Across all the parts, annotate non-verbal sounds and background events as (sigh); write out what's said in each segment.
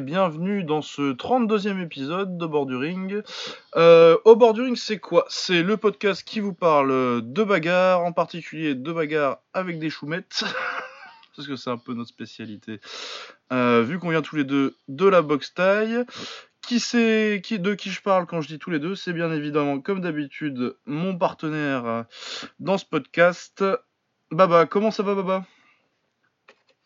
Bienvenue dans ce 32e épisode de Borduring. Euh, au Borduring, c'est quoi? C'est le podcast qui vous parle de bagarre, en particulier de bagarre avec des choumettes, (laughs) parce que c'est un peu notre spécialité. Euh, vu qu'on vient tous les deux de la boxe taille, qui c'est qui, de qui je parle quand je dis tous les deux? C'est bien évidemment, comme d'habitude, mon partenaire dans ce podcast. Baba, comment ça va Baba?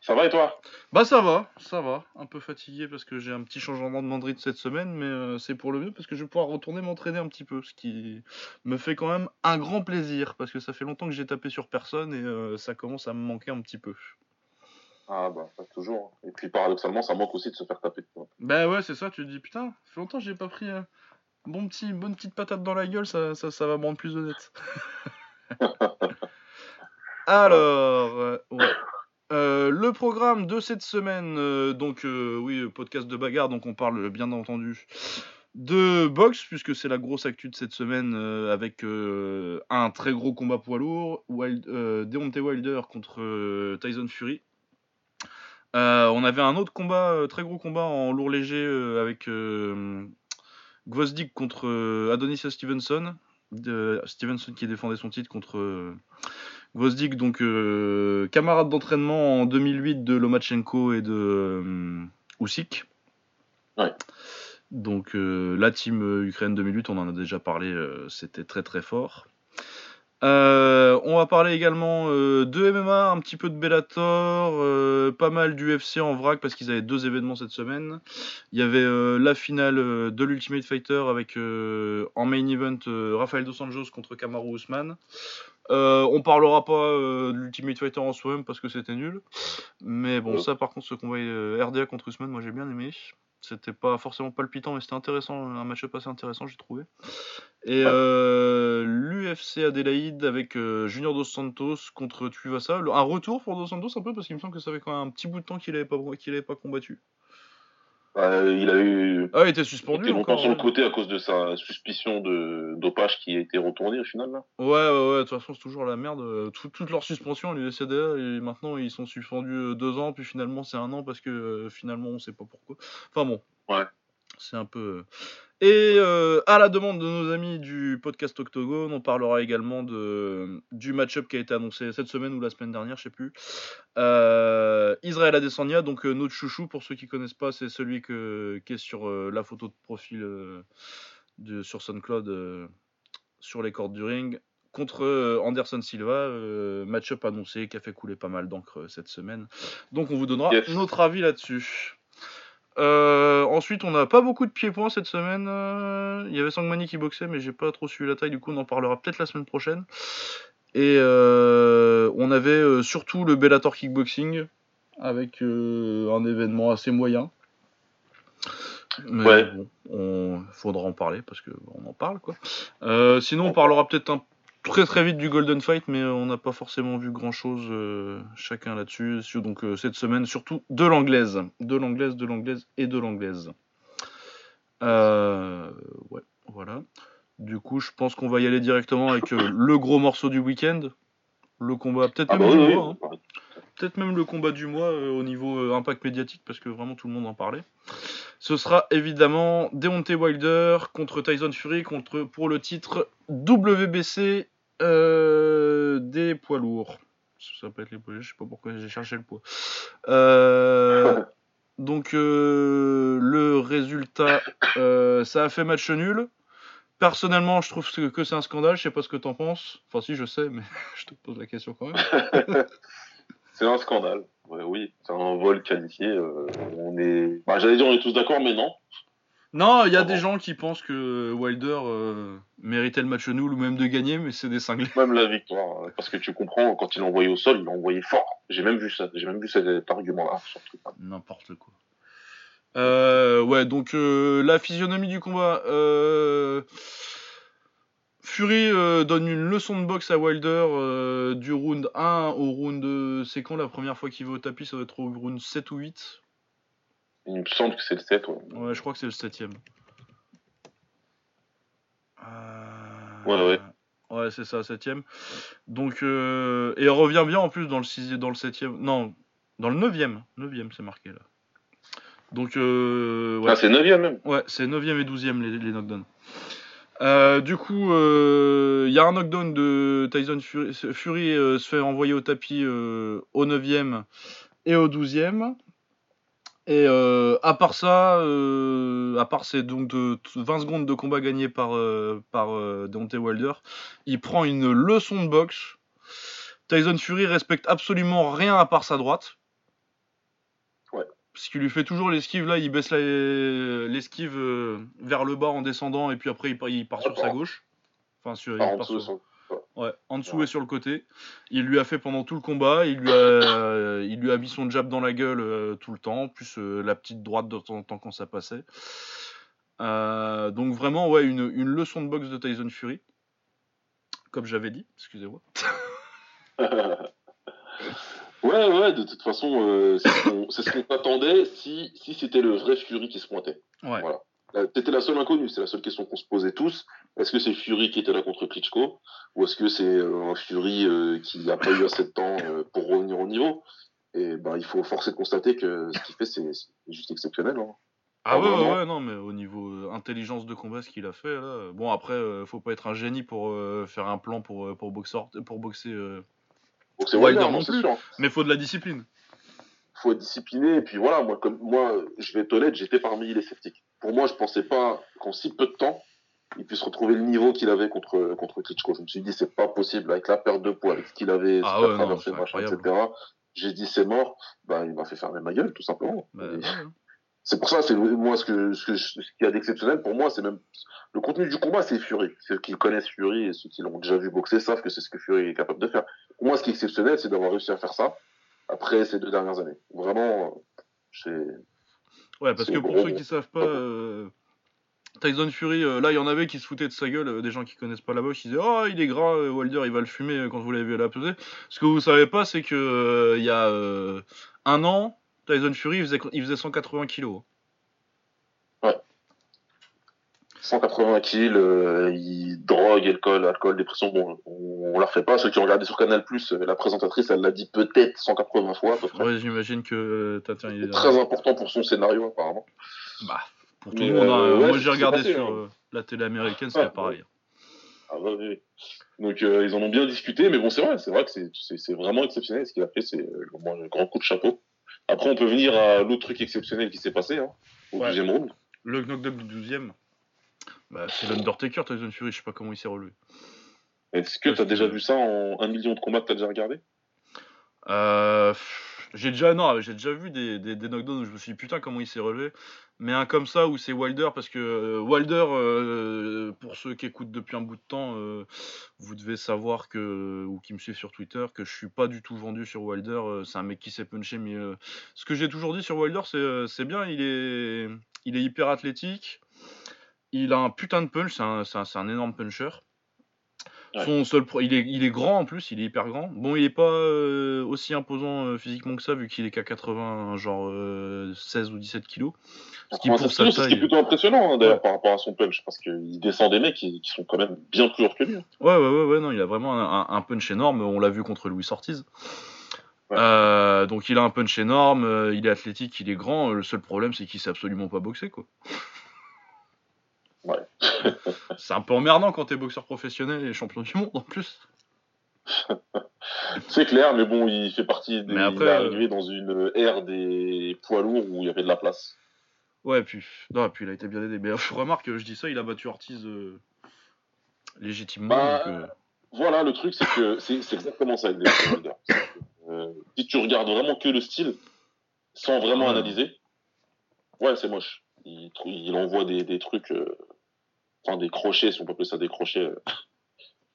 Ça va et toi? Bah ça va, ça va. Un peu fatigué parce que j'ai un petit changement de mandrine cette semaine, mais euh, c'est pour le mieux parce que je vais pouvoir retourner m'entraîner un petit peu, ce qui me fait quand même un grand plaisir parce que ça fait longtemps que j'ai tapé sur personne et euh, ça commence à me manquer un petit peu. Ah bah toujours. Et puis paradoxalement, ça manque aussi de se faire taper. Bah ouais, c'est ça. Tu te dis putain, ça fait longtemps que j'ai pas pris un bon petit, bonne petite patate dans la gueule, ça, ça, ça va me rendre plus honnête. (laughs) Alors, euh, ouais. Euh, le programme de cette semaine, euh, donc euh, oui, podcast de bagarre, donc on parle bien entendu de boxe, puisque c'est la grosse actu de cette semaine, avec un très gros combat poids lourd, Wild, Deontay Wilder contre Tyson Fury. on avait un autre combat, très gros combat en lourd léger, avec Gvozdik contre Adonis Stevenson, Stevenson qui défendait son titre contre Gvozdik, donc euh, camarade d'entraînement en 2008 de Lomachenko et de euh, Usyk. Ouais. Donc euh, la team Ukraine 2008, on en a déjà parlé, c'était très très fort. On va parler également de MMA, un petit peu de Bellator, pas mal d'UFC en vrac parce qu'ils avaient deux événements cette semaine. Il y avait la finale de l'Ultimate Fighter avec en main event Rafael Dos Anjos contre Kamaru Usman. Euh, on parlera pas euh, de l'Ultimate Fighter en soi-même parce que c'était nul. Mais bon, ça par contre, ce combat euh, RDA contre Usman, moi j'ai bien aimé. C'était pas forcément palpitant, mais c'était intéressant, un match-up assez intéressant, j'ai trouvé. Et l'UFC Adelaide avec Junior Dos Santos contre Tuivasa. Un retour pour Dos Santos un peu parce qu'il me semble que ça fait quand même un petit bout de temps qu'il n'avait pas, qu'il avait pas combattu. Bah, il a eu. Ah, il était suspendu. Il était longtemps sur le côté à cause de sa suspicion de dopage qui a été retournée au final. Là. Ouais, ouais, ouais. De toute façon, c'est toujours la merde. toute leur suspension, les CDA, et maintenant ils sont suspendus euh, deux ans, puis finalement c'est un an parce que euh, finalement on sait pas pourquoi. Enfin bon. Ouais. C'est un peu. Et euh, à la demande de nos amis du podcast Octogone, on parlera également de, du match-up qui a été annoncé cette semaine ou la semaine dernière, je sais plus. Euh, Israël Adesanya, donc euh, notre chouchou, pour ceux qui connaissent pas, c'est celui que, qui est sur la photo de profil de, sur SoundCloud sur les cordes du ring. Contre Anderson Silva, match-up annoncé qui a fait couler pas mal d'encre cette semaine. Donc on vous donnera notre avis là-dessus. Euh, ensuite, on n'a pas beaucoup de pieds-points cette semaine. Euh, il y avait Sangmani qui boxait, mais j'ai pas trop suivi la taille, du coup, on en parlera peut-être la semaine prochaine. Et euh, on avait surtout le Bellator Kickboxing, avec un événement assez moyen. Mais ouais. bon, on faudra en parler parce que on en parle quoi. sinon, on parlera peut-être un très très vite du Golden Fight, mais on n'a pas forcément vu grand chose euh, chacun là-dessus. Donc euh, cette semaine, surtout de l'anglaise, de l'anglaise, de l'anglaise et de l'anglaise. Euh, ouais, voilà. Du coup, je pense qu'on va y aller directement avec le gros morceau du week-end, le combat, peut-être ah même bah hein. peut-être même le combat du mois au niveau impact médiatique, parce que vraiment tout le monde en parlait. Ce sera évidemment Deontay Wilder contre Tyson Fury contre, pour le titre WBC euh, des poids lourds. Ça peut être les poids, je sais pas pourquoi j'ai cherché le poids. Euh, donc euh, le résultat, ça a fait match nul. Personnellement, je trouve que, c'est un scandale. Je sais pas ce que t'en penses. Enfin, si, je sais, mais (laughs) je te pose la question quand même. (laughs) c'est un scandale. Oui, c'est un vol qualifié. on est, bah, j'allais dire, on est tous d'accord, mais non. Non, il y a des gens qui pensent que Wilder euh, méritait le match nul ou même de gagner, mais c'est des cinglés. Même la victoire, euh, parce que tu comprends, quand il l'a envoyé au sol, il l'a envoyé fort. J'ai même vu ça, j'ai même vu cet argument-là. N'importe quoi. Euh, ouais, donc la physionomie du combat. Fury donne une leçon de boxe à Wilder du round 1 au round. C'est quand la première fois qu'il va au tapis? Ça va être au round 7 ou 8 il me semble que c'est le 7, ouais. Ouais, je crois que c'est le 7 euh... Ouais, ouais. Ouais, c'est ça, 7 Donc, euh... et il revient bien en plus dans le 6 dans le 7 Non, dans le 9 9 c'est marqué là. Donc, euh, ouais. Ah, c'est 9 même. Ouais, c'est 9ème et 12ème les, les knockdowns. Euh, du coup, euh, il y a un knockdown de Tyson Fury. Fury euh, se fait envoyer au tapis euh, au 9ème et au 12ème. Et euh, à part ça, euh, à part ces donc de 20 secondes de combat gagné par, euh, par euh, Wilder, il prend une leçon de boxe. Tyson Fury respecte absolument rien à part sa droite. Parce qu'il lui fait toujours l'esquive, là, il baisse l'esquive euh, vers le bas en descendant, et puis après il part, il part sur sa gauche. Enfin, sur, il Par en part dessous, sur- Ouais, en dessous Ouais. et sur le côté. Il lui a fait pendant tout le combat. Il lui a, il lui a mis son jab dans la gueule euh, tout le temps, plus euh, la petite droite de temps en temps quand ça passait. Donc vraiment, ouais, une, une leçon de boxe de Tyson Fury. Comme j'avais dit, excusez-moi. (laughs) (laughs) ouais, ouais, de toute façon, euh, c'est ce qu'on c'est ce si, si c'était le vrai Fury qui se pointait. Ouais. Voilà. Euh, C'était la seule inconnue, c'est la seule question qu'on se posait tous. Est-ce que c'est Fury qui était là contre Klitschko ou est-ce que c'est euh, un Fury euh, qui n'a pas eu assez de temps euh, pour revenir au niveau? Et ben, il faut forcer de constater que ce qu'il fait, c'est juste exceptionnel. Hein. Ah Ah, ouais, ouais, non, mais au niveau intelligence de combat, ce qu'il a fait, là. Bon, après, euh, faut pas être un génie pour euh, faire un plan pour, pour, boxer, pour boxer. Donc c'est non non, c'est plus. sûr. Mais faut de la discipline. faut être discipliné. Et puis voilà, moi, comme moi, je vais être honnête, j'étais parmi les sceptiques. Pour moi, je pensais pas qu'en si peu de temps, il puisse retrouver le niveau qu'il avait contre, contre Klitschko. Je me suis dit, c'est pas possible, avec la perte de poids, avec ce qu'il avait, Ah ce qu'il a ouais, traversé, machin, etc. J'ai dit, c'est mort. Ben, il m'a fait fermer ma gueule, tout simplement. Bah, Et ouais, hein. C'est pour ça, c'est moi, ce que, ce que ce qu'il y a d'exceptionnel pour moi, c'est même, le contenu du combat, c'est Fury. Ceux qui connaissent Fury et ceux qui l'ont déjà vu boxer savent que c'est ce que Fury est capable de faire. Pour moi, ce qui est exceptionnel, c'est d'avoir réussi à faire ça après ces deux dernières années. Vraiment, c'est, Ouais, parce C'est que pour gros. ceux qui savent pas, euh, Tyson Fury, euh, là, il y en avait qui se foutaient de sa gueule, euh, des gens qui connaissent pas la boxe, ils disaient Oh, il est gras, euh, Wilder, il va le fumer quand vous l'avez vu à la pesée. Ce que vous savez pas, c'est que il y a un an, Tyson Fury, il faisait, il faisait 180 kilos. 180 kills, euh, il drogue, alcool, alcool, dépression. Bon, on, on la refait pas. Ceux qui ont regardé sur Canal Plus, la présentatrice, elle l'a dit peut-être 180 fois à peu près. Ouais, j'imagine que. euh, il est- très important pour son scénario apparemment. Bah, pour tout le monde. hein. euh, ouais, Moi, j'ai regardé passé, sur hein. euh, la télé américaine, c'était Ouais, pareil. Ah bah oui. oui. Donc euh, ils en ont bien discuté, mais bon c'est vrai, c'est vrai que c'est- vraiment exceptionnel ce qu'il a fait, c'est euh, un grand coup de chapeau. Après on peut venir à l'autre truc exceptionnel qui s'est passé hein, au Ouais. deuxième round. Le knockdown du 12ème, bah, c'est l'Undertaker, Tyson Fury, je sais pas comment il s'est relevé. Est-ce que tu as déjà vu ça en un million de combats que tu as déjà regardé? Euh, j'ai déjà non, j'ai déjà vu des, des, knockdowns où je me suis dit putain comment il s'est relevé. Mais un comme ça où c'est Wilder parce que euh, Wilder, euh, pour ceux qui écoutent depuis un bout de temps, euh, vous devez savoir que ou qui me suivent sur Twitter que je suis pas du tout vendu sur Wilder. c'est un mec qui s'est punché, mais ce que j'ai toujours dit sur Wilder, c'est bien, il est il est hyper athlétique. Il a un putain de punch, c'est un, un, c'est un énorme puncher. Ouais. Son seul pro- il, est, il est grand en plus, il est hyper grand. Bon, il est pas euh, aussi imposant euh, physiquement que ça, vu qu'il est qu'à 80, genre euh, 16 ou 17 kilos. Ce qui, pour sa ce est plutôt impressionnant hein, d'ailleurs Ouais. par rapport à son punch, parce qu'il descend des mecs qui, qui sont quand même bien plus hauts que lui. hein. Ouais, ouais, ouais, ouais, non, il a vraiment un, un punch énorme. On l'a vu contre Louis Ortiz. Ouais. Euh, donc, il a un punch énorme, euh, il est athlétique, il est grand. Le seul problème, c'est qu'il sait absolument pas boxer, quoi. Ouais. (laughs) c'est un peu emmerdant quand t'es boxeur professionnel et champion du monde en plus. (laughs) C'est clair, mais bon, il fait partie des. Mais après, il est euh, dans une ère des poids lourds où il y avait de la place. Ouais, puis, non, puis il a été bien aidé. Mais je remarque, je dis ça, il a battu Ortiz euh, légitimement. Bah, donc, euh, Voilà, le truc, c'est que c'est exactement ça avec euh, si tu regardes vraiment que le style, sans vraiment Ouais. analyser, ouais, c'est moche. Il, envoie des, des trucs, euh, enfin des crochets, si on peut appeler ça des crochets, euh,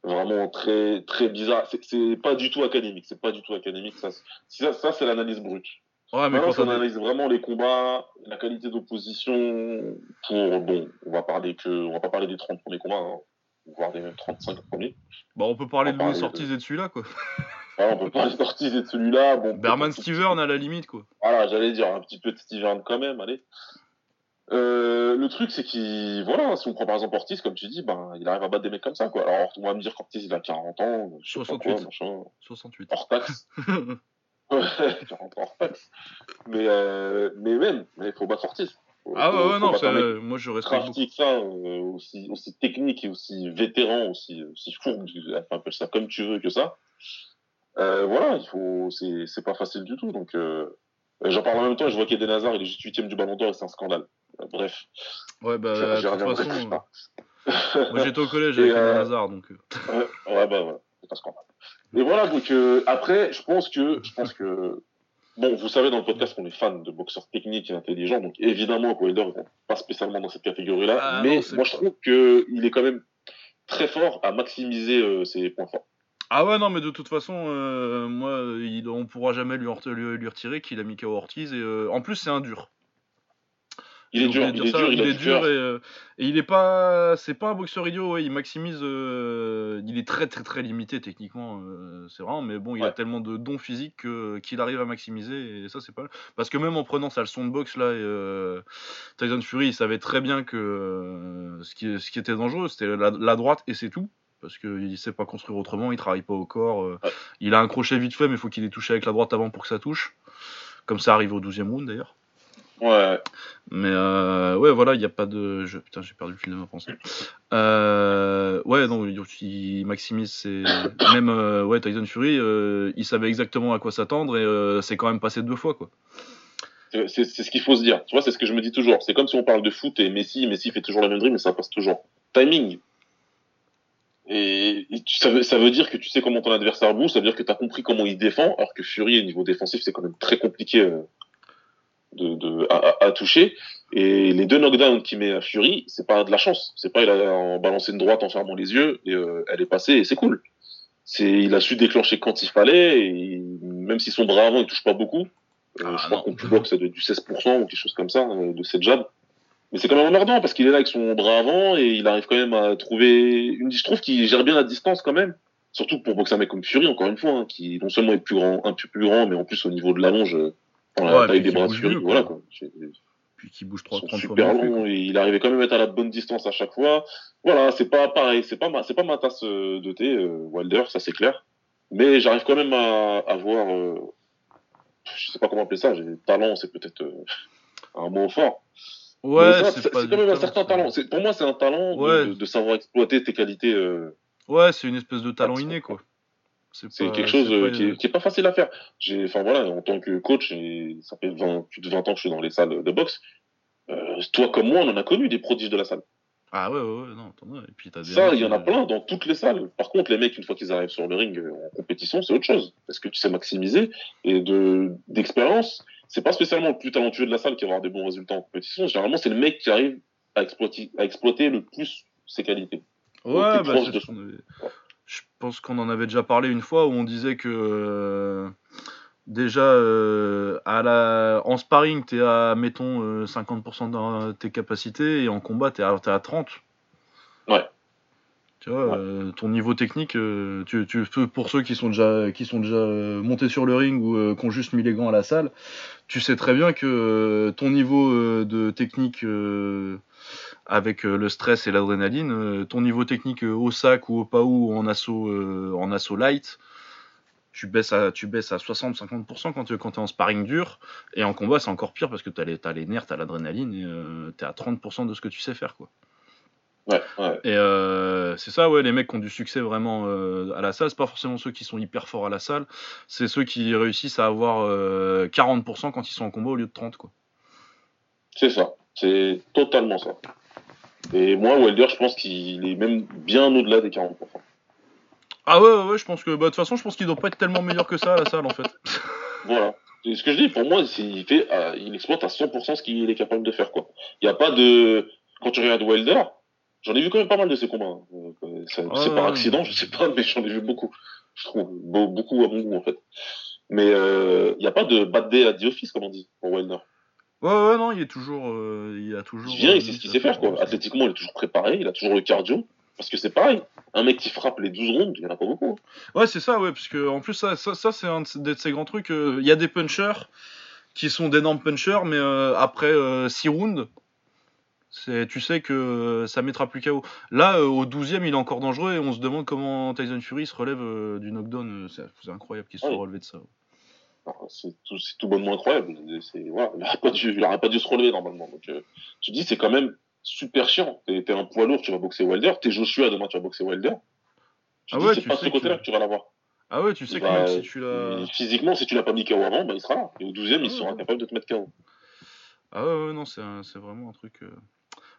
vraiment très très bizarres. C'est- pas du tout académique. C'est pas du tout académique. Ça, ça, ça c'est l'analyse brute. Ouais, mais Maintenant, quand on analyse vraiment les combats, la qualité d'opposition pour bon, on va parler que, on va pas parler des 30 premiers combats, hein, voire des même 35 premiers. Bah, on peut parler On de Louis Ortiz et de celui-là, quoi. (laughs) Voilà, on peut parler d'Ortiz et de celui-là. Bon, Berman Steven à la limite, quoi. Voilà, j'allais dire un petit peu de Steven quand même, allez. Euh, le truc, c'est qu'il, voilà, si on prend par exemple Ortiz, comme tu dis, ben, il arrive à battre des mecs comme ça, quoi. Alors, on va me dire qu'Ortiz, il a 40 ans, je sais pas 68. quoi, machin, 68. (laughs) hors taxe. Ouais, 40 ans. Mais, euh, mais même, il faut battre Ortiz. Ah ouais, ouais, non, moi je respecte beaucoup. ça, euh, aussi, aussi technique et aussi vétéran, aussi, aussi fourbe, appelle ça comme tu veux que ça. Euh, voilà, il faut, c'est pas facile du tout. Donc, euh, j'en parle en même temps, je vois qu'Eden Hazard, il est juste huitième du Ballon d'Or et c'est un scandale. Euh, bref. Ouais, bah, de toute façon, moi j'étais au collège (laughs) avec Eden Hazard, donc. (laughs) ouais, bah, ouais, c'est un scandale. Et voilà, donc, après, je pense que, je pense que, bon, vous savez dans le podcast qu'on est fan de boxeurs techniques et intelligents, donc évidemment, Wilder n'est pas spécialement dans cette catégorie-là, ah, mais moi je trouve qu'il est quand même très fort à maximiser ses points forts. Ah ouais, non, mais de toute façon, euh, moi, il, on pourra jamais lui, lui, retirer qu'il a mis KO Ortiz. Et, euh, en plus, c'est un dur. Il est dur, il est dur, il, est dur euh, et, il est pas, c'est pas un boxeur idiot, ouais, il maximise, il est très très très limité techniquement, c'est vrai, mais bon, il a tellement de dons physiques qu'il arrive à maximiser et ça c'est pas, parce que même en prenant sa leçon de boxe là, Tyson Fury, il savait très bien que ce qui, ce qui était dangereux, c'était la droite et c'est tout parce qu'il ne sait pas construire autrement, il travaille pas au corps. Euh, il a un crochet vite fait, mais il faut qu'il ait touché avec la droite avant pour que ça touche. Comme ça arrive au 12e round d'ailleurs. Ouais. Mais euh, ouais, voilà, il n'y a pas de. Je... Putain, j'ai perdu le fil de ma pensée. Euh, ouais, non, il maximise ses. Même ouais, Tyson Fury, il savait exactement à quoi s'attendre et c'est quand même passé deux fois, quoi. C'est ce qu'il faut se dire. Tu vois, c'est ce que je me dis toujours. C'est comme si on parle de foot et Messi, Messi fait toujours la même dribble, mais ça passe toujours. Timing. Et, ça, veut, ça, veut, dire que tu sais comment ton adversaire bouge, ça veut dire que tu as compris comment il défend, alors que Fury, au niveau défensif, c'est quand même très compliqué euh, de, de à, à, toucher. Et les deux knockdowns qu'il met à Fury, c'est pas de la chance. C'est pas il a balancé une droite en fermant les yeux et euh, elle est passée et c'est cool. C'est il a su déclencher quand il fallait et même si son bras avant il touche pas beaucoup, euh, ah, je crois qu'on bloque c'est du 16% ou quelque chose comme ça de cette jab. Mais c'est quand même emmerdant parce qu'il est là avec son bras avant et il arrive quand même à trouver une. Je trouve qu'il gère bien la distance quand même. Surtout pour boxer un mec comme Fury, encore une fois, hein, qui non seulement est plus grand, un peu plus grand, mais en plus au niveau de la longe, on a des bras Fury, voilà quoi. Puis qui bouge trois super long, et il arrivait quand même à être à la bonne distance à chaque fois. Voilà, c'est pas pareil, c'est pas ma, c'est pas ma tasse euh, de thé, euh, Wilder, ça c'est clair. Mais j'arrive quand même à, à voir, euh, je sais pas comment appeler ça, j'ai talent, c'est peut-être un mot fort. Ouais, c'est quand même un certain talent. Pour moi, c'est un talent de, savoir exploiter tes qualités. Euh, ouais, c'est une espèce de talent inné, quoi. C'est quelque chose euh, qui, est, pas facile à faire. Enfin voilà, en tant que coach, ça fait 20, plus de 20 ans que je suis dans les salles de boxe. Euh, toi comme moi, on en a connu des prodiges de la salle. Ah ouais, ouais, non, attends, et puis as des Ça, il y en a plein dans toutes les salles. Par contre, les mecs, une fois qu'ils arrivent sur le ring en compétition, c'est autre chose. Parce que tu sais maximiser et de d'expérience c'est pas spécialement le plus talentueux de la salle qui va avoir des bons résultats en compétition. Généralement, c'est le mec qui arrive à exploiter, à exploiter le plus ses qualités. Ouais, bah, je pense qu'on en avait déjà parlé une fois où on disait que euh, déjà euh, à la... en sparring, tu es à, mettons, 50% euh, de tes capacités et en combat, tu es, es, à 30%. Ouais. Tu vois, ton niveau technique, tu, tu, pour ceux qui sont déjà, qui sont déjà montés sur le ring ou qui ont juste mis les gants à la salle, tu sais très bien que ton niveau de technique avec le stress et l'adrénaline, ton niveau technique au sac ou au PAU ou en assaut, en assaut light, tu baisses à, tu baisses à 60-50% quand, tu, es en sparring dur. Et en combat, c'est encore pire parce que tu as, as, les nerfs, tu as l'adrénaline et tu es à 30% de ce que tu sais faire. quoi. Ouais, ouais. Et euh, c'est ça, ouais, les mecs qui ont du succès vraiment euh, à la salle, c'est pas forcément ceux qui sont hyper forts à la salle, c'est ceux qui réussissent à avoir 40% euh, quand ils sont en combat au lieu de 30, quoi. C'est ça, c'est totalement ça. Et moi, Wilder, je pense qu'il est même bien au-delà des 40%. Ah ouais, ouais, je pense que, bah, de toute façon, je pense qu'il doit pas être tellement meilleur que ça à la salle, en fait. (laughs) voilà. Ce que je dis, pour moi, il, fait, il exploite à 100% ce qu'il est capable de faire, quoi. Il n'y a pas de. Quand tu regardes Wilder, J'en ai vu quand même pas mal de ces combats. Hein. Euh, c'est par accident, je sais pas, (laughs) mais j'en ai vu beaucoup. Je trouve beaucoup à mon goût en fait. Mais il euh, n'y a pas de bad day à the office, comme on dit, pour Wilder. Ouais, ouais, non, il est toujours. Euh, il a toujours. Vient, il sait ce qu'il sait faire, quoi. Athlétiquement, il est toujours préparé, il a toujours le cardio. Parce que c'est pareil, un mec qui frappe les 12 rondes, il n'y en a pas beaucoup. Hein. Ouais, c'est ça, ouais, parce que en plus, ça, ça, ça c'est un de ces grands trucs. Il y a des punchers qui sont d'énormes punchers, mais après 6 rounds, tu sais que ça mettra plus KO. Là, euh, au 12 e il est encore dangereux et on se demande comment Tyson Fury se relève euh, du knockdown. Euh, c'est incroyable qu'il se soit relevé de ça. C'est tout, tout, bonnement incroyable. Voilà, il n'aurait pas, dû, pas dû se relever normalement. Donc, euh, tu dis, c'est quand même super chiant. T'es es un poids lourd, tu vas boxer Wilder. T'es Joshua, demain tu vas boxer Wilder. Tu ah ouais, c'est pas ce côté-là que... tu vas l'avoir. Ah ouais, tu sais que même si tu l'as. Physiquement, si tu l'as pas mis KO avant, bah, il sera là. Et au 12ème, il sera capable de te mettre KO. Ah ouais, ouais non, c'est vraiment un truc. Euh,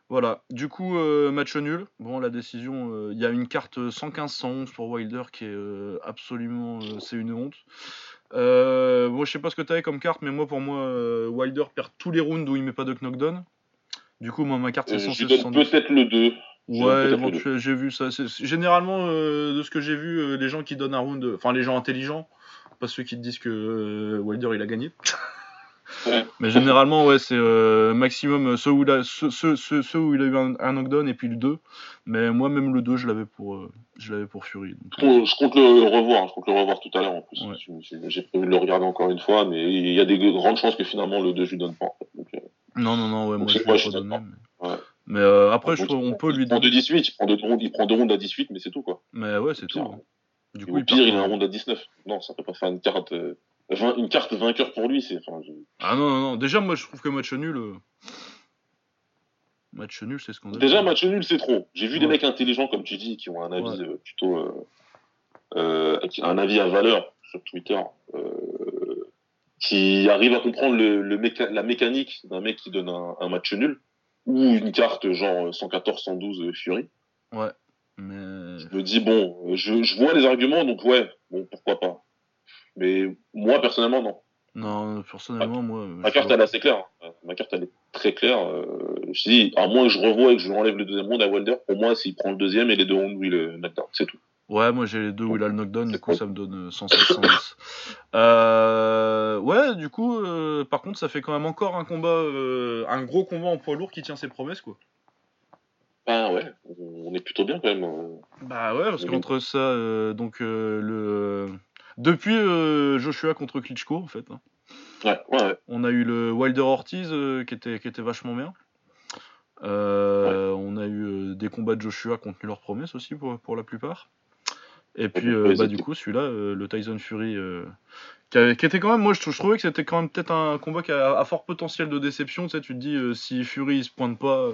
voilà, du coup, euh, match nul. Bon, la décision, euh, il y a une carte 115-111 pour Wilder qui est euh, absolument. c'est une honte. Bon, je sais pas ce que tu avais comme carte, mais moi, pour moi, Wilder perd tous les rounds où il met pas de knockdown. Du coup, moi, ma carte, c'est 116 Peut-être le 2. Ouais, j'ai vu ça. Généralement, de ce que j'ai vu, les gens qui donnent un round, enfin les gens intelligents, pas ceux qui te disent que Wilder il a gagné. (laughs) (laughs) Mais généralement, ouais, c'est euh, maximum euh, ceux où, il a, ceux, ceux, où il a eu un, knockdown et puis le 2. Mais moi, même le 2, je l'avais pour, euh, je l'avais pour Fury. je, compte le revoir, je compte le revoir tout à l'heure en plus. J'ai prévu de le regarder encore une fois, mais il y a des grandes chances que finalement le 2, je lui donne pas. non, non, non, ouais, moi, je, je donne Mais, après, je, on peut lui donner. Il prend 18, il prend deux rounds, il prend deux rounds à 18, mais c'est tout, quoi. Mais ouais, c'est tout. Hein. Du coup, pire, il a un round à 19. Non, ça peut pas faire une carte une carte vainqueur pour lui, c'est. Ah non, non, non. Déjà, moi, je trouve que match nul. Euh, match nul, c'est ce qu'on a. Déjà, match nul, c'est trop. J'ai vu des mecs intelligents, comme tu dis, qui ont un avis euh, plutôt. Euh, un avis à valeur sur Twitter. qui arrive à comprendre le, la mécanique d'un mec qui donne un, match nul. Ou une carte genre 114-112 Fury. Ouais. Mais... Je me dis, bon, je, je vois les arguments, donc ouais, bon, pourquoi pas. Mais moi, personnellement, non. Non, personnellement, moi. Ma carte, elle est assez claire. Hein. Ma carte, elle est très claire. Euh, je te dis, à moins que je revoie et que je enlève le deuxième round à Wilder, pour moi, s'il prend le deuxième et les deux rounds où il le knockdown, c'est tout. Ouais, moi j'ai les deux où il a le knockdown, du coup ça me donne 116 110. (coughs) Euh, ouais, du coup, euh, par contre, ça fait quand même encore un combat, euh, un gros combat en poids lourd qui tient ses promesses, quoi. Bah ouais, on est plutôt bien quand même. Bah ouais, parce qu'entre ça, donc le depuis euh, Joshua contre Klitschko, en fait. Hein. Ouais, ouais, On a eu le Wilder Ortiz euh, qui, était, qui était vachement bien. Euh, on a eu des combats de Joshua qui ont tenu leurs promesses aussi pour, pour la plupart. Et puis, bah, du coup, celui-là, le Tyson Fury, qui, était quand même, moi, je, trouvais que c'était quand même peut-être un combat qui a, fort potentiel de déception. Tu sais, tu te dis, si Fury il se pointe pas,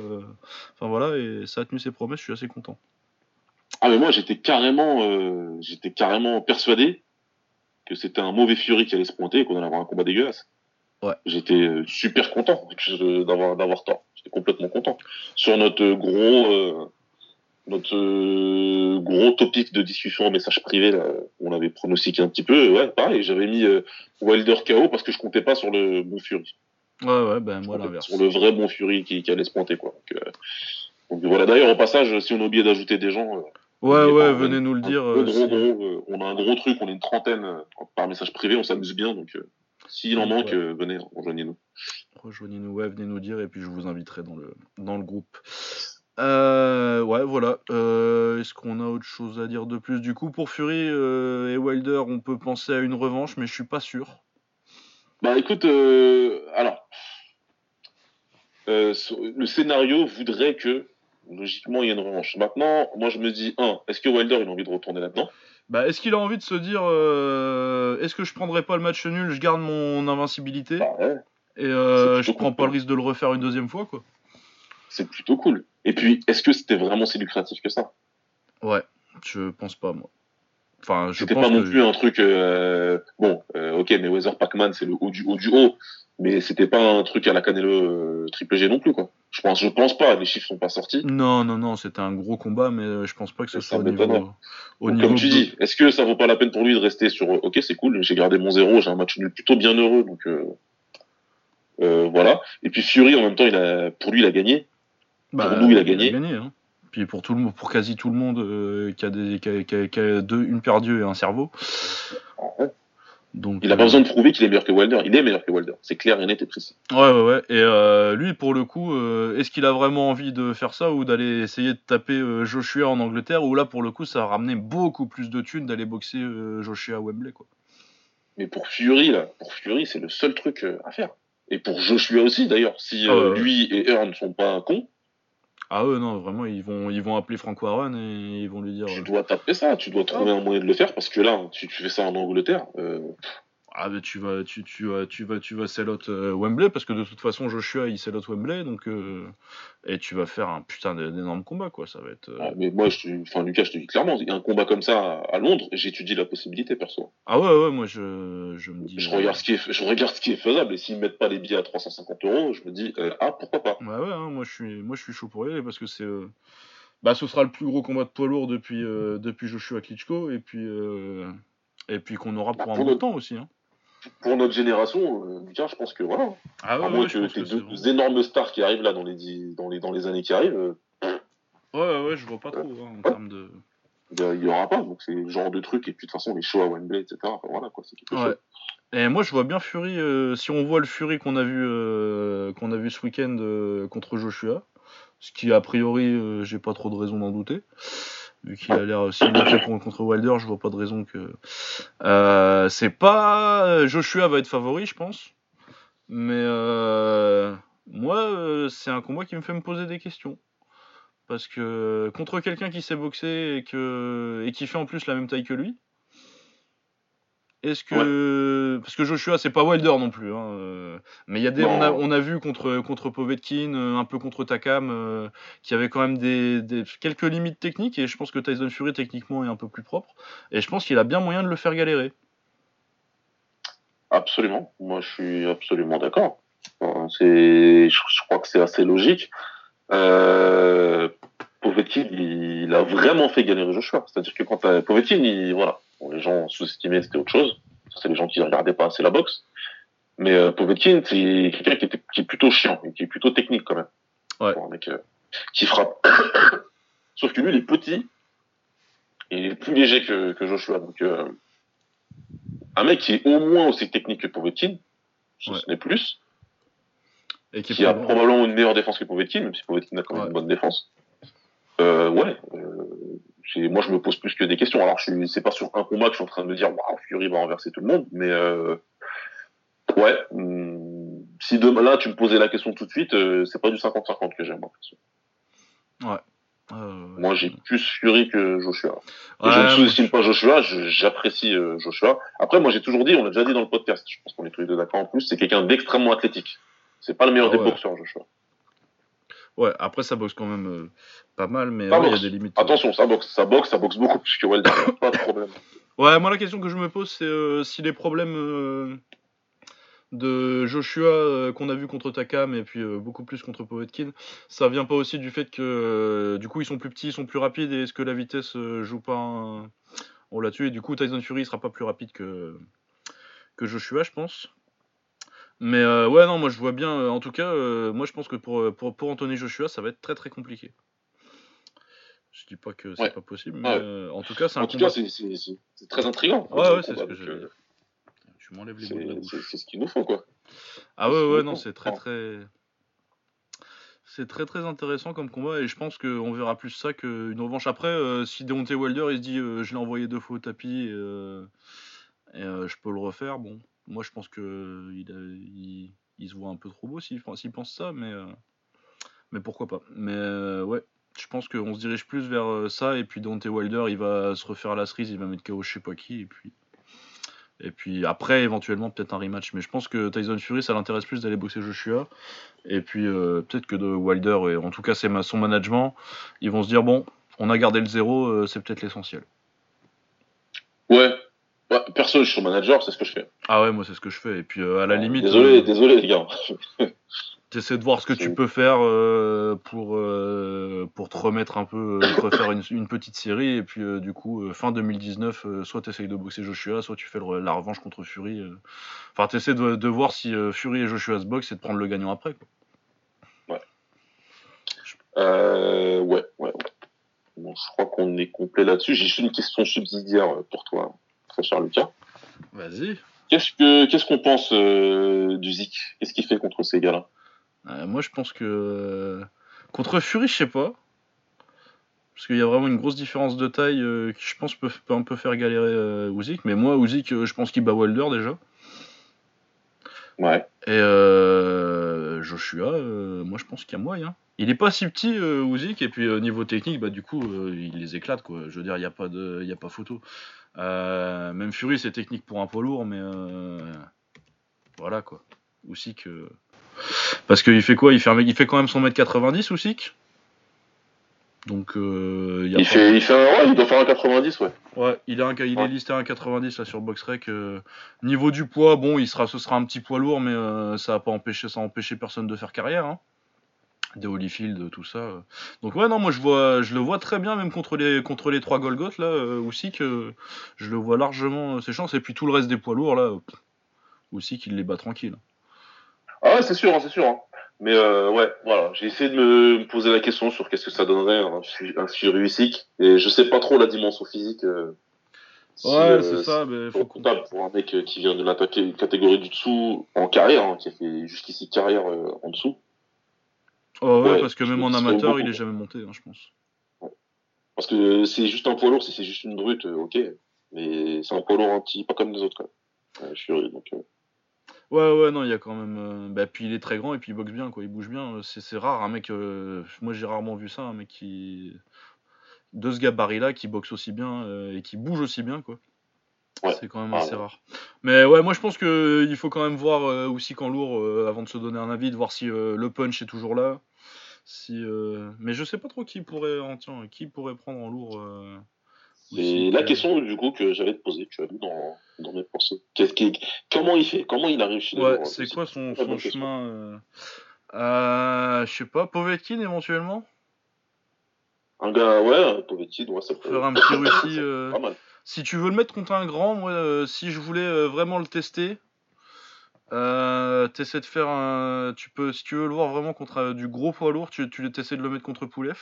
enfin voilà, et ça a tenu ses promesses, je suis assez content. Ah, mais moi, j'étais carrément, j'étais carrément persuadé que c'était un mauvais Fury qui allait se pointer et qu'on allait avoir un combat dégueulasse. Ouais. J'étais euh, super content d'avoir d'avoir tort. J'étais complètement content. Sur notre gros euh, notre euh, gros topic de discussion en message privé là, on avait pronostiqué un petit peu. Ouais, pareil, j'avais mis Wilder KO parce que je comptais pas sur le bon Fury. Ouais, ouais, ben moi l'inverse. Sur le vrai bon Fury qui, allait se pointer quoi. Donc, voilà. D'ailleurs, au passage, si on a oublié d'ajouter des gens, Ouais, ouais, venez nous le dire. Euh, euh, on a un gros truc, on est une trentaine euh, par message privé, on s'amuse bien, donc s'il en manque, venez, rejoignez-nous. Rejoignez-nous, ouais, venez nous dire, et puis je vous inviterai dans le, dans le groupe. ouais, voilà. Est-ce qu'on a autre chose à dire de plus? Du coup, pour Fury et Wilder, on peut penser à une revanche, mais je suis pas sûr. Bah écoute, alors, le scénario voudrait que logiquement, il y a une revanche. Maintenant, moi, je me dis, un, est-ce que Wilder, il a envie de retourner là-dedans? Bah, Est-ce qu'il a envie de se dire, euh, est-ce que je prendrais pas le match nul, je garde mon invincibilité bah, Et euh, je prends pas le risque de le refaire une deuxième fois, quoi. C'est plutôt cool. Et puis, est-ce que c'était vraiment si lucratif que ça? Ouais, je pense pas, moi. Enfin, je C'était pas non plus un truc. Euh, bon, ok, mais Weather Pac-Man, c'est le haut du haut du haut mais c'était pas un truc à la Canelo euh, triple G non plus quoi. Je pense, je pense pas, les chiffres sont pas sortis. Non, non, non, c'était un gros combat, mais euh, je pense pas que ce soit au niveau, Comme tu dis, est-ce que ça vaut pas la peine pour lui de rester sur euh, Ok, c'est cool, j'ai gardé mon zéro, j'ai un match nul plutôt bien heureux, donc voilà. Et puis Fury en même temps, il a, pour lui, il a gagné. Bah, pour nous, il a gagné. Il a gagné hein. Puis pour tout le monde, pour quasi tout le monde qui a des, qui a, deux, une paire d'yeux et un cerveau. Ah il n'a pas besoin de prouver qu'il est meilleur que Wilder. Il est meilleur que Wilder. C'est clair et net et précis. Ouais, ouais, ouais. Et euh, lui, pour le coup, euh, est-ce qu'il a vraiment envie de faire ça ou d'aller essayer de taper euh, Joshua en Angleterre Ou là, pour le coup, ça a ramené beaucoup plus de thunes d'aller boxer Joshua à Wembley, quoi. Mais pour Fury, là, pour Fury, c'est le seul truc à faire. Et pour Joshua aussi, d'ailleurs. Si ah lui et Earn ne sont pas cons, ah eux non, vraiment, ils vont, ils vont appeler Frank Warren et ils vont lui dire. Tu dois taper ça, tu dois trouver un moyen de le faire parce que là, si tu fais ça en Angleterre. Euh... Ah bah tu vas tu, tu vas tu vas tu vas sell out euh, Wembley parce que de toute façon Joshua il sell out Wembley donc euh, et tu vas faire un putain d'énorme combat quoi ça va être euh, Ah, mais moi, je, enfin, Lucas, je te dis clairement, un combat comme ça à Londres, j'étudie la possibilité, perso. Ah ouais ouais moi je, je me dis Je euh, regarde ce qui est, je regarde ce qui est faisable, et s'ils mettent pas les billets à 350 euros, je me dis, euh, ah, pourquoi pas. Ouais ouais hein, moi je suis moi je suis chaud pour y aller parce que c'est euh, bah ce sera le plus gros combat de poids lourd depuis euh, depuis Joshua Klitschko et puis euh, et puis qu'on aura pour Bah, un pour bout de notre- temps aussi hein. Pour notre génération, euh, Lucas, je pense que voilà. Ah ouais, à moins ouais, je que c'est deux bon. énormes stars qui arrivent là dans les, dans les, dans les années qui arrivent, euh, Ouais ouais ouais, je vois pas trop hein, en termes de il y aura pas. Donc c'est le genre de truc, et puis de toute façon, les shows à Wembley, etc. Enfin, voilà, quoi, c'est quelque Ouais. chose. Et moi, je vois bien Fury. euh, si on voit le Fury qu'on a vu, euh, qu'on a vu ce week-end contre Joshua, ce qui a priori, j'ai pas trop de raison d'en douter, vu qu'il a l'air. S'il l'a fait con- contre Wilder, je vois pas de raison que. Euh, c'est pas. Joshua va être favori, je pense. Mais euh, moi, euh, c'est un combat qui me fait me poser des questions. Parce que contre quelqu'un qui sait boxer et qui fait en plus la même taille que lui, est-ce que. Parce que Joshua, c'est pas Wilder non plus. hein, euh, Mais il y a des, on, a, on a vu contre, contre Povetkin, euh, un peu contre Takam, euh, qui avait quand même des, des- quelques limites techniques. Et je pense que Tyson Fury, techniquement, est un peu plus propre. Et je pense qu'il a bien moyen de le faire galérer. Absolument. Moi, je suis absolument d'accord. C'est, je, je crois que c'est assez logique. Euh, Povetkin, il, il a vraiment fait galérer Joshua. C'est-à-dire que quand Povetkin, il, voilà, Bon, les gens sous-estimaient, c'était autre chose. C'est les gens qui regardaient pas assez la boxe. Mais euh, Povetkin, c'est quelqu'un qui, était, qui est plutôt chiant, et qui est plutôt technique quand même. Ouais. Pour un mec euh, qui frappe. (coughs) Sauf que lui, il est petit, et il est plus léger que, que Joshua. Donc, euh, un mec qui est au moins aussi technique que Povetkin, si Ouais. ce n'est plus, Et qui a probablement une meilleure défense que Povetkin, même si Povetkin a quand même Ouais. une bonne défense. Euh, ouais, moi je me pose plus que des questions. Alors je c'est pas sur un combat que je suis en train de me dire, waouh, Fury va renverser tout le monde, mais euh, ouais, hum, si demain là tu me posais la question tout de suite, euh, c'est pas du 50-50 que j'aime. Moi, perso. Euh, moi j'ai plus Fury que Joshua. Et ouais, je ne sous-estime pas Joshua, j'apprécie euh, Joshua. Après, moi j'ai toujours dit, on l'a déjà dit dans le podcast, je pense qu'on est tous les deux d'accord en plus, c'est quelqu'un d'extrêmement athlétique. C'est pas le meilleur Ah des ouais. boxeurs, Joshua. Ouais, après ça boxe quand même euh, pas mal, mais ouais, il y a des limites. Attention, ça boxe, ça boxe, ça boxe beaucoup plus que Wilder, pas de problème. Ouais, moi la question que je me pose, c'est euh, si les problèmes euh, de Joshua qu'on a vu contre Takam et puis beaucoup plus contre Povetkin, ça vient pas aussi du fait que du coup ils sont plus petits, ils sont plus rapides et est-ce que la vitesse joue pas un rôle là-dessus et du coup Tyson Fury sera pas plus rapide que que Joshua, je pense. Mais euh, ouais, non, moi je vois bien. euh, en tout cas, euh, moi je pense que pour, pour, pour Anthony Joshua, ça va être très très compliqué. Je dis pas que c'est Ouais. pas possible, mais Ouais. euh, en tout cas, c'est un En tout combat. cas, c'est- très intriguant. Ouais, ouais, c'est ce que euh, Tu m'enlèves les mots de la C'est bouche. c'est- c'est ce qu'il nous faut, quoi. Ah ouais, ouais, non, c'est très très. C'est très très intéressant comme combat et je pense qu'on verra plus ça qu'une revanche. Après, si Deontay Wilder il se dit je l'ai envoyé deux fois au tapis et, et, je peux le refaire, bon, moi je pense que il, se voit un peu trop beau s'il pense, ça, mais, euh, mais pourquoi pas. Mais euh, ouais, je pense qu'on se dirige plus vers euh, ça et puis Deontay Wilder il va se refaire la cerise, il va mettre KO je sais pas qui et puis. Et puis après, éventuellement, peut-être un rematch. Mais je pense que Tyson Fury, ça l'intéresse plus d'aller boxer Joshua. Et puis peut-être que de Wilder, et en tout cas c'est son management, ils vont se dire bon, on a gardé le zéro, c'est peut-être l'essentiel. Ouais. Perso, je suis manager, c'est ce que je fais. Ah ouais, moi c'est ce que je fais. Et puis euh, à la limite, Désolé, euh, désolé, les gars. (laughs) t'essaies de voir ce que tu peux faire euh, pour, pour te remettre un peu, te refaire une, une petite série. Et puis du coup, fin 2019, euh, soit t'essayes de boxer Joshua, soit tu fais le- la revanche contre Fury. Enfin, t'essaies de, de voir si Fury et Joshua se boxent et de prendre le gagnant après. Quoi. Euh, ouais, ouais, ouais. Bon, je crois qu'on est complet là-dessus. J'ai juste une question subsidiaire pour toi, très cher Lucas. Vas-y. Qu'est-ce que qu'est-ce qu'on pense euh, du Zik? Qu'est-ce qu'il fait contre ces gars-là? Euh, moi, je pense que euh, contre Fury, je sais pas. Parce qu'il y a vraiment une grosse différence de taille euh, qui, je pense, peut, peut un peu faire galérer Usyk. Mais moi, euh, je pense qu'il bat Wilder déjà. Ouais. Et euh, Joshua, moi, je pense qu'il y a moyen. Il est pas si petit, Usyk, et puis niveau technique, bah, du coup, il les éclate, quoi. Je veux dire, il n'y a, pas de- il y a pas photo. Euh, même Fury, c'est technique pour un poids lourd, mais euh, voilà quoi. Usyk. euh, Parce qu'il fait quoi? Il fait, un mec- il fait quand même son mètre 90 Usyk Donc euh, y a Il pas- fait, il fait un, ouais, il doit faire un 90, ouais. Ouais, il, est un- il est Ouais. listé à 1,90 là sur BoxRec. euh, niveau du poids, bon, il sera, ce sera un petit poids lourd, mais euh, ça va pas ça a empêché personne de faire carrière. Hein. Des Holyfield, tout ça. euh. Donc ouais, non, moi je vois, je le vois très bien, même contre les, contre les trois Golgoth là, euh, aussi que je le vois largement euh, ses chances. Et puis tout le reste des poids lourds là, euh, pff, aussi qu'il les bat tranquille. Ah ouais, c'est sûr, hein, c'est sûr. hein. Mais euh, ouais, voilà, j'ai essayé de me poser la question sur qu'est-ce que ça donnerait un, Fu- un Fury et je sais pas trop la dimension physique. euh, si, Ouais, euh, c'est ça, mais c'est faut comptable pour un mec euh, qui vient de la ta- catégorie du dessous en carrière, hein, qui a fait jusqu'ici carrière euh, en dessous. Oh, ouais, Ouais, parce que je même en amateur, il est jamais monté, hein, je pense. Parce que c'est juste un poids lourd, si c'est juste une brute, euh, ok. Mais c'est un poids lourd petit, pas comme les autres, quoi. Euh, Fury, donc. euh, Ouais, ouais, non, il y a quand même. euh, Bah, puis il est très grand et puis il boxe bien, quoi. Il bouge bien. C'est c'est rare, un mec. euh, Moi, j'ai rarement vu ça, un mec qui. De ce gabarit-là, qui boxe aussi bien et qui bouge aussi bien, quoi. Ouais. C'est quand même Ah, assez ouais. rare. Mais ouais, moi, je pense que il faut quand même voir euh, aussi qu'en lourd, euh, avant de se donner un avis, de voir si euh, le punch est toujours là. Si, euh, Mais je sais pas trop qui pourrait. en- Tiens, qui pourrait prendre en lourd. euh, aussi, la que- question, du coup, que j'allais te poser, tu as vu dans, dans mes pensées. Comment il fait Comment il a réussi Ouais, c'est quoi son, chemin euh, euh, Je sais pas, Povetkin éventuellement? Un gars, ouais, Povetkin, ouais, ça peut Faire un petit (coughs) Russie. euh, Pas mal. Si tu veux le mettre contre un grand, moi, euh, si je voulais euh, vraiment le tester, euh, t'essaies de faire un. Tu peux, si tu veux le voir vraiment contre du gros poids lourd, tu, tu essaies de le mettre contre Poulev.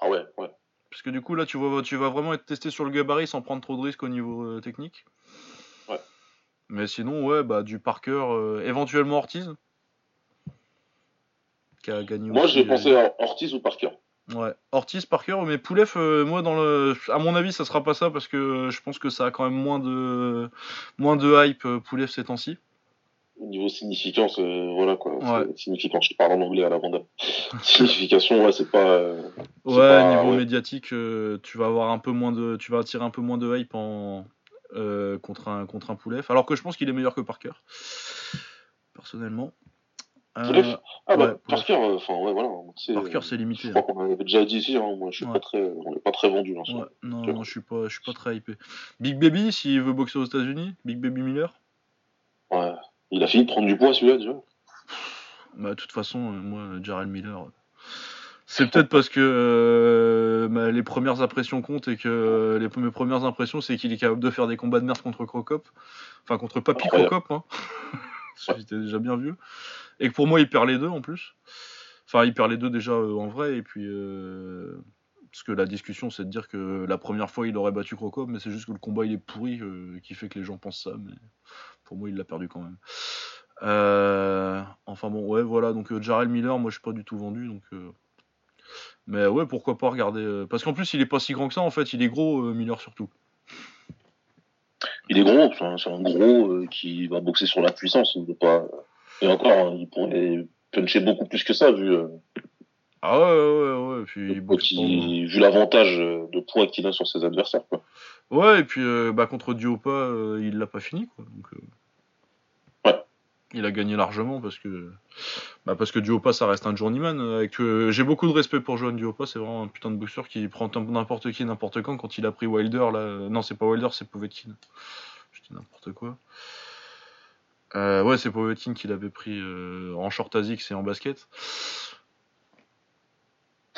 Ah ouais, ouais. Parce que du coup, là, tu, vois, tu vas vraiment être testé sur le gabarit sans prendre trop de risques au niveau euh, technique. Ouais. Mais sinon, ouais, bah, du Parker, euh, éventuellement Ortiz. Qui a gagné Moi, aussi, j'ai euh, pensé à Ortiz ou Parker. Ouais, Ortiz, Parker, mais Poulev, euh, moi, dans le, à mon avis, ça sera pas ça parce que euh, je pense que ça a quand même moins de, moins de hype euh, Poulev ces temps-ci. Au niveau significance, euh, voilà quoi. Ouais. Significance, je parle en anglais à la bande. (laughs) Signification, ouais, c'est pas. euh, Ouais, pas- niveau ouais. médiatique, tu vas avoir un peu moins de, tu vas attirer un peu moins de hype en contre un contre un Poulev, alors que je pense qu'il est meilleur que Parker, personnellement. Ah bah, ouais, enfin, ouais, voilà. euh, c'est limité. Je crois qu'on avait déjà dit ici, hein, moi, je suis Ouais. pas très, on n'est pas très vendu. Hein, hein. non, non, je suis pas, je suis pas très hypé. Big Baby, s'il veut boxer aux États-Unis, Big Baby Miller. Ouais. Il a fini de prendre du poids, celui-là, déjà. Bah, de toute façon, euh, moi, Jarrell Miller, euh, c'est peut-être parce que euh, bah, les premières impressions comptent et que euh, les mes premières impressions, c'est qu'il est capable de faire des combats de merde contre Crocop, enfin contre Papy. Crocop, hein. (laughs) J'étais déjà bien vieux. Et que pour moi, il perd les deux en plus. Enfin, il perd les deux déjà euh, en vrai, et puis. euh, Parce que la discussion, c'est de dire que la première fois, il aurait battu Crocop, mais c'est juste que le combat, il est pourri, euh, qui fait que les gens pensent ça, mais pour moi, il l'a perdu quand même. Enfin bon, ouais, voilà. Donc Jarrell Miller, moi je suis pas du tout vendu. Donc, Mais ouais, pourquoi pas regarder. Parce qu'en plus, il est pas si grand que ça en fait. Il est gros, Miller surtout. Il est gros, c'est un, gros qui va boxer sur la puissance. Il veut pas. Et encore, hein, il pourrait puncher beaucoup plus que ça, vu, euh, Ah ouais, ouais, ouais. Puis il vu l'avantage euh, de poids qu'il a sur ses adversaires. Quoi. Ouais, et puis euh, bah, contre Diopa, euh, il l'a pas fini quoi. Donc, euh, Ouais. Il a gagné largement parce que bah, parce que Diopa ça reste un journeyman. Avec, J'ai beaucoup de respect pour Johan Diopa, c'est vraiment un putain de boxeur qui prend n'importe qui n'importe quand. Quand il a pris Wilder là, non c'est pas Wilder, c'est Povetkin. Je dis n'importe quoi. Euh, ouais, c'est Povetkin qui l'avait pris euh, en short ASICS et en basket.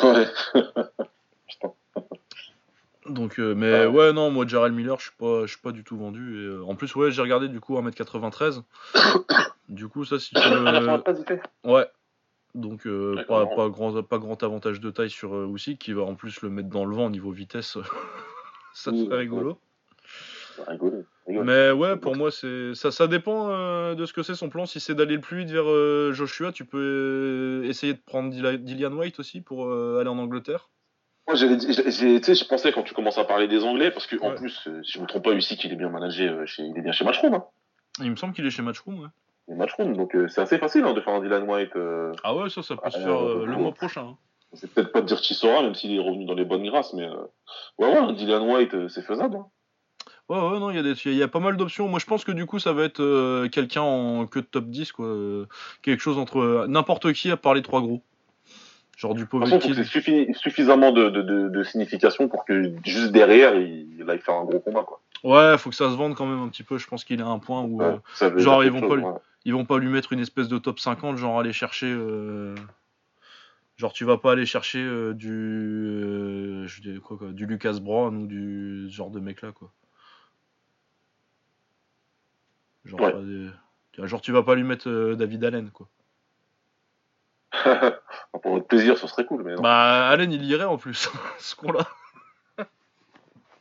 Ouais. (laughs) Donc, euh, mais Ouais. ouais, non, moi, Jarrell Miller, je suis pas, je suis pas du tout vendu. Et, en plus, ouais, j'ai regardé du coup 1m93. du coup, ça, si tu (coughs) veux. Ouais. Donc, pas, grand, pas grand avantage de taille sur Usyk, qui va en plus le mettre dans le vent au niveau vitesse. (laughs) ça serait rigolo. Rigoler. rigoler. Mais ouais, pour moi, c'est ça, ça dépend euh, de ce que c'est son plan. Si c'est d'aller le plus vite vers euh, Joshua, tu peux euh, essayer de prendre Dillian White aussi pour euh, aller en Angleterre. Moi, je pensais quand tu commences à parler des Anglais, parce que en Ouais. plus, euh, si je me trompe pas, Usyk, il est bien managé, euh, chez, il est bien chez Matchroom. Hein. Il me semble qu'il est chez Matchroom. Ouais. Il est Matchroom, donc euh, c'est assez facile hein, de faire un Dylan White. euh, Ah ouais, ça, ça peut se Euh, faire euh, le mois prochain. hein. C'est peut-être pas de dire Chisora, même s'il est revenu dans les bonnes grâces, mais euh, ouais, ouais, Dylan White, euh, c'est faisable. hein. Ouais, ouais, non, il y, a des- il y a pas mal d'options. Moi, je pense que du coup, ça va être euh, quelqu'un en queue de top 10, quoi. euh, quelque chose entre euh, n'importe qui à part les trois gros. Genre du Povetkin. c'est suffi- suffisamment de, de, de, de signification pour que juste derrière, il, il aille faire un gros combat. Quoi. Ouais, faut que ça se vende quand même un petit peu. Je pense qu'il est à un point où Ouais, euh, genre, ils vont pas lui- ouais. ils vont pas lui mettre une espèce de top 50, genre aller chercher. Genre, tu vas pas aller chercher du. je dis quoi, quoi, du Lucas Brown ou du ce genre de mec là, quoi. Genre, Ouais. des- vois, genre, tu vas pas lui mettre euh, David Allen, quoi. (laughs) pour votre plaisir, ce serait cool, mais non. Bah, Allen, il irait en plus, (laughs) ce con-là.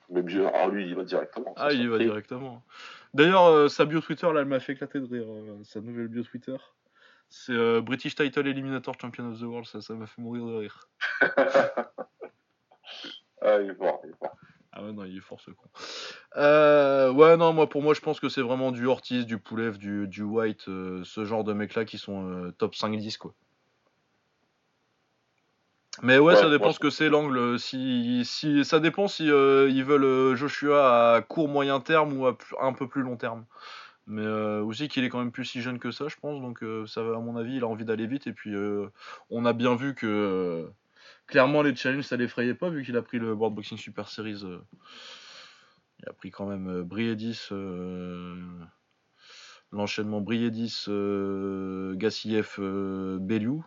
Même je- alors lui, il va directement. Ah, il y va directement. D'ailleurs, euh, sa bio Twitter, là, elle m'a fait éclater de rire. euh, sa nouvelle bio Twitter. C'est euh, British Title Eliminator Champion of the World, ça, ça m'a fait mourir de rire. (laughs) Ah, il est fort, il est fort. Ah ouais, non, il est fort ce con. Euh, ouais, non, moi, pour moi, je pense que c'est vraiment du Ortiz, du Poulev, du, du White, euh, ce genre de mecs-là qui sont euh, top 5-10, quoi. Mais ouais, Ouais, ça dépend ce que c'est l'angle. Si, si, ça dépend si ils veulent Joshua à court moyen terme ou à un peu plus long terme. Mais euh, aussi qu'il est quand même plus si jeune que ça, je pense. Donc ça, va, à mon avis, il a envie d'aller vite. Et puis on a bien vu que clairement les challenges ça l'effrayait pas vu qu'il a pris le World Boxing Super Series. euh, il a pris quand même euh, Briedis, euh, l'enchaînement Briedis, Gassiev, Bellew.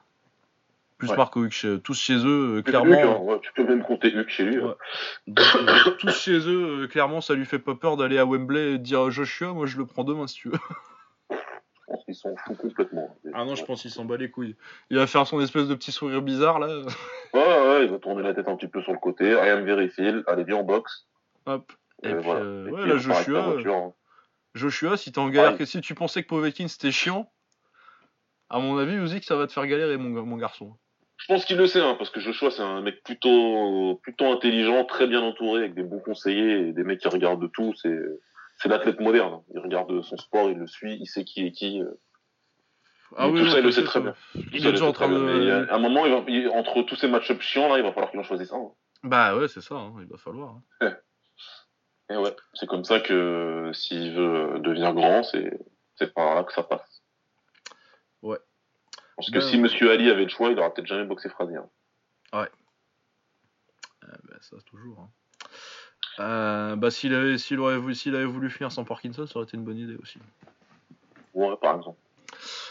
Plus Ouais. Marco Huck, chez- tous chez eux, clairement. hein, ouais, tu peux même compter Huck chez lui. Ouais. hein. Donc, (coughs) tous chez eux, clairement, ça lui fait pas peur d'aller à Wembley et de dire à Joshua, moi je le prends demain si tu veux. Je pense qu'ils s'en foutent complètement. Ah non, je pense qu'il s'en bat les couilles. Il va faire son espèce de petit sourire bizarre là. Ouais, ouais, il va tourner la tête un petit peu sur le côté. Ryan Verifield, allez, viens en boxe. Hop. Et, Et puis, voilà. euh, Et ouais, puis, là, Joshua, voiture, hein. Joshua, si t'es en galère, Ouais. que si tu pensais que Povetkin c'était chiant, à mon avis, Usyk, ça va te faire galérer, mon, ga- mon garçon. Je pense qu'il le sait, hein, parce que Joshua, c'est un mec plutôt, plutôt intelligent, très bien entouré, avec des bons conseillers et des mecs qui regardent tout. C'est, c'est l'athlète moderne. hein. Il regarde son sport, il le suit, il sait qui est qui. euh. Ah tout oui, ça, il le sait très euh, bien. Il Tout est ça, déjà en train bien. Mais, de. euh, à un moment, il va, il- entre tous ces match-ups chiants, là, il va falloir qu'il en choisisse un. hein. Bah ouais, c'est ça, hein, il va falloir. hein. Et ouais, c'est comme ça que s'il veut devenir grand, c'est, c'est par là que ça passe. Ouais. Parce que Ben, si Monsieur Ali avait le choix, il aurait peut-être jamais boxé Frazier. hein. Ah, bah, ça, c'est toujours. Euh, bah, s'il avait, s'il aurait voulu, s'il avait voulu finir sans Parkinson, ça aurait été une bonne idée aussi. Ouais, par exemple.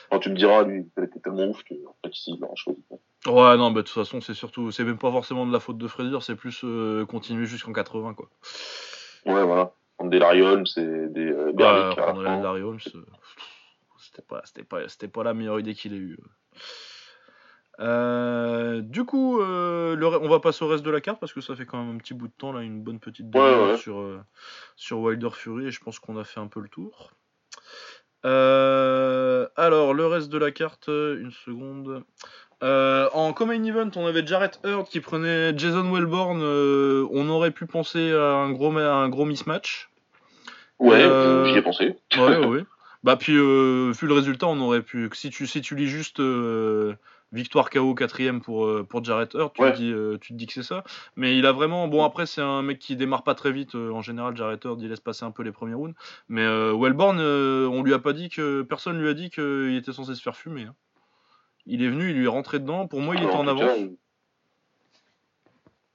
Quand tu me diras, lui, il était tellement ouf que, en fait, il aura choisi. Ouais, non, bah, de toute façon, c'est surtout, c'est même pas forcément de la faute de Frazier, c'est plus euh, continuer jusqu'en 80, quoi. Ouais, voilà. Prendre des Larry Holmes et des euh, Ouais, à la prendre fin. Larry Holmes, euh, c'était pas, c'était pas, c'était pas la meilleure idée qu'il ait eue. Euh, du coup, euh, le on va passer au reste de la carte parce que ça fait quand même un petit bout de temps là, une bonne petite Ouais, ouais. sur euh, sur Wilder Fury et je pense qu'on a fait un peu le tour. Alors le reste de la carte, une seconde. En common event, on avait Jarrett Hurd qui prenait Jason Wellborn. on aurait pu penser à un gros, un gros mismatch. Ouais, j'y ai pensé. Ouais, ouais. Bah puis vu le résultat, on aurait pu. Si tu si tu lis juste victoire KO quatrième pour euh, pour Jarrett tu Ouais. te dis euh, tu te dis que c'est ça. Mais il a vraiment bon après c'est un mec qui démarre pas très vite euh, en général. Jarrett il laisse passer un peu les premiers rounds. Mais euh, Wellborn, euh, on lui a pas dit que personne lui a dit qu'il était censé se faire fumer. hein. Il est venu, il lui est rentré dedans. Pour moi, il était en avance.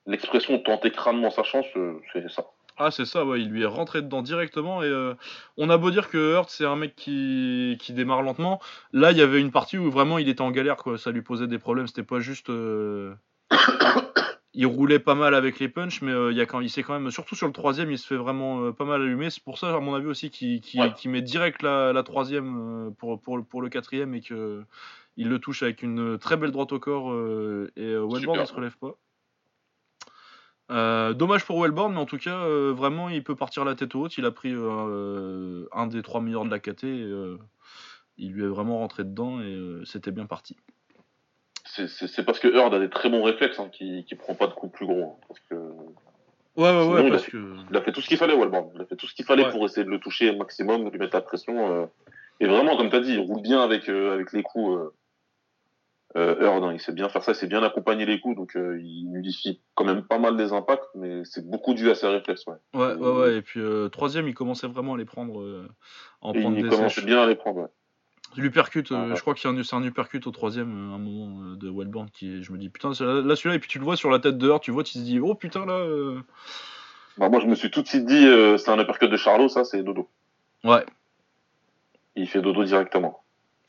L'expression tenter crânement sa chance, c'est ça. Ah, c'est ça, ouais, il lui est rentré dedans directement. Et euh, on a beau dire que Hurt, c'est un mec qui, qui démarre lentement. Là, il y avait une partie où vraiment il était en galère, quoi. Ça lui posait des problèmes. C'était pas juste. euh, (coughs) il roulait pas mal avec les punchs, mais euh, il, y a quand, il s'est quand même. Surtout sur le troisième, il se fait vraiment pas mal allumer. C'est pour ça, à mon avis, aussi, qu'il Ouais. met direct la, la troisième pour, pour, pour le quatrième et que. Il le touche avec une très belle droite au corps et Super. il se relève pas. Euh, dommage pour Wellborn, mais en tout cas, euh, vraiment, il peut partir la tête haute. Il a pris euh, un des trois meilleurs de la KT. Et, euh, il lui est vraiment rentré dedans et euh, c'était bien parti. C'est- parce que Heard a des très bons réflexes hein, qui qui prend pas de coups plus gros. hein, parce que Ouais, ouais, Sinon, ouais, il a parce fait- que. il a fait tout ce qu'il fallait, Wellborn. Il a fait tout ce qu'il fallait Ouais. pour essayer de le toucher au maximum, de lui mettre la pression. euh. Et vraiment, comme tu as dit, il roule bien avec, euh, avec les coups. Euh. Euh, Heard, hein, il sait bien faire ça, il sait bien accompagner les coups, donc euh, il modifie quand même pas mal des impacts, mais c'est beaucoup dû à ses réflexes. Ouais, ouais, ouais. ouais. Et puis troisième, il commençait vraiment à les prendre en prendre il commençait bien à les prendre. Ouais. L'uppercut, je crois que c'est un, un uppercut au troisième, un moment de Wildborn qui, je me dis putain, là celui-là, et puis tu le vois sur la tête de Heard, tu vois, tu te dis oh putain là. Bah, moi je me suis tout de suite dit c'est un uppercut de Charlot, ça c'est dodo. Ouais. Il fait dodo directement.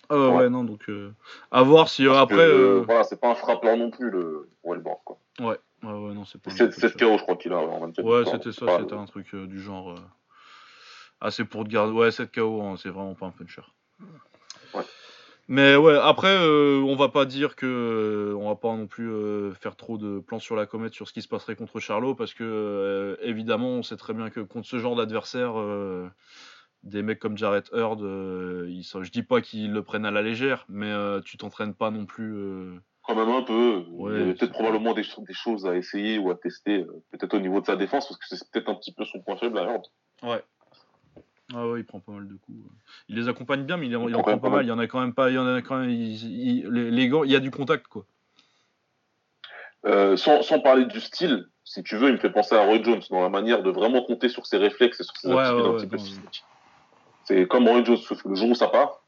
Ah ouais, non, donc euh, à voir si euh, après. Euh, voilà, c'est pas un frappeur non plus le Wellborn quoi. Ouais, ouais, ouais, non, c'est pas. 7, 7 KO, je crois qu'il a en 27 Ouais, c'était ça, c'était un truc du genre. Ah, c'est pour te garder. Ouais, 7 KO, hein, c'est vraiment pas un puncher. Ouais. Mais ouais, après, on va pas dire que. on va pas non plus faire trop de plans sur la comète sur ce qui se passerait contre Charlot, parce que évidemment, on sait très bien que contre ce genre d'adversaire des mecs comme Jared Hurd, euh, ils sont, je dis pas qu'ils le prennent à la légère, mais euh, tu t'entraînes pas non plus. Euh, Quand même un peu. il y avait peut-être probablement des, des, choses à essayer ou à tester, peut-être au niveau de sa défense, parce que c'est peut-être un petit peu son point faible à Hurd. Ouais. Ah ouais, il prend pas mal de coups. Il les accompagne bien, mais il, en, prend pas mal. Il y en a quand même pas. Il y en a quand même. les, gants, il y a du contact, quoi. sans, sans, parler du style, si tu veux, il me fait penser à Roy Jones dans la manière de vraiment compter sur ses réflexes et sur ses ouais, un petit peu physiques. C'est comme Roy Jones, le jour où ça part.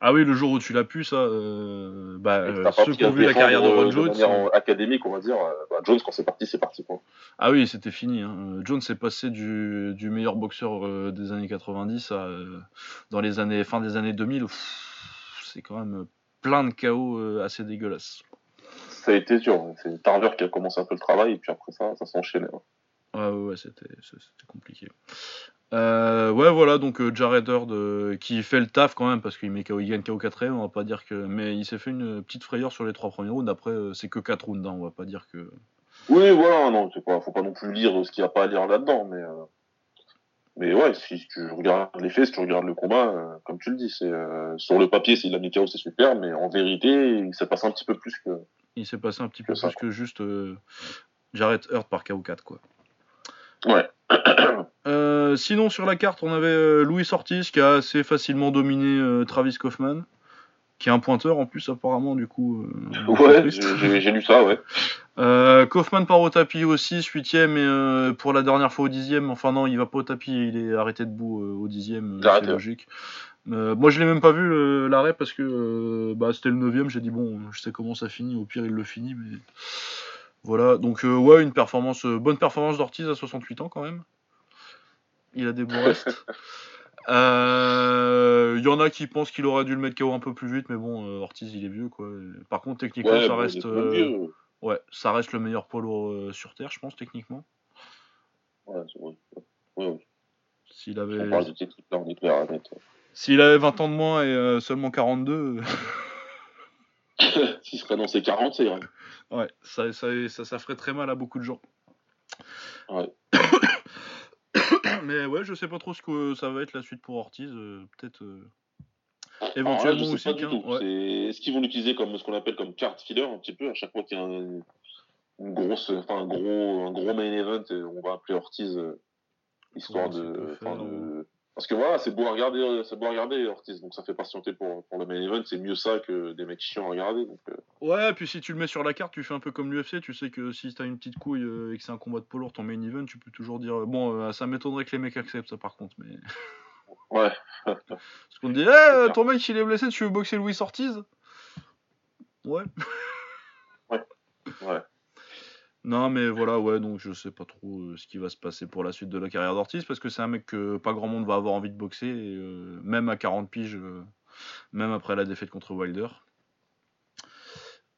Ah oui, le jour où tu l'as pu, ça. Euh, bah, euh, ceux qui ont vu la carrière de Ron Jones. De académique, on va dire. Euh, bah, Jones, quand c'est parti, c'est parti. Quoi. Ah oui, c'était fini. Hein. Jones est passé du, du meilleur boxeur euh, des années 90 à. dans les années. fin des années 2000. C'est quand même plein de chaos assez dégueulasses. Ça a été dur. C'est Tarver qui a commencé un peu le travail, et puis après ça, ça s'enchaînait. Ouais, ouais, ouais c'était compliqué. Euh, ouais, voilà, donc euh, Jared Hurd euh, qui fait le taf quand même parce qu'il met KO, il gagne KO 4 on va pas dire que. Mais il s'est fait une petite frayeur sur les trois premiers rounds. Après, c'est que 4 rounds, hein, on va pas dire que. Oui, voilà, non, pas, faut pas non plus lire ce qu'il y a pas à lire là-dedans, mais. Mais ouais, si tu regardes les faits, si tu regardes le combat, comme tu le dis, c'est sur le papier, s'il a mis KO, c'est super, mais en vérité, il s'est passé un petit peu plus que. Il s'est passé un petit peu plus que juste Jared Hurd par KO 4, quoi. Ouais. (clears throat) Euh, sinon, sur la carte, on avait euh, Louis Ortiz qui a assez facilement dominé euh, Travis Kaufman, qui est un pointeur en plus, apparemment, du coup. (laughs) ouais, j'ai lu ça, ouais. Kaufman part au tapis au 6, 8 et pour la dernière fois au 10 Enfin, non, il va pas au tapis, il est arrêté debout au 10 c'est logique. moi, je l'ai même pas vu l'arrêt parce que bah, c'était le 9 J'ai dit, bon, je sais comment ça finit, au pire, il le finit, mais. Voilà, donc ouais, une performance, bonne performance d'Ortiz à 68 ans quand même il a des bons restes. Il (laughs) euh, y en a qui pensent qu'il aurait dû le mettre KO un peu plus vite, mais bon, euh, Ortiz il est vieux quoi. Par contre, techniquement, ça reste, euh, ouais, ça reste le meilleur polo sur terre, je pense techniquement. Ouais, c'est vrai. Ouais, S'il avait. On parle de technique là, on est clair S'il avait 20 ans de moins et seulement 42. (laughs) (laughs) S'il serait dans ses 40, c'est vrai. Ouais, ça ça, ça, ça, ferait très mal à beaucoup de gens. Ouais. Mais ouais, je sais pas trop ce que ça va être la suite pour Ortiz. Euh, peut-être. Euh, éventuellement aussi. Est-ce qu'ils vont l'utiliser comme ce qu'on appelle comme carte filler un petit peu à chaque fois qu'il y a un, une grosse, enfin un gros, un gros main event, on va appeler Ortiz euh, histoire de, parce que voilà, c'est beau à regarder, c'est beau à regarder Ortiz, donc ça fait patienter pour, pour le main event, c'est mieux ça que des mecs chiants à regarder. Donc, euh. Ouais, puis si tu le mets sur la carte, tu fais un peu comme l'UFC, tu sais que si t'as une petite couille euh, et que c'est un combat de poids lourd, ton main event, tu peux toujours dire, bon, euh, ça m'étonnerait que les mecs acceptent ça par contre, mais. (laughs) Ouais. (laughs) Parce qu'on te dit, hey, ton mec il est blessé, tu veux boxer Louis Ortiz? Ouais. ouais. Ouais. Non, mais voilà, ouais, donc je sais pas trop euh, ce qui va se passer pour la suite de la carrière d'Ortiz, parce que c'est un mec que pas grand monde va avoir envie de boxer, euh, même à 40 piges, euh, même après la défaite contre Wilder.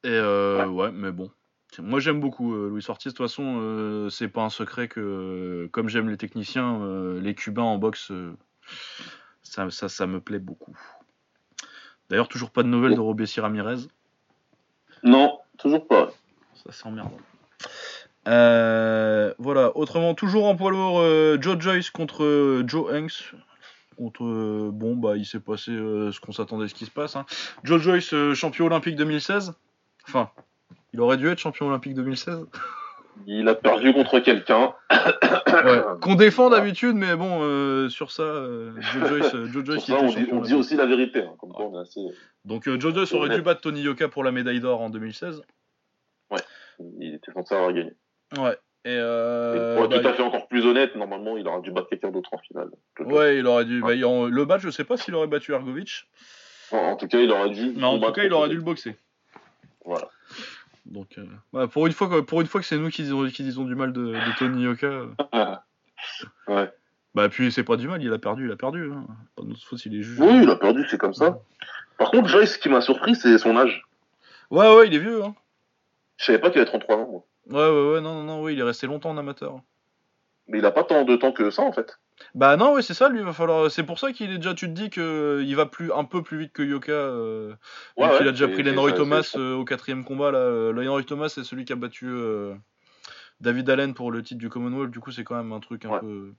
Et ouais. mais bon. Moi j'aime beaucoup Louis Ortiz, de toute façon, c'est pas un secret que, comme j'aime les techniciens, les Cubains en boxe, ça, ça, me plaît beaucoup. D'ailleurs, toujours pas de nouvelles de Robessi Ramirez? Non, toujours pas. Ça s'emmerde. Euh, voilà, autrement, toujours en poids lourd, euh, Joe Joyce contre euh, Joe Hanks. Contre, bon, bah, il s'est passé ce qu'on s'attendait ce qui se passe. Hein. Joe Joyce, champion olympique 2016. Enfin, il aurait dû être champion olympique 2016. Il a perdu contre quelqu'un. (coughs) Ouais. Qu'on défend d'habitude, mais bon, sur ça, Joe Joyce, Joe Joyce ça, on dit, on aussi la vérité. hein, comme on est assez... Donc Joe Joyce aurait dû battre Tony Yoka pour la médaille d'or en 2016. Il était censé avoir gagné. Ouais. Et, euh, pour être bah, tout à fait encore plus honnête, normalement, il aurait dû battre quelqu'un d'autre en finale. ouais, il aurait dû. bah, il en- le match, je sais pas s'il aurait battu Ergovic, En, en tout cas, il aurait dû. mais en tout cas, il aurait dû le boxer. Voilà. Donc, euh, bah, pour une fois, que- pour une fois que c'est nous qui disons, qui disons du mal de, de Tony Yoka. euh, (laughs) ouais. Bah puis c'est pas du mal, il a perdu, il a perdu. Hein. Pas de notre faute s'il est juge. Oui, il a perdu, c'est comme ça. Par contre, Joyce, ce qui m'a surpris, c'est son âge. Ouais, ouais, il est vieux. Hein. Je savais pas qu'il avait 33 ans, moi. Ouais, ouais, ouais, non, non, non, oui, il est resté longtemps en amateur. Mais il a pas tant de temps que ça, en fait. Bah non, oui, c'est ça, lui, va falloir. C'est pour ça qu'il est déjà, tu te dis que euh, il va plus, un peu plus vite que Yoka. Euh, Ouais, qu'il ouais, a déjà pris Lenroy ça, Thomas euh, au quatrième combat. Là. Lenroy Thomas, c'est celui qui a battu euh, David Allen pour le titre du Commonwealth. Du coup, c'est quand même un truc un Ouais. peu.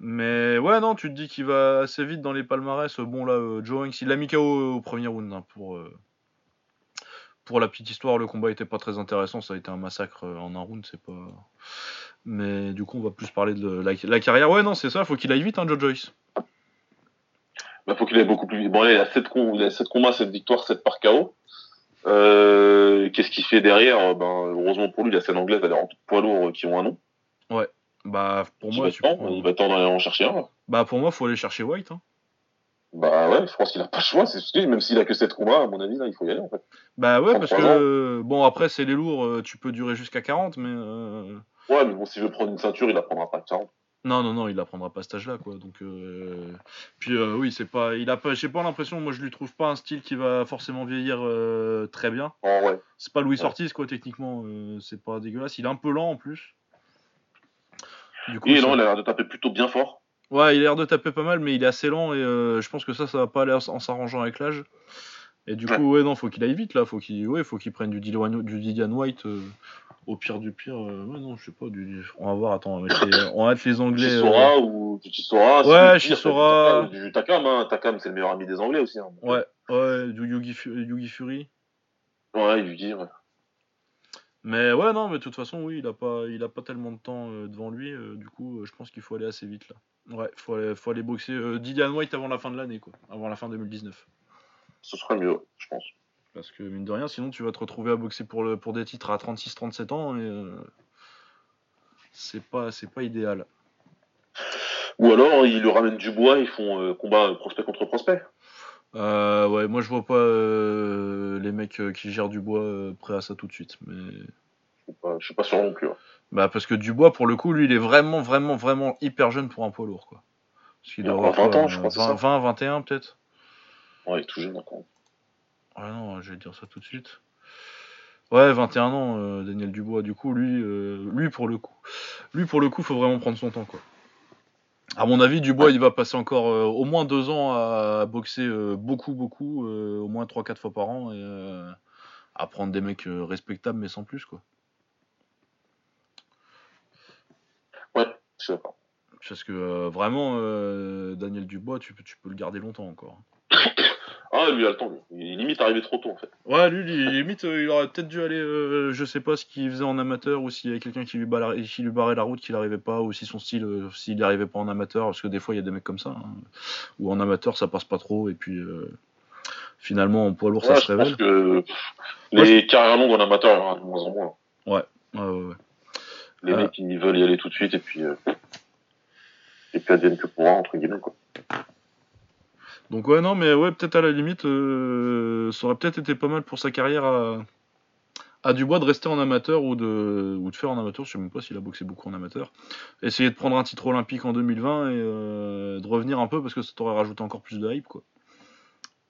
Mais ouais, non, tu te dis qu'il va assez vite dans les palmarès. Bon, là, Joe Hanks, il l'a mis KO au premier round. hein, pour, pour la petite histoire, le combat était pas très intéressant. Ça a été un massacre euh, en un round, c'est pas. Mais du coup, on va plus parler de la, la carrière. Ouais, non, c'est ça, faut qu'il aille vite, hein, Joe Joyce. Bah, faut qu'il aille beaucoup plus vite. Bon, là, il a 7, com- il a 7 combats, 7 victoires, 7 par KO. Euh, Qu'est-ce qu'il fait derrière? Ben, Heureusement pour lui, la scène anglaise, elle est en poids lourds qui ont un nom. Bah, pour moi, tu prends- il va temps d'aller en chercher un. bah, pour moi, faut aller chercher White. Hein. Bah ouais, je pense qu'il a pas le choix. C'est ce même s'il a que 7 combats, à mon avis, là, il faut y aller en fait. Bah ouais, parce 33 que bon après c'est les lourds, euh, tu peux durer jusqu'à 40, mais euh, Ouais, mais bon, s'il veut prendre une ceinture, il la prendra pas à 40. non non non, il la prendra pas à cet âge-là quoi. Donc euh, puis euh, oui c'est pas, il a pas, j'ai pas l'impression, moi je lui trouve pas un style qui va forcément vieillir très bien. En ouais. C'est pas Louis Ouais. Ortiz quoi techniquement, c'est pas dégueulasse. Il est un peu lent en plus. Du coup, Et ça- non, il a l'air de taper plutôt bien fort. Ouais, il a l'air de taper pas mal, mais il est assez lent et euh, je pense que ça, ça va pas aller en s'arrangeant avec l'âge. Et du Ouais. coup, ouais, non, faut qu'il aille vite là, faut qu'il, ouais, faut qu'il prenne du Dillian White. euh, au pire du pire, euh, ouais, non, je sais pas, du, on va voir, attends, avec les, on va mettre les Anglais. Chisora ou du Chisora. Ouais, Chisora. Du du Takam, hein. Takam, c'est le meilleur ami des Anglais aussi. Hein. ouais, ouais, du Yugi, Fu- Yugi Fury. Ouais, il lui dit. ouais. Mais ouais, non, mais de toute façon, oui, il a pas, il a pas tellement de temps devant lui. du coup, je pense qu'il faut aller assez vite là. Ouais, faut aller, faut aller boxer euh, Dillian White avant la fin de l'année, quoi, avant la fin 2019. Ce serait mieux, je pense. Parce que mine de rien, sinon tu vas te retrouver à boxer pour, le, pour des titres à 36-37 ans et euh, c'est pas, c'est pas idéal. Ou alors, il lui ramène du bois, ils font euh, combat prospect contre prospect. Euh, ouais, moi je vois pas euh, les mecs euh, qui gèrent du bois euh, prêts à ça tout de suite. Mais Je suis pas, je suis pas sûr non plus. hein. Bah parce que Dubois pour le coup, lui, il est vraiment, vraiment, vraiment hyper jeune pour un poids lourd quoi. Parce qu'il Il doit avoir 20 quoi, ans, je crois, c'est 20, ça 20, 21 peut-être. Ouais, il est tout jeune encore. Ouais non, je vais dire ça tout de suite. Ouais, 21 ans, euh, Daniel Dubois. Du coup, lui, euh, lui pour le coup, lui pour le coup, faut vraiment prendre son temps quoi. À mon avis, Dubois, il va passer encore euh, au moins deux ans à boxer beaucoup, beaucoup, au moins 3-4 fois par an, et à prendre des mecs respectables, mais sans plus, quoi. Ouais, je. Parce que euh, vraiment, euh, Daniel Dubois, tu peux, tu peux le garder longtemps encore. (coughs) Ah, lui, il a le temps. lui. Il est limite arrivé trop tôt, en fait. Ouais, lui, lui, limite, euh, il aurait peut-être dû aller, je sais pas ce qu'il faisait en amateur, ou s'il y avait quelqu'un qui lui, barrait, qui lui barrait la route, qu'il n'arrivait pas, ou si son style, s'il n'y arrivait pas en amateur, parce que des fois, il y a des mecs comme ça, hein, où en amateur, ça passe pas trop, et puis finalement, en poids lourd, ça Ouais, se révèle. pense que les carrières longues en amateur, il y en aura de moins en moins. Ouais, ouais, ouais. Les Ah. mecs, ils veulent y aller tout de suite, et puis. Euh... Et puis, advienne que pourra, entre guillemets, quoi. Donc ouais, non, mais ouais, peut-être à la limite, euh, ça aurait peut-être été pas mal pour sa carrière à, à Dubois de rester en amateur ou de, ou de faire en amateur, je sais même pas s'il a boxé beaucoup en amateur. Essayer de prendre un titre olympique en 2020 et euh, de revenir un peu parce que ça t'aurait rajouté encore plus de hype, quoi.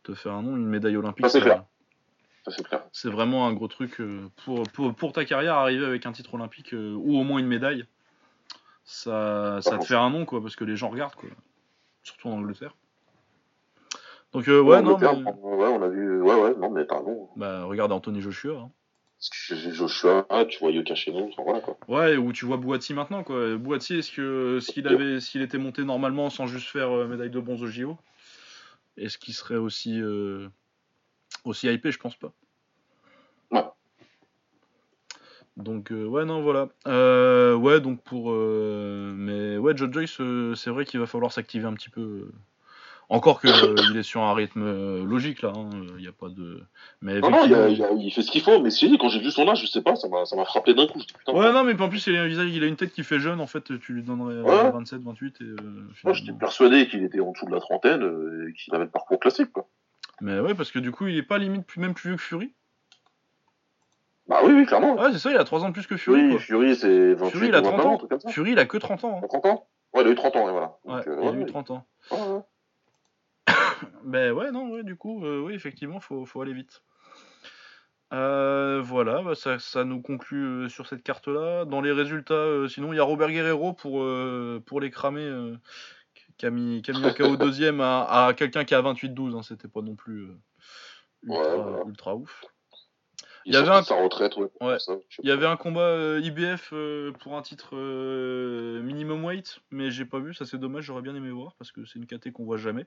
Te faire un nom, une médaille olympique, Ça, c'est ça- clair. Ça, c'est clair. c'est vraiment un gros truc euh, pour, pour, pour ta carrière, arriver avec un titre olympique euh, ou au moins une médaille. Ça, ça te fait un nom, quoi, parce que les gens regardent, quoi. Surtout en Angleterre. Donc, euh, ouais, non, mais... Ouais, on a vu. Ouais, ouais, non, mais raison. Bah, regarde Anthony Joshua. hein. Joshua, tu vois Yoka nous, voilà, quoi. Ouais, ou tu vois Boati maintenant, quoi. Boati, est-ce que s'il avait, s'il était monté normalement sans juste faire euh, médaille de bronze au JO, est-ce qu'il serait aussi, euh, aussi hypé Je pense pas. Ouais. Donc euh, ouais non voilà. Euh, ouais donc pour euh, mais ouais John Joyce c'est vrai qu'il va falloir s'activer un petit peu. Encore que il est sur un rythme logique là, hein, il n'y a pas de. Mais Non, non, il, effectivement- a- il a- il fait ce qu'il faut, mais si, quand j'ai vu son âge, je sais pas, ça m'a ça m'a frappé d'un coup. Putain, Ouais non mais en plus il a un visage, il a une tête qui fait jeune en fait tu lui donnerais euh, Ouais. 27, 28 et moi, j'étais persuadé qu'il était en dessous de la trentaine et qu'il avait le parcours classique. Quoi. Mais ouais parce que du coup il est pas limite plus, même plus vieux que Fury. Bah oui, oui, clairement. Ouais c'est ça il a 3 ans de plus que Fury. Fury, quoi. Fury c'est 28 Fury il a ou 30 29 ans. comme ça. Fury il a que 30 ans. hein. 30 ans? Ouais, il a eu 30 ans, ouais, voilà. Ouais, Donc, euh, il a ouais, eu ouais. 30 ans. Ouais, ouais. Ben (coughs) ouais, non, ouais, du coup, euh, oui, effectivement, faut, faut aller vite. Euh, voilà, bah, ça, ça nous conclut sur cette carte-là. Dans les résultats, sinon, il y a Robert Guerrero pour, pour les cramer, qui a mis, qui a mis un KO deuxième à, à quelqu'un qui a 28-12. hein, C'était pas non plus euh, ultra, Ouais, voilà. ultra ouf. Il, y avait un- de sa retraite, ouais. pour Ouais. ça, je sais Il y pas. avait un combat euh, IBF euh, pour un titre minimum weight, mais j'ai pas vu, ça c'est dommage, j'aurais bien aimé voir parce que c'est une KT qu'on voit jamais.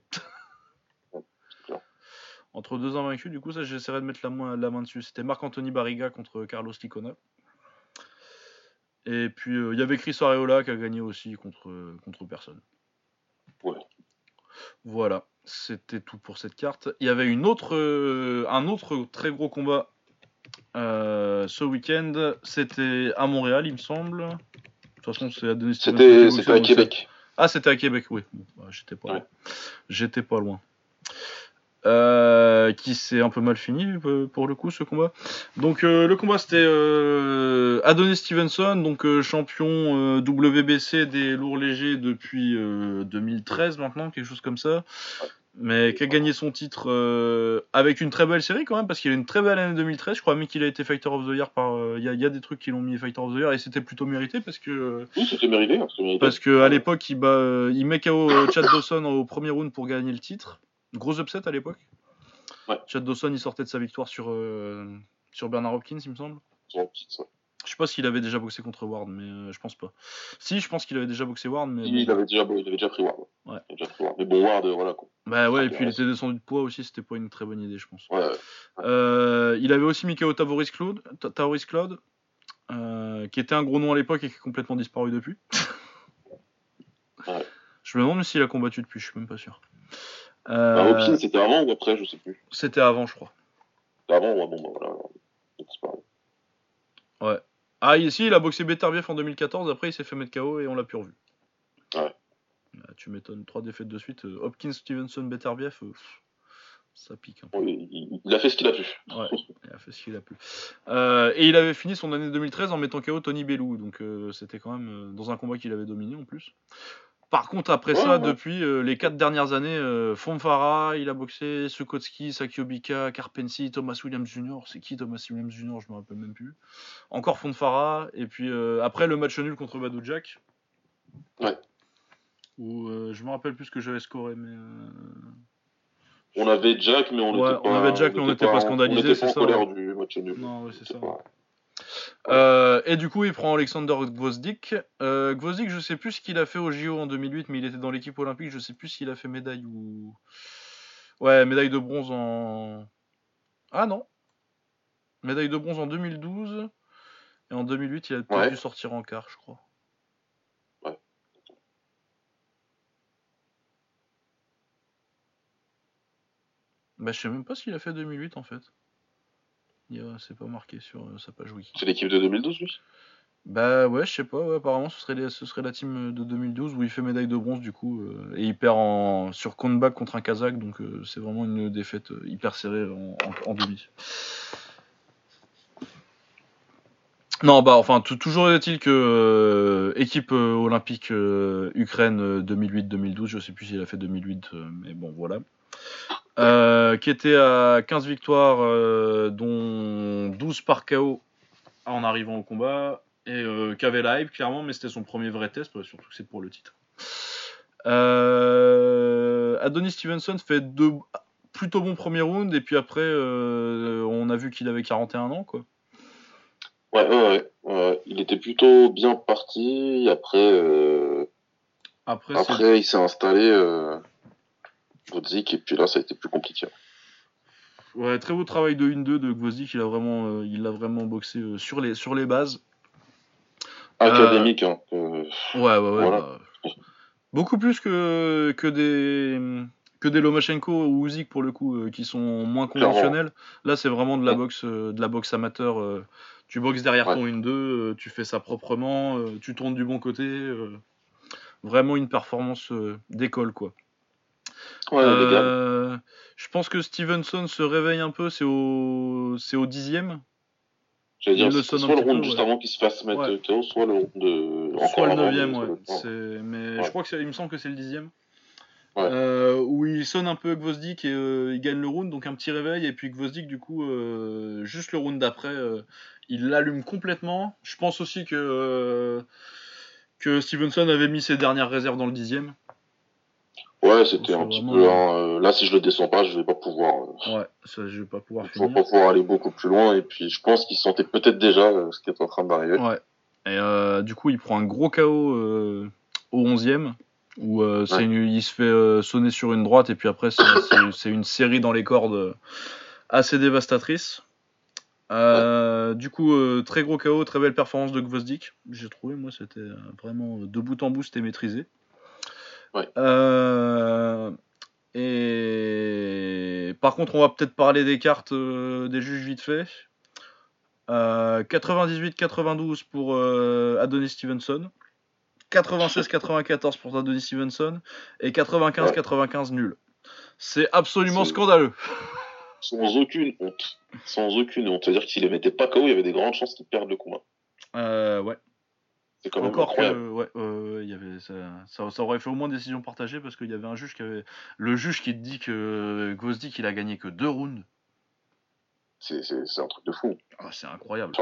Entre deux invaincus, du coup, ça j'essaierai de mettre la main, la main dessus. C'était Marc-Anthony Barriga contre Carlos Licona. Et puis il y avait Chris Areola qui a gagné aussi contre, contre personne. Voilà, c'était tout pour cette carte. Il y avait une autre, euh, un autre très gros combat euh, ce week-end. C'était à Montréal, il me semble. De toute façon, c'est qui C'était à Québec. Ah, c'était à Québec, oui. Bon, bah, j'étais pas Ouais. loin. J'étais pas loin. Euh, qui s'est un peu mal fini euh, pour le coup ce combat. Donc euh, le combat c'était euh, Adonis Stevenson, donc euh, champion euh, WBC des lourds légers depuis euh, 2013 maintenant, quelque chose comme ça. Mais qui a gagné son titre euh, avec une très belle série quand même, parce qu'il a une très belle année 2013. Je crois même qu'il a été Fighter of the Year par. euh, Il y, a- il y a des trucs qui l'ont mis Fighter of the Year et c'était plutôt mérité parce que euh, Oui, c'était mérité. hein, mérité. parce que à l'époque, il, bat, il met KO Chad Dawson au premier round pour gagner le titre. Gros upset à l'époque. Ouais. Chad Dawson, il sortait de sa victoire sur, euh, sur Bernard Hopkins, il me semble. Ça. Je sais pas s'il avait déjà boxé contre Ward, mais euh, je pense pas. Si, je pense qu'il avait déjà boxé Ward, mais. Il, bon. il avait déjà, il avait déjà pris Ward. Ouais. Il avait déjà pris Ward. Mais bon, Ward, euh, voilà quoi. Bah ouais, et puis il Ouais. était descendu de poids aussi, c'était pas une très bonne idée, je pense. Ouais, ouais. Euh, il avait aussi mis KO Tavoris Claude, Ta- Tavoris Claude euh, qui était un gros nom à l'époque et qui est complètement disparu depuis. Ouais. (laughs) Je me demande s'il a combattu depuis, je suis même pas sûr. Bah, Euh, Hopkins, c'était avant ou après, je sais plus. C'était avant, je crois. C'était avant, ouais, bon, bah, voilà. Ouais. Ah, ici, il a boxé Beterbiev en 2014, après il s'est fait mettre KO et on l'a plus revu. Ouais. Ah, tu m'étonnes, trois défaites de suite. euh, Hopkins, Stevenson, Beterbiev, euh, ça pique il, a fait ce qu'il a pu. Ouais, il a fait ce qu'il a pu. Euh, et il avait fini son année 2013 en mettant KO Tony Bellou, donc euh, c'était quand même euh, dans un combat qu'il avait dominé en plus. Par contre, après Ouais, ça, ouais. depuis euh, les quatre dernières années, euh, Fonfara, il a boxé Sukotski, Sakiobika, Carpensi, Thomas Williams Jr. C'est qui Thomas Williams Jr. Je me rappelle même plus. Encore Fonfara, et puis euh, après le match nul contre Badou Jack. Ouais. Où euh, je me rappelle plus ce que j'avais scoré, mais. On avait Jack, mais on Ouais, n'était pas. on avait Jack, mais on n'était pas scandalisé, On était c'est pas en ça, colère ouais. du match nul. Non, ouais, c'est ça. pas- Euh, et du coup, il prend Alexander Gvozdik. Euh, Gvozdik, je sais plus ce qu'il a fait au JO en 2008, mais il était dans l'équipe olympique. Je sais plus s'il a fait médaille ou. Ouais, médaille de bronze en. Ah non Médaille de bronze en 2012. Et en 2008, il a peut-être Ouais. dû sortir en quart, je crois. Ouais. Bah, je sais même pas s'il a fait 2008 en fait. C'est pas marqué sur euh, sa page wiki. C'est l'équipe de 2012, lui Bah ouais, je sais pas, ouais, apparemment ce serait, les- ce serait la team de 2012 où il fait médaille de bronze du coup, euh, et il perd en, sur comeback contre un Kazakh, donc euh, c'est vraiment une défaite hyper serrée en, en, en demi. Non, bah enfin, tou- toujours est-il que euh, équipe euh, olympique euh, Ukraine euh, 2008-2012, je sais plus s'il a fait 2008, euh, mais bon voilà. Euh, qui était à 15 victoires, euh, dont 12 par KO en arrivant au combat, et euh, qui avait la hype clairement, mais c'était son premier vrai test, surtout que c'est pour le titre. Euh, Adonis Stevenson fait deux plutôt bons premiers rounds, et puis après, euh, on a vu qu'il avait 41 ans, quoi. Ouais, ouais, ouais. Il était plutôt bien parti. Après, euh, Après, après il s'est installé. Euh... Et puis là, ça a été plus compliqué. Ouais, très beau travail de 1-2 de Gvozdik. Il a vraiment, euh, il a vraiment boxé euh, sur, les, sur les bases. Académique. Hein, ouais, ouais, ouais. Bah, beaucoup plus que, que des que des Lomachenko ou Uzik pour le coup qui sont moins conventionnels. Là, c'est vraiment de la boxe, de la boxe amateur. tu boxes derrière ton 1-2, tu fais ça proprement, tu tournes du bon côté. vraiment une performance d'école, quoi. Euh, je pense que Stevenson se réveille un peu, c'est au, c'est au dixième. J'allais dire, soit le round juste avant qu'il se fasse mettre KO, soit le round de. Soit le neuvième, ouais. Mais je crois que il me semble que c'est le dixième. Euh, où il sonne un peu Gvozdik et euh, il gagne le round, donc un petit réveil, et puis Gvozdik, du coup, juste le round d'après, il l'allume complètement. Je pense aussi que, que Stevenson avait mis ses dernières réserves dans le dixième. Ouais, c'était un petit peu. Euh, là, si je le descends pas, je vais pas pouvoir. Euh, ouais, ça, je vais pas pouvoir. Je vais pas pouvoir aller beaucoup plus loin. Et puis, je pense qu'il sentait peut-être déjà euh, ce qui est en train d'arriver. Ouais. Et du coup, il prend un gros KO au 11e. Où il se fait sonner sur une droite. Et puis après, c'est une série dans les cordes assez dévastatrice. Du coup, très gros KO, très belle performance de Gvozdik. J'ai trouvé, moi, c'était vraiment de bout en bout, c'était maîtrisé. Euh, et par contre, on va peut-être parler des cartes euh, des juges vite fait. 98-92 euh, pour Adonis Stevenson. 96-94 pour Adonis Stevenson. Et 95-95 nul. C'est absolument scandaleux. Sans aucune honte. Sans aucune honte. C'est-à-dire que s'il les mettait pas KO, il y avait des grandes chances qu'il perde le combat. ouais. C'est quand même Encore que, ouais, y avait, ça, ça, aurait fait au moins décision partagée parce qu'il y avait un juge qui avait. Le juge qui dit que Gvozdik il a gagné que deux rounds. C'est un truc de fou. Ah, c'est incroyable.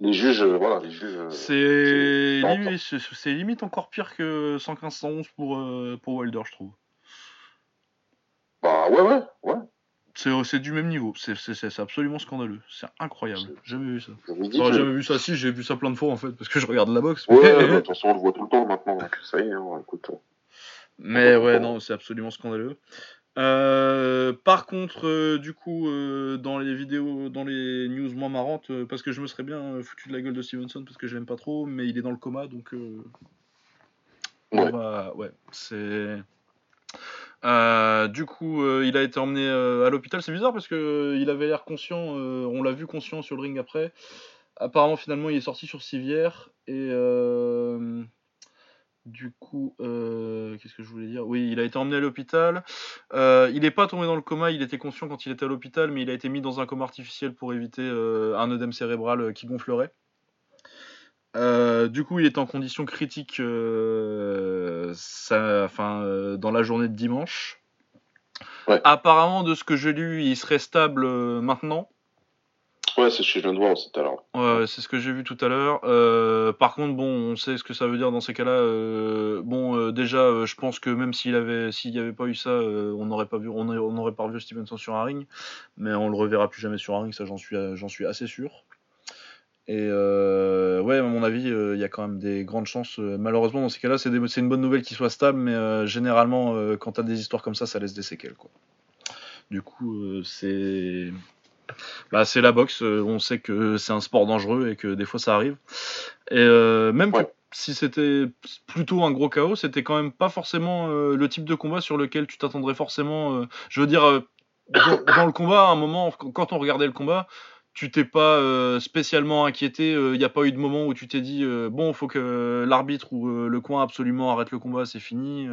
les juges, euh, voilà, les juges. Euh, c'est limite, limite, encore pire que 115-111 pour, euh, pour Wilder, je trouve. Bah ouais, ouais, ouais. C'est du même niveau, c'est absolument scandaleux, c'est incroyable, jamais vu ça. J'aurais jamais vu ça, si j'ai vu ça plein de fois en fait, parce que je regarde la boxe. Ouais, (laughs) mais... attention, on le voit tout le temps maintenant, donc ça y est, hein, écoute. Mais ouais, non, c'est absolument scandaleux. Euh, par contre, euh, du coup, euh, dans les vidéos, dans les news moins marrantes, parce que je me serais bien foutu de la gueule de Stevenson parce que je l'aime pas trop, mais il est dans le coma, donc. Ouais. ouais, c'est. Euh, du coup, euh, il a été emmené euh, à l'hôpital. C'est bizarre parce que il avait l'air conscient. on l'a vu conscient sur le ring après. Apparemment, finalement, il est sorti sur civière et du coup, qu'est-ce que je voulais dire? Oui, il a été emmené à l'hôpital. il n'est pas tombé dans le coma. Il était conscient quand il était à l'hôpital, mais il a été mis dans un coma artificiel pour éviter un œdème cérébral qui gonflerait. Euh, du coup, il est en condition critique euh, enfin, euh, dans la journée de dimanche. Apparemment, de ce que j'ai lu, il serait stable maintenant. Ouais, c'est ce que je viens de voir aussi tout à l'heure. Ouais, c'est ce que j'ai vu tout à l'heure. par contre, bon, on sait ce que ça veut dire dans ces cas-là. bon, déjà, je pense que même s'il avait, s'il n'y avait pas eu ça, on n'aurait pas vu, on n'aurait pas vu Stevenson sur un ring, mais on le reverra plus jamais sur un ring, ça j'en suis, j'en suis assez sûr. Et euh, ouais, à mon avis, euh, il y a quand même des grandes chances. Euh, malheureusement, dans ces cas-là, c'est une bonne nouvelle qu'il soit stable, mais généralement, quand tu as des histoires comme ça, ça laisse des séquelles. Quoi. Du coup, c'est. Bah, c'est la boxe, on sait que c'est un sport dangereux et que des fois ça arrive. Et même si c'était plutôt un gros chaos, c'était quand même pas forcément le type de combat sur lequel tu t'attendrais forcément. je veux dire, dans, le combat, à un moment, quand on regardait le combat, tu t'es pas euh, spécialement inquiété, il euh, n'y a pas eu de moment où tu t'es dit euh, bon, il faut que l'arbitre ou le coin absolument arrête le combat, c'est fini.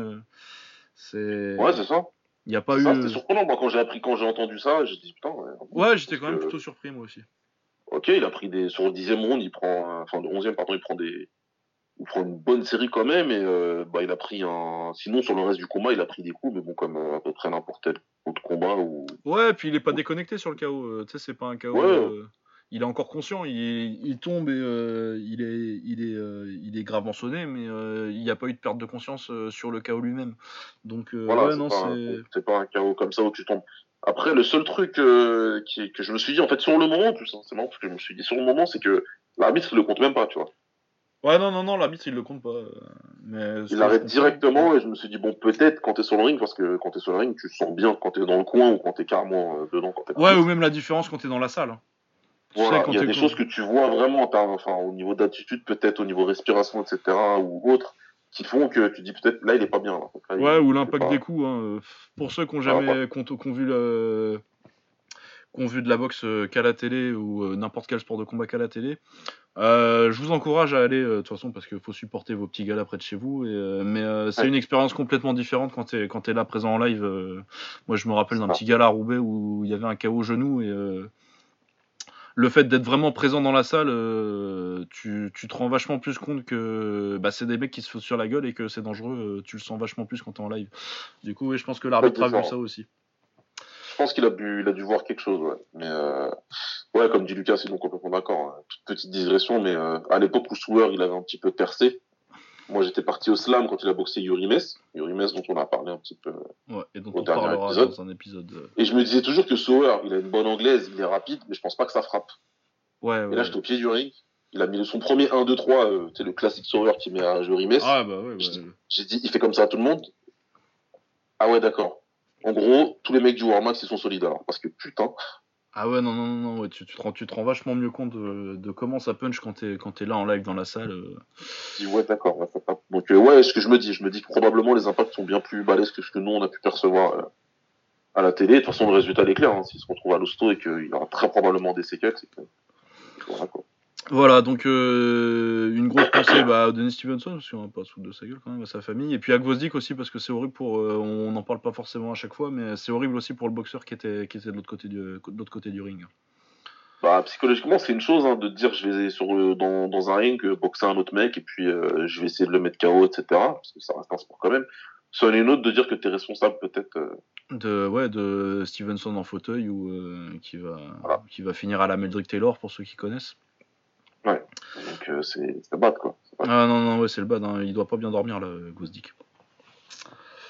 c'est Ouais, c'est ça. Il y a pas eu C'était surprenant moi quand j'ai appris quand j'ai entendu ça, j'ai dit putain. Ouais, j'étais quand même plutôt surpris moi aussi. OK, il a pris des sur le dixième round, il prend enfin le onzième pardon, il prend des il prend une bonne série quand même et euh, bah, il a pris un sinon sur le reste du combat il a pris des coups mais bon comme euh, à peu près n'importe quel autre combat ou ouais puis il est pas déconnecté sur le KO euh, tu sais c'est pas un KO il est encore conscient il, il tombe et il est il est il est gravement sonné mais il n'y a pas eu de perte de conscience sur le KO lui-même. Donc voilà, non c'est pas un KO comme ça où tu tombes. Après le seul truc qui, que je me suis dit en fait sur le moment tout ça c'est marrant parce que je me suis dit sur le moment c'est que l'arbitre le compte même pas tu vois Ouais, non, non, non, l'arbitre il le compte pas. euh, Mais ce Il arrête directement et je me suis dit, bon, peut-être quand t'es sur le ring, parce que quand t'es sur le ring, tu sens bien quand t'es dans le coin ou quand t'es carrément euh, dedans. Quand. Ouais, ou même la différence quand t'es dans la salle. hein. Tu Voilà, sais, quand il y a des choses que tu vois vraiment, enfin, au niveau d'attitude, peut-être au niveau respiration, etc., ou autre, qui font que tu dis peut-être là, il est pas bien. Là. Là, il- Ouais, ou l'impact des coups. hein, euh, Pour ceux qui ont jamais, qui ont vu le, qui ont vu de la boxe euh, qu'à la télé ou euh, n'importe quel sport de combat qu'à la télé, euh, je vous encourage à aller de toute façon parce qu'il faut supporter vos petits gars là près de chez vous. Et, euh, mais euh, c'est Ouais. une expérience complètement différente quand t'es quand t'es là présent en live. moi, je me rappelle d'un petit gars là à Roubaix où il y avait un KO au genou et le fait d'être vraiment présent dans la salle, tu, tu te rends vachement plus compte que bah, c'est des mecs qui se foutent sur la gueule et que c'est dangereux. tu le sens vachement plus quand t'es en live. Du coup, oui, je pense que l'arbitre a vu ça aussi. Je pense qu'il a, dû- il a dû voir quelque chose, ouais. Mais euh, ouais, comme dit Lucas, c'est donc complètement d'accord. hein. Toute petite digression, mais euh, à l'époque où Souer, il avait un petit peu percé, moi j'étais parti au slam quand il a boxé Yuri Mes, Yuri Mes dont on a parlé un petit peu. Ouais, et dont Au on dernier parlera épisode. dans un épisode. euh, Et je me disais toujours que Souer, il a une bonne anglaise, il est rapide, mais je pense pas que ça frappe. Ouais, Et là, j'étais au pied du ring, il a mis son premier 1-2-3, euh, c'est le classique Souer qui met à Yuri Mes. Ah bah ouais, J'ai dit, il fait comme ça à tout le monde. Ah ouais, d'accord. En gros, tous les mecs du Warmax, ils sont solides alors. Parce que putain, Ah ouais, non, non, non, non, ouais, tu, tu, te rends, tu te rends vachement mieux compte de, de comment ça punch quand t'es quand t'es là en live dans la salle. euh. ouais, d'accord. ouais. Donc, euh, ouais, ce que je me dis, je me dis que probablement les impacts sont bien plus balèzes que ce que nous, on a pu percevoir euh, à la télé. De toute façon, le résultat est clair. Hein. S'il se retrouve à l'hosto et qu'il y aura très probablement des séquelles, c'est que. Voilà, quoi. Voilà, donc euh, une grosse pensée bah, à Denis Stevenson, parce qu'on va pas se foutre de sa gueule quand même, à sa famille, et puis à Gvozdik aussi, parce que c'est horrible pour. euh, on n'en parle pas forcément à chaque fois, mais c'est horrible aussi pour le boxeur qui était, qui était de l'autre côté, du, de l'autre côté du ring. Bah, psychologiquement, c'est une chose hein, de dire je vais sur, euh, dans, dans un ring euh, boxer un autre mec et puis euh, je vais essayer de le mettre KO, etc. Parce que ça reste un sport quand même. C'en est une autre de dire que tu es responsable peut-être. De, ouais, de Stevenson en fauteuil, ou qui, va, Voilà. qui va finir à la Meldrick Taylor, pour ceux qui connaissent. Donc euh, c'est c'est bad, quoi. Bad, Ah non, non, ouais, c'est le bad, hein, il doit pas bien dormir là, Gvozdik.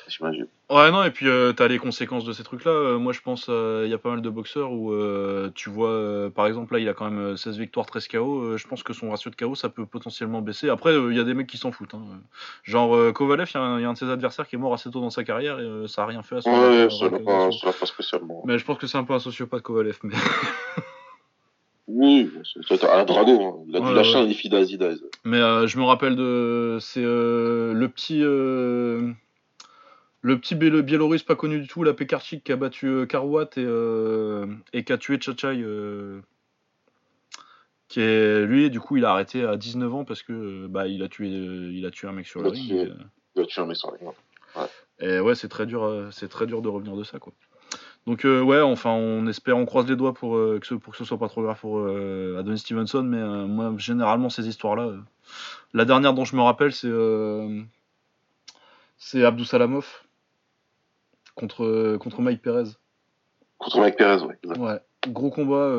J'imagine. Ouais, non, et puis euh, t'as les conséquences de ces trucs-là. Euh, moi, je pense il y a pas mal de boxeurs où euh, tu vois, euh, par exemple, là, il a quand même euh, 16 victoires, 13 KO. euh, je pense que son ratio de KO, ça peut potentiellement baisser. Après, il y a des mecs qui s'en foutent. hein. Genre, euh, Kovalev, il y, a un- y a un de ses adversaires qui est mort assez tôt dans sa carrière et euh, ça a rien fait à son Ouais, ça l'a pas spécialement. Mais je pense que c'est un peu un sociopathe, Kovalev. Mais... (laughs) Oui, c'est la Drago. Hein. Il a Ouais, lâcher un. Mais euh, je me rappelle de. C'est euh, le petit. euh, Le petit Biélo- Biélorusse pas connu du tout, la Pekarchik, qui a battu Karouat et, et qui a tué Tchatchaï. qui est, lui, du coup, il a arrêté à 19 ans parce que bah, il, a tué, il a tué un mec sur le ring. Il a tué un mec sur la ligne. et ouais, c'est très dur, c'est très dur de revenir de ça, quoi. Donc euh, ouais, enfin, on espère, on croise les doigts pour euh, que ce, pour que ce soit pas trop grave pour euh, Adonis Stevenson, mais moi, généralement, ces histoires-là, la dernière dont je me rappelle, c'est c'est Abdou Salamov contre contre Mike Perez. Contre Mike Perez, exact. Ouais, gros combat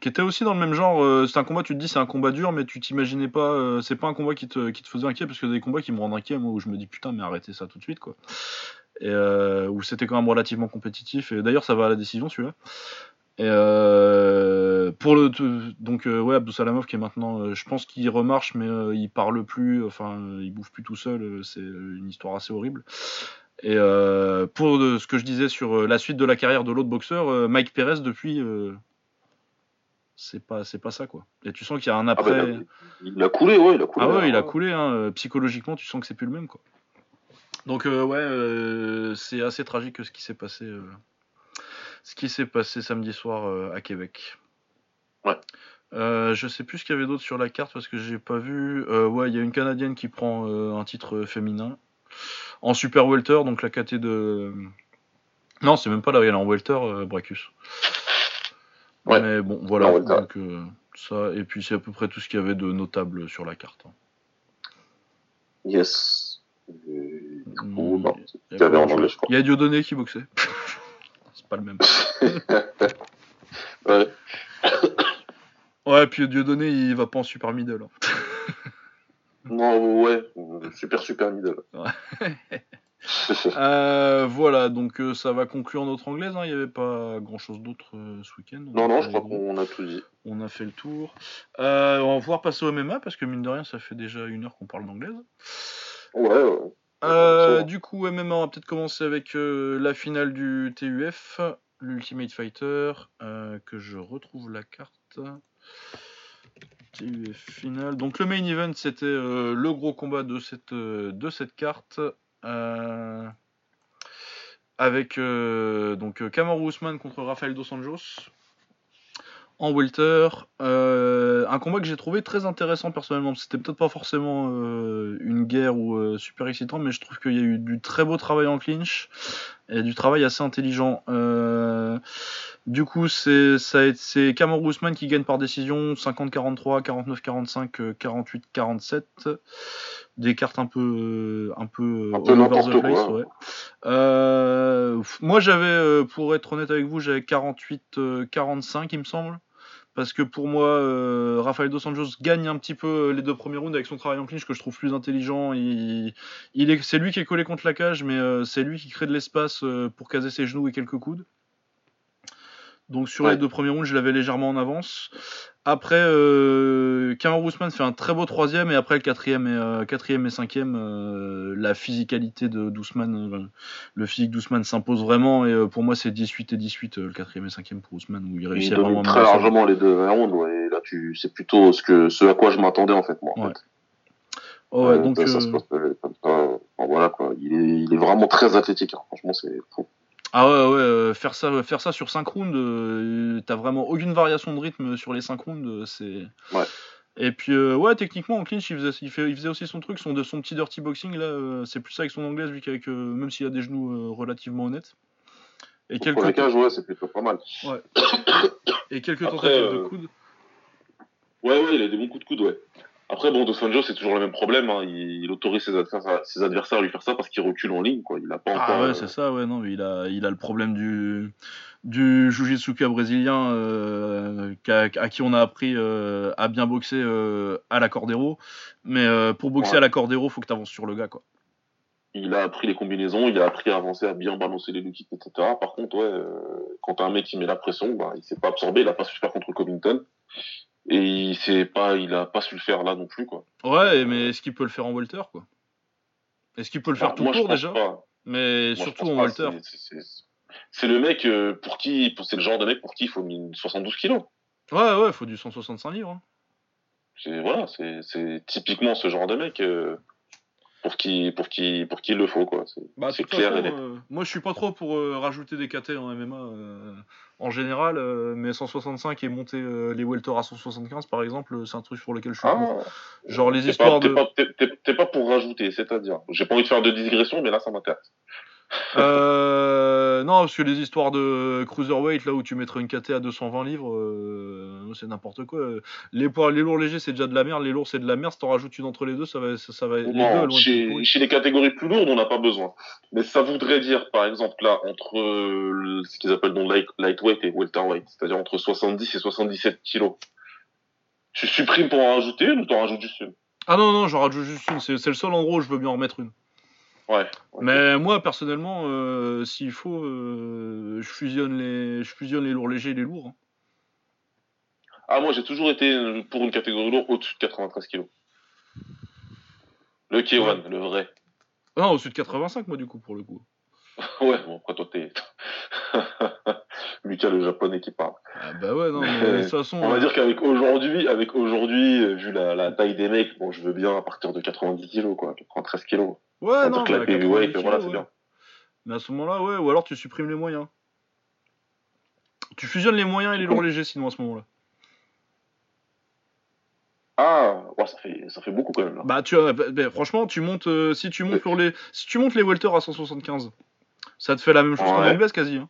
qui était aussi dans le même genre. c'est un combat, tu te dis, c'est un combat dur, mais tu t'imaginais pas. c'est pas un combat qui te, qui te faisait inquiet parce que des combats qui me rendent inquiet, moi, où je me dis putain, mais arrêtez ça tout de suite, quoi. Et euh, où c'était quand même relativement compétitif. Et d'ailleurs, ça va à la décision, celui-là. Et euh, pour le donc euh, ouais Abdou Salamov qui est maintenant euh, je pense qu'il remarche mais il parle plus enfin il bouffe plus tout seul c'est une histoire assez horrible et pour ce que je disais sur la suite de la carrière de l'autre boxeur Mike Perez depuis c'est pas c'est pas ça quoi et tu sens qu'il y a un Ah après bah, il, il a coulé, ouais, il a coulé. ah ouais, hein. il a coulé, hein. psychologiquement, tu sens que c'est plus le même, quoi. Donc euh, ouais, euh, c'est assez tragique ce qui s'est passé, euh, ce qui s'est passé samedi soir euh, à Québec. Ouais. Euh, je sais plus ce qu'il y avait d'autre sur la carte parce que j'ai pas vu. Euh, ouais, il y a une canadienne qui prend euh, un titre féminin en super welter, donc la KT de. Non, c'est même pas là, elle est en welter, euh, Bracus. Ouais. Mais bon, voilà. En welter. Donc, euh, ça, et puis c'est à peu près tout ce qu'il y avait de notable sur la carte. hein. Yes. Euh, il y avait pas en grand-chose. anglais, je crois. Il y a Dieudonné qui boxait. (laughs) c'est pas le même. (laughs) Ouais. (coughs) Ouais, puis Dieudonné, il va pas en super middle. hein. (laughs) Non, ouais, super, super middle. Euh, voilà, donc euh, ça va conclure notre anglaise. hein. Il n'y avait pas grand chose d'autre euh, ce week-end. On Non, non, je crois qu'on a tout dit. On a fait le tour. On va pouvoir passer au MMA parce que mine de rien, ça fait déjà une heure qu'on parle d'anglaise. Ouais, ouais. Euh, du coup, MMA, on va peut-être commencer avec euh, la finale du TUF, l'Ultimate Fighter, euh, que je retrouve la carte. TUF finale. Donc le main event, c'était le gros combat de cette, de cette carte. avec donc Kamaru Usman contre Rafael Dos Anjos en welter. Euh, un combat que j'ai trouvé très intéressant personnellement. C'était peut-être pas forcément euh, une guerre ou euh, super excitant, mais je trouve qu'il y a eu du très beau travail en clinch et du travail assez intelligent. Euh, du coup, c'est Kamaru Usman qui gagne par décision 50-43, 49-45, euh, 48-47. Des cartes un peu euh, un peu, Un peu over the place, ouais. Euh, moi j'avais euh, pour être honnête avec vous, j'avais 48-45 il me semble. Parce que pour moi, euh, Rafael Dos Anjos gagne un petit peu euh, les deux premiers rounds avec son travail en clinch que je trouve plus intelligent. Il, il est, c'est lui qui est collé contre la cage, mais euh, c'est lui qui crée de l'espace euh, pour caser ses genoux et quelques coudes. Donc sur les deux premiers rounds, je l'avais légèrement en avance. Après, euh, Kamaru Usman fait un très beau troisième, et après le quatrième et, euh, quatrième et cinquième, euh, la physicalité de d'Ousmane, euh, le physique d'Ousmane s'impose vraiment, et pour moi c'est 18 et 18, euh, le quatrième et cinquième pour Ousmane, où il Il réussit à vraiment très largement les deux rounds, ouais. Et là, tu, c'est plutôt ce que, ce à quoi je m'attendais, en fait, moi. en Ouais. fait. Oh, ouais, donc, ça, se passe comme ça. Enfin, voilà, quoi. Il est, il est vraiment très athlétique, hein. Franchement, c'est fou. Ah ouais, ouais, euh, faire ça, faire ça sur 5 rounds, euh, t'as vraiment aucune variation de rythme sur les 5 rounds, euh, c'est. Ouais. Et puis, ouais, techniquement, en clinch, il faisait, il, fait- il faisait aussi son truc, son, de son petit dirty boxing, là, c'est plus ça avec son anglaise, vu qu'avec, même s'il a des genoux relativement honnêtes. Et Pour quelques, cage, ouais, c'est plutôt pas mal. et quelques Après, tentatives de coude. Ouais, ouais, il a des bons coups de coude, ouais. Après, bon, Dos Anjos, c'est toujours le même problème. Hein. Il, il autorise ses adversaires, ses adversaires à lui faire ça parce qu'il recule en ligne, quoi. Il a pas encore. Ah ouais, euh, c'est ça, ouais, non, mais il a, il a le problème du, du Jujitsuka brésilien euh, à, qui on a appris euh, à bien boxer à la Cordero. Mais pour boxer Ouais. à la Cordero, faut que tu avances sur le gars, quoi. il a appris les combinaisons, il a appris à avancer, à bien balancer les low kicks, etc. Par contre, ouais, quand t'as un mec qui met la pression, bah, il s'est pas absorbé, il a pas su faire contre Covington. Et il pas, il a pas su le faire là non plus, quoi. Ouais, mais est-ce qu'il peut le faire en welter, quoi? Est-ce qu'il peut le faire Enfin, tout moi, court déjà? pas. Mais Moi, surtout en pas. welter. C'est- le mec euh, pour qui, pour- c'est le genre de mec pour qui il faut une 72 kilos. Ouais, ouais, faut du 165 livres. hein. C'est voilà, c'est c'est typiquement ce genre de mec euh, pour qui, pour qui, pour qui il le faut, quoi. C'est Bah, clair façon, et net. euh, moi je suis pas trop pour euh, rajouter des KT en MMA euh, en général, mais 165 et monter les welter à 175 par exemple, c'est un truc sur lequel je suis pour. Ah, Genre les histoires pas, de. pas, t'es pas pour rajouter, c'est-à-dire. J'ai pas envie de faire de digression, mais là, ça m'intéresse. Euh, non, parce que les histoires de cruiserweight, là où tu mettrais une KT à 220 livres, euh, c'est n'importe quoi. Les poids, les lourds légers, c'est déjà de la merde. Les lourds, c'est de la merde. Si t'en rajoutes une entre les deux, ça va, ça, ça va. les deux, chez, les catégories plus lourdes, on n'a pas besoin. Mais ça voudrait dire, par exemple, là, entre euh, ce qu'ils appellent donc light, lightweight et welterweight, c'est-à-dire entre 70 et 77 kilos. Tu supprimes pour en rajouter une ou t'en rajoutes juste une? Ah non, non, j'en rajoute juste une. C'est c'est le seul endroit où je veux bien en remettre une. Ouais. Mais moi, personnellement, euh, s'il faut, euh, je fusionne les, je fusionne les lourds légers et les lourds. hein. Ah, moi, j'ai toujours été pour une catégorie lourde au-dessus de 93 kilos. Le K1, le vrai. Ah non, au-dessus de 85, moi, du coup, pour le coup. (laughs) Ouais, bon, après, toi, t'es... (laughs) Lucas, le japonais qui parle. Ah bah ouais, non, mais de toute (laughs) façon. On va euh, dire qu'avec aujourd'hui, avec aujourd'hui, euh, vu la, la taille des mecs, bon, je veux bien à partir de 90 kilos, quoi, 93 kilos. Ouais, non, la mais à heavyweight, 90 voilà, kilos, c'est ouais. bien. Mais à ce moment-là, ouais, ou alors tu supprimes les moyens. Tu fusionnes les moyens et les lourds légers, sinon, à ce moment-là. Ah, ouais, ça fait, ça fait beaucoup quand même, là. Bah, tu bah, bah, franchement, tu montes, euh, si tu montes pour les, si tu montes les welter à 175, ça te fait la même chose qu'en Ouais. anglaise quasi. hein.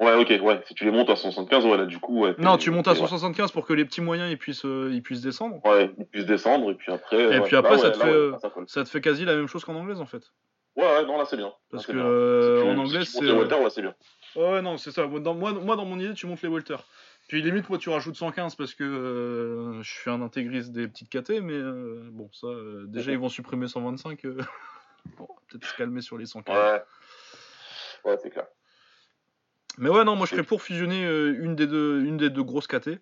Ouais, ok, ouais, si tu les montes à 175, ouais, là, du coup, ouais. Non, tu montes à t'es- ouais. 175 pour que les petits moyens ils puissent, euh, ils puissent descendre. Ouais, ils puissent descendre, et puis après. Et ouais, puis après, là, ça ouais, te là, fait, ouais, euh, là, ça. Ça te fait quasi la même chose qu'en anglaise en fait. Ouais, ouais, non, là, c'est bien. Parce que bien. euh, Si tu- en si anglais tu c'est. montes les welter, ouais, c'est bien. Ouais, non, c'est ça. Moi dans, moi, moi, dans mon idée, tu montes les welter. Puis limite, moi, tu rajoutes 115 parce que euh, je suis un intégriste des petites KT, mais euh, bon, ça, euh, déjà, (laughs) ils vont supprimer 125. euh. (laughs) Bon, peut-être se calmer sur les 100 Ouais. Ouais, c'est clair. Mais ouais, non, moi je serais pour fusionner euh, une, des deux, une des deux grosses KT.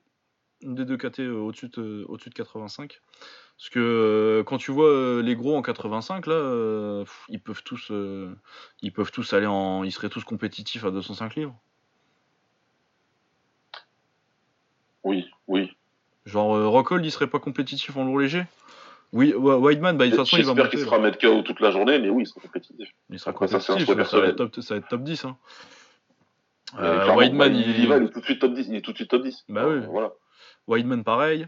Une des deux KT euh, au-dessus de, au de 85. Parce que euh, quand tu vois euh, les gros en 85, là, euh, ils peuvent tous euh, ils peuvent tous aller en. Ils seraient tous compétitifs à 205 livres. Oui, oui. Genre euh, Rockhold, il serait pas compétitif en lourd léger? Oui, Weidman, bah, de toute façon, il va J'espère qu'il sera mettre KO toute la journée, mais oui, il sera compétitif. Il sera ça, compétitif, ça, va être personnel. top, ça va être top 10. Hein. Euh, bah, il... va, il est tout de suite top 10. Il est tout de suite top 10. Bah oui. Voilà. Weidman, pareil.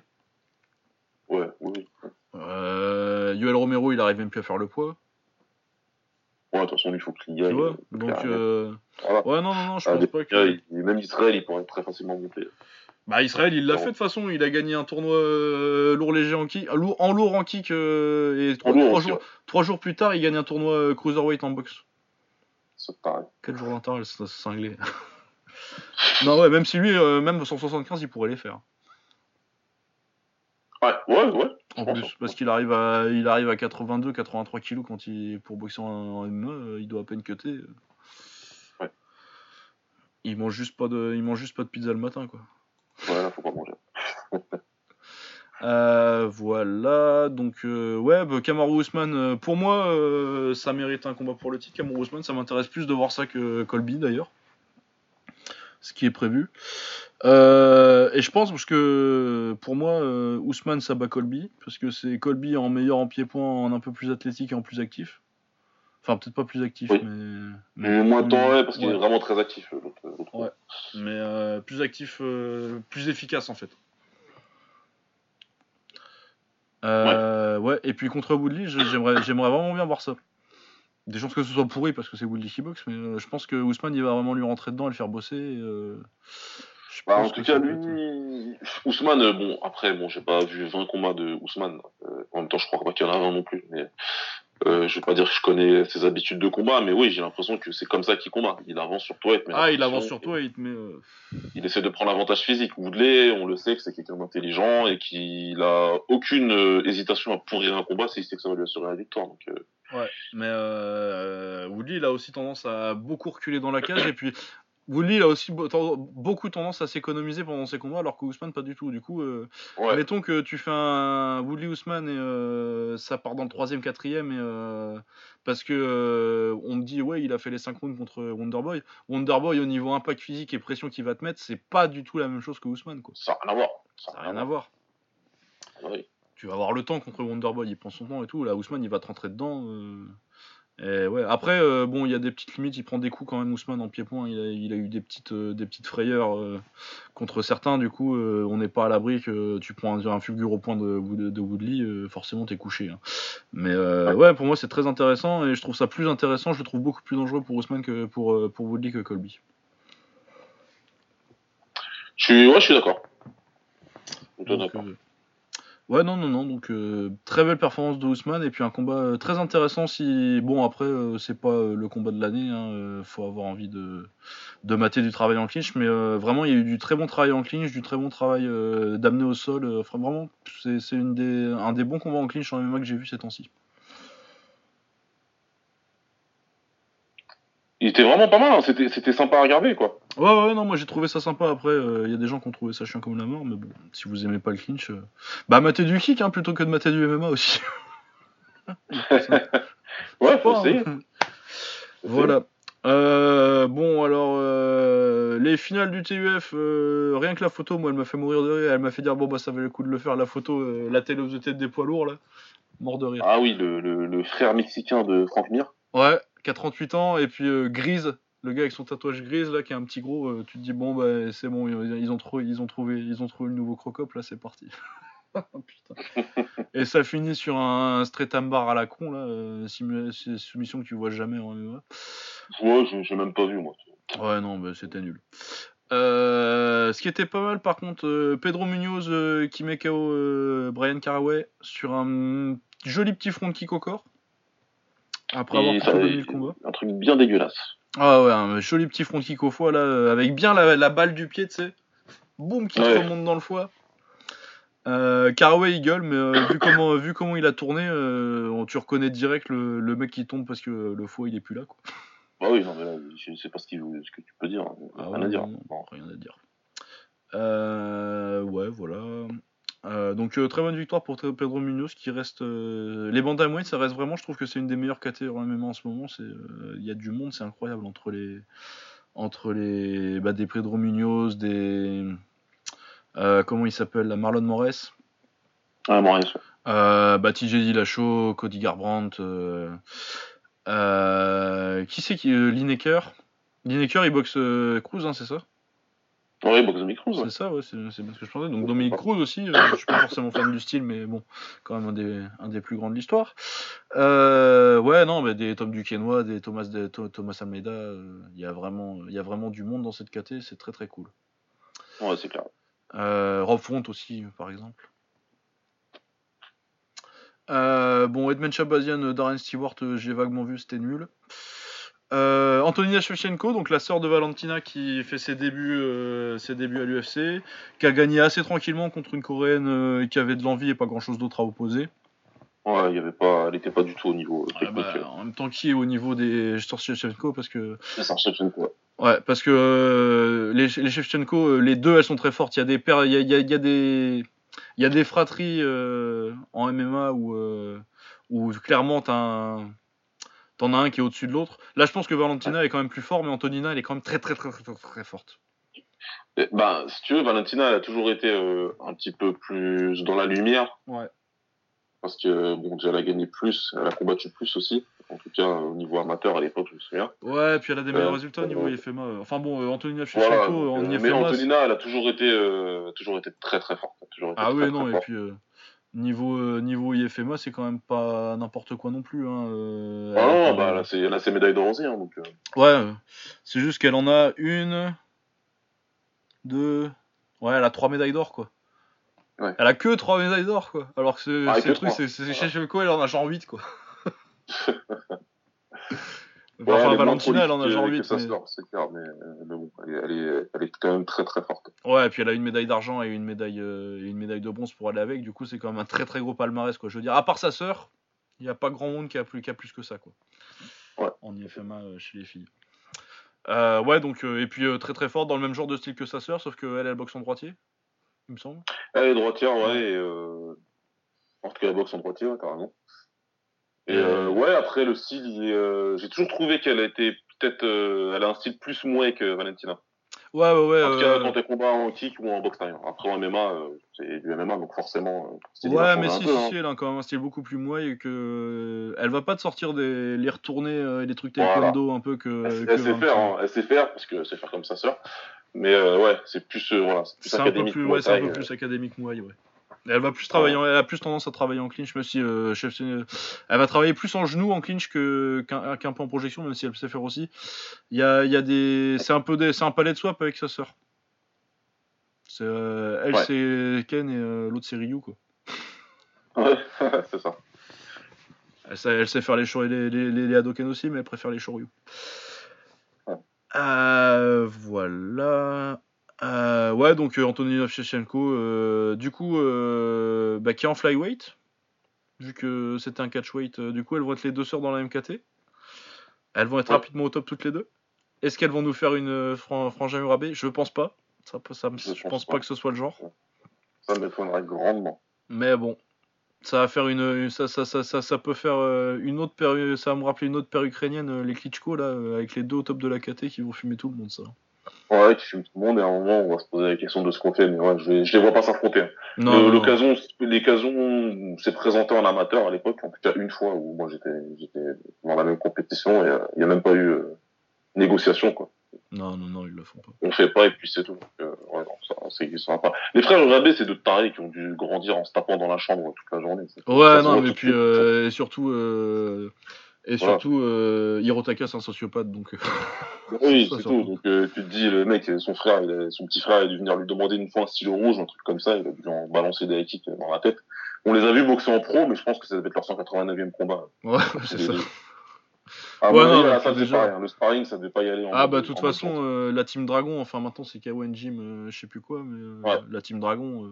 Ouais, oui. Euh, Yoel Romero, il arrive même plus à faire le poids. Ouais, de toute façon, il faut qu'il y aille. Tu vois euh, Donc, euh, Voilà. ouais, non, non, non, je Ah, pense pas que. Même Israël, il pourrait très facilement monter. Bah, Israël, il l'a fait de toute façon. Il a gagné un tournoi euh, lourd léger en kick, euh, lourd- en lourd en kick, euh, et trois, En lourd trois aussi, jours, trois jours plus tard, il gagne un tournoi euh, cruiserweight en boxe. C'est pareil. Quel jour d'intervalle, c'est cinglé. non, ouais, même si lui, même 175, il pourrait les faire. Ouais, ouais, ouais. En plus, hein. parce qu'il arrive à, il arrive à 82, 83 kilos quand il, pour boxer en, euh, il doit à peine cutter. Ouais. Il mange juste pas de, il mange juste pas de pizza le matin, quoi. Ouais, là, faut pas manger. (laughs) Euh, voilà, donc euh, ouais, bah, Kamaru Usman, euh, pour moi, ça mérite un combat pour le titre. Kamaru Usman, ça m'intéresse plus de voir ça que Colby d'ailleurs, ce qui est prévu. Et je pense parce que pour moi, Usman ça bat Colby parce que c'est Colby en meilleur en pied-point, en un peu plus athlétique et en plus actif. Enfin, peut-être pas plus actif, Oui. mais, Mais moins de temps, ouais, parce qu'il ouais. est vraiment très actif, euh, l'autre. l'autre. Ouais. mais euh, plus actif, euh, plus efficace en fait. Euh, ouais. et puis contre Woodley, j'aimerais, j'aimerais vraiment bien voir ça. Des chances que ce soit pourri parce que c'est Woodley qui boxe, mais euh, je pense que Ousmane il va vraiment lui rentrer dedans et le faire bosser. et, euh, je Bah, en tout cas, être- lui, Ousmane, euh, bon, après, bon, j'ai pas vu 20 combats de Ousmane. Euh, en même temps, je crois pas qu'il y en a 20 non plus. Mais euh, je vais pas dire que je connais ses habitudes de combat, mais oui, j'ai l'impression que c'est comme ça qu'il combat. Il avance sur toi, il te met Ah, il avance sur toi et il te met. euh, Il essaie de prendre l'avantage physique. Woodley, on le sait que c'est quelqu'un d'intelligent et qu'il a aucune euh, hésitation à pourrir un combat s'il sait que ça va lui assurer la victoire. Donc, euh, Ouais, mais euh, Woodley il a aussi tendance à beaucoup reculer dans la cage et puis Woodley a aussi beaucoup tendance à s'économiser pendant ses combats alors que Ousmane pas du tout. Du coup, euh, ouais. mettons que tu fais un Woodley Ousmane et euh, ça part dans le troisième, quatrième et euh, parce que euh, on me dit ouais il a fait les 5 rounds contre Wonderboy. Wonderboy au niveau impact physique et pression qu'il va te mettre c'est pas du tout la même chose que Ousmane quoi. Ça n'a rien à voir. Ça n'a rien à voir. Oui. tu vas avoir le temps contre Wonderboy, il prend son temps et tout. Là, Ousmane, il va te rentrer dedans. Euh, Et ouais. Après, euh, bon, il y a des petites limites. Il prend des coups quand même, Ousmane, en pied-point. Il a, il a eu des petites, euh, des petites frayeurs euh, contre certains. Du coup, on n'est pas à l'abri que tu prends un, un fulgure au point de, Wood- de Woodley. forcément, t'es couché. hein. Mais ouais, pour moi, c'est très intéressant. Et je trouve ça plus intéressant. Je le trouve beaucoup plus dangereux pour Ousmane que pour, pour Woodley que Colby. Je suis, ouais, je suis d'accord. Donc, Ouais, non, non, non. Donc, euh, très belle performance de Ousmane. Et puis, un combat euh, très intéressant. Si Bon, après, euh, c'est pas le combat de l'année. Hein, faut avoir envie de, de mater du travail en clinch. Mais vraiment, il y a eu du très bon travail en clinch, du très bon travail d'amener au sol. vraiment, c'est un des bons combats en clinch en MMA que j'ai vu ces temps-ci. Était vraiment pas mal, hein. c'était, c'était sympa à regarder, quoi. Ouais, ouais, non, moi j'ai trouvé ça sympa. Après, euh, il y a des gens qui ont trouvé ça chiant comme la mort. Mais bon, si vous aimez pas le clinch, euh, bah, matez du kick hein, plutôt que de mater du MMA aussi. (laughs) Ouais, faut essayer. hein. Voilà. Euh, bon, alors, euh, les finales du TUF, euh, rien que la photo, moi, elle m'a fait mourir de rire. Elle m'a fait dire, bon, bah, ça valait le coup de le faire. La photo, la télé de tête des poids lourds, là. Mort de rire. Ah oui, le, le, le frère mexicain de Frank Mir. Ouais, 48 ans. Et puis, euh, Grise, le gars avec son tatouage grise, là, qui est un petit gros. euh, tu te dis, bon, bah, c'est bon, ils ils ont, trouvé, ils, ont trouvé, ils ont trouvé le nouveau crocop, là, c'est parti. (laughs) (laughs) Et ça finit sur un straight bar à la con, là. euh, soumission que tu vois jamais en MMA. Ouais, je- j'ai même pas vu, moi. Ouais, non, bah, c'était nul. Euh, ce qui était pas mal, par contre, euh, Pedro Munoz euh, qui met KO Brian Caraway sur un joli petit front kick au corps. Après avoir dominé le combat. Un truc bien dégueulasse. Ah ouais, un joli petit front kick au foie, là, avec bien la, la balle du pied, tu sais. Boum, qui te Ouais. remonte dans le foie. Euh, Caraway Eagle, mais euh, vu, comment, vu comment il a tourné, euh, tu reconnais direct le, le mec qui tombe parce que le foie il est plus là. Quoi. Bah oui, non, mais là, je sais pas ce, ce que tu peux dire. Ah rien ouais, à dire. non, rien à dire. Ouais, voilà. Euh, donc euh, très bonne victoire pour Pedro Munoz qui reste. euh, Les bantamweight, ça reste vraiment. Je trouve que c'est une des meilleures catégories en MMA en ce moment. C'est, il y a du monde, c'est incroyable entre les, entre les, bah, des Pedro Munoz, des, comment il s'appelle, la Marlon Moraes. Ah. Euh, bah, TJ Dillashaw, Cody Garbrandt, qui c'est qui Lineker Lineker il boxe Cruz, hein, c'est ça? Oui, micro, C'est ça, ouais, c'est bien ce que je pensais. Donc Dominique Cruz aussi, euh, je suis pas forcément fan du style, mais bon, quand même un des, un des plus grands de l'histoire. Euh, ouais, non, mais des Tom Duquesnois, des Thomas, des Tho- Thomas Almeida, euh, il y a vraiment, y a vraiment du monde dans cette KT, c'est très très cool. Ouais, c'est clair. Euh, Rob Font aussi, par exemple. Bon, Edmund Shabazian, euh, Darren Stewart, j'ai vaguement vu, c'était nul. Euh, Antonina Shevchenko, donc la sœur de Valentina qui fait ses débuts, euh, ses débuts à l'UFC, qui a gagné assez tranquillement contre une coréenne euh, qui avait de l'envie et pas grand chose d'autre à opposer. Ouais, il y avait pas, elle était pas du tout au niveau Ah technique. bah, en même temps, qui est au niveau des sur Shevchenko parce que un Shevchenko, ouais. Parce que euh, les, les Shevchenko, euh, les deux, elles sont très fortes. Il y a des paires, il y a, il y a- il y a des, il y a des fratries euh, en MMA où, euh, où clairement t'as un- t'en as un qui est au-dessus de l'autre. Là, je pense que Valentina est quand même plus fort, mais Antonina, elle est quand même très très très très très, très forte. Et, Bah, si tu veux, Valentina, elle a toujours été euh, un petit peu plus dans la lumière. Ouais. Parce que, bon, déjà, elle a gagné plus, elle a combattu plus aussi. En tout cas, au niveau amateur à l'époque, je me souviens. Ouais, puis elle a des meilleurs Euh, résultats au niveau euh, IFMA. Enfin bon, euh, Antonina Voilà, Shevchenko donc, en euh, mais IFMA. c'est- Antonina, elle a toujours été, euh, toujours été très très forte. Été Ah très, oui, très non, et puis euh, niveau euh, niveau IFMA, c'est quand même pas n'importe quoi non plus. Hein, euh, Ah a non, bah, ses, elle a ses médailles d'or aussi, hein, donc. euh, Ouais, c'est juste qu'elle en a une, deux, ouais, elle a trois médailles d'or quoi. Ouais. Elle a que trois médailles d'or quoi. Alors que c'est Ah, c'est que le truc, trois. c'est c'est Voilà. chez Shevchenko, elle en a genre 8 quoi. (laughs) Ouais, enfin, moins Valentina, elle en a prolifique genre que 8. sa mais- sœur, c'est clair, mais, euh, mais bon, elle est, elle, est, elle est quand même très très forte. Ouais, et puis elle a une médaille d'argent et une médaille, euh, une médaille de bronze pour aller avec. Du coup, c'est quand même un très très gros palmarès quoi. Je veux dire, à part sa sœur, il n'y a pas grand monde qui a plus, qui a plus que ça quoi. Ouais. En IFMA euh, chez les filles. Euh, ouais, donc, et puis très très forte dans le même genre de style que sa sœur, sauf qu'elle, elle boxe en droitier, il me semble. Elle est droitière, ouais, et en tout cas, elle boxe en droitier, ouais, carrément. Et euh, ouais, après, le style, euh, j'ai toujours trouvé qu'elle était peut-être, euh, elle a un style plus mouais que Valentina. Ouais, ouais, ouais. En tout cas, quand elle combat en kick ou en boxe taille. Après, en MMA, c'est du MMA, donc forcément, Ouais, mais si, hein. si, elle a quand même un style beaucoup plus et que. Elle va pas te sortir des... les retournées et des trucs Voilà. taekwondo un peu que. Elle, que elle sait Valentina. faire, hein, elle sait faire, parce que sait faire comme sa sœur. Mais ouais, c'est plus, voilà, c'est plus C'est un peu plus, ouais, c'est un peu plus académique mouille, ouais. Elle va plus travailler, en- elle a plus tendance à travailler en clinch, même si euh, chef- elle va travailler plus en genou en clinch que qu'un peu en projection, même si elle sait faire aussi. Il y a, il y a des, c'est un peu des, c'est un palais de swap avec sa sœur. Euh, elle Ouais. c'est Ken et euh, l'autre c'est Ryu quoi. Ouais, (laughs) c'est ça. Elle sait, elle sait faire les, shor- les, les, les, les Hadoken aussi, mais elle préfère les Shoryu. Ouais. Euh, voilà. Euh, ouais, donc euh, Shevchenko, euh, du coup, euh, bah, qui est en flyweight, vu que c'était un catchweight, du coup, elles vont être les deux sœurs dans la MKT. Elles vont être Ouais. rapidement au top toutes les deux. Est-ce qu'elles vont nous faire une fran frangin Urabé? Je pense pas. Ça, ça Je je pense pas. pas que ce soit le genre. Ça m'étonnerait grandement. Mais bon, ça va faire une, une- ça, ça, ça, ça, ça peut faire une autre paire, ça va me rappeler une autre paire ukrainienne, les Klitschko là, avec les deux au top de la KT qui vont fumer tout le monde ça. Ouais, qui fume tout le monde, et à un moment, on va se poser la question de ce qu'on fait, mais ouais, je, je les vois pas s'affronter. hein. Non, non, non. L'occasion, l'occasion s'est présentée en amateur à l'époque, en tout cas une fois où moi j'étais, j'étais dans la même compétition et euh, il y a même pas eu euh, négociation quoi. non, non, non, ils le font pas. On fait pas et puis c'est tout. Donc, euh, ouais, non, ça, c'est, ça va pas. Les frères Rabé, c'est deux tarés qui ont dû grandir en se tapant dans la chambre toute la journée. C'est- Ouais, ça non, mais de puis euh, et surtout, et Voilà. surtout, euh, Hirotaka c'est un sociopathe donc. euh, (laughs) Oui, (laughs) ça, c'est tout. Donc euh, tu te dis, le mec, son frère, il a- son petit frère, il a dû venir lui demander une fois un stylo rouge, un truc comme ça, il a dû en balancer des kicks dans la tête. On les a vus boxer en pro, mais je pense que ça devait être leur 189e combat. ouais, c'est ça. Ah, Ouais, non, déjà- pareil, hein. Le sparring, ça devait pas y aller. en Ah bah de toute façon, euh, la team Dragon, enfin maintenant c'est Kawan Jim, euh, je sais plus quoi, mais euh, Ouais. la team Dragon, euh,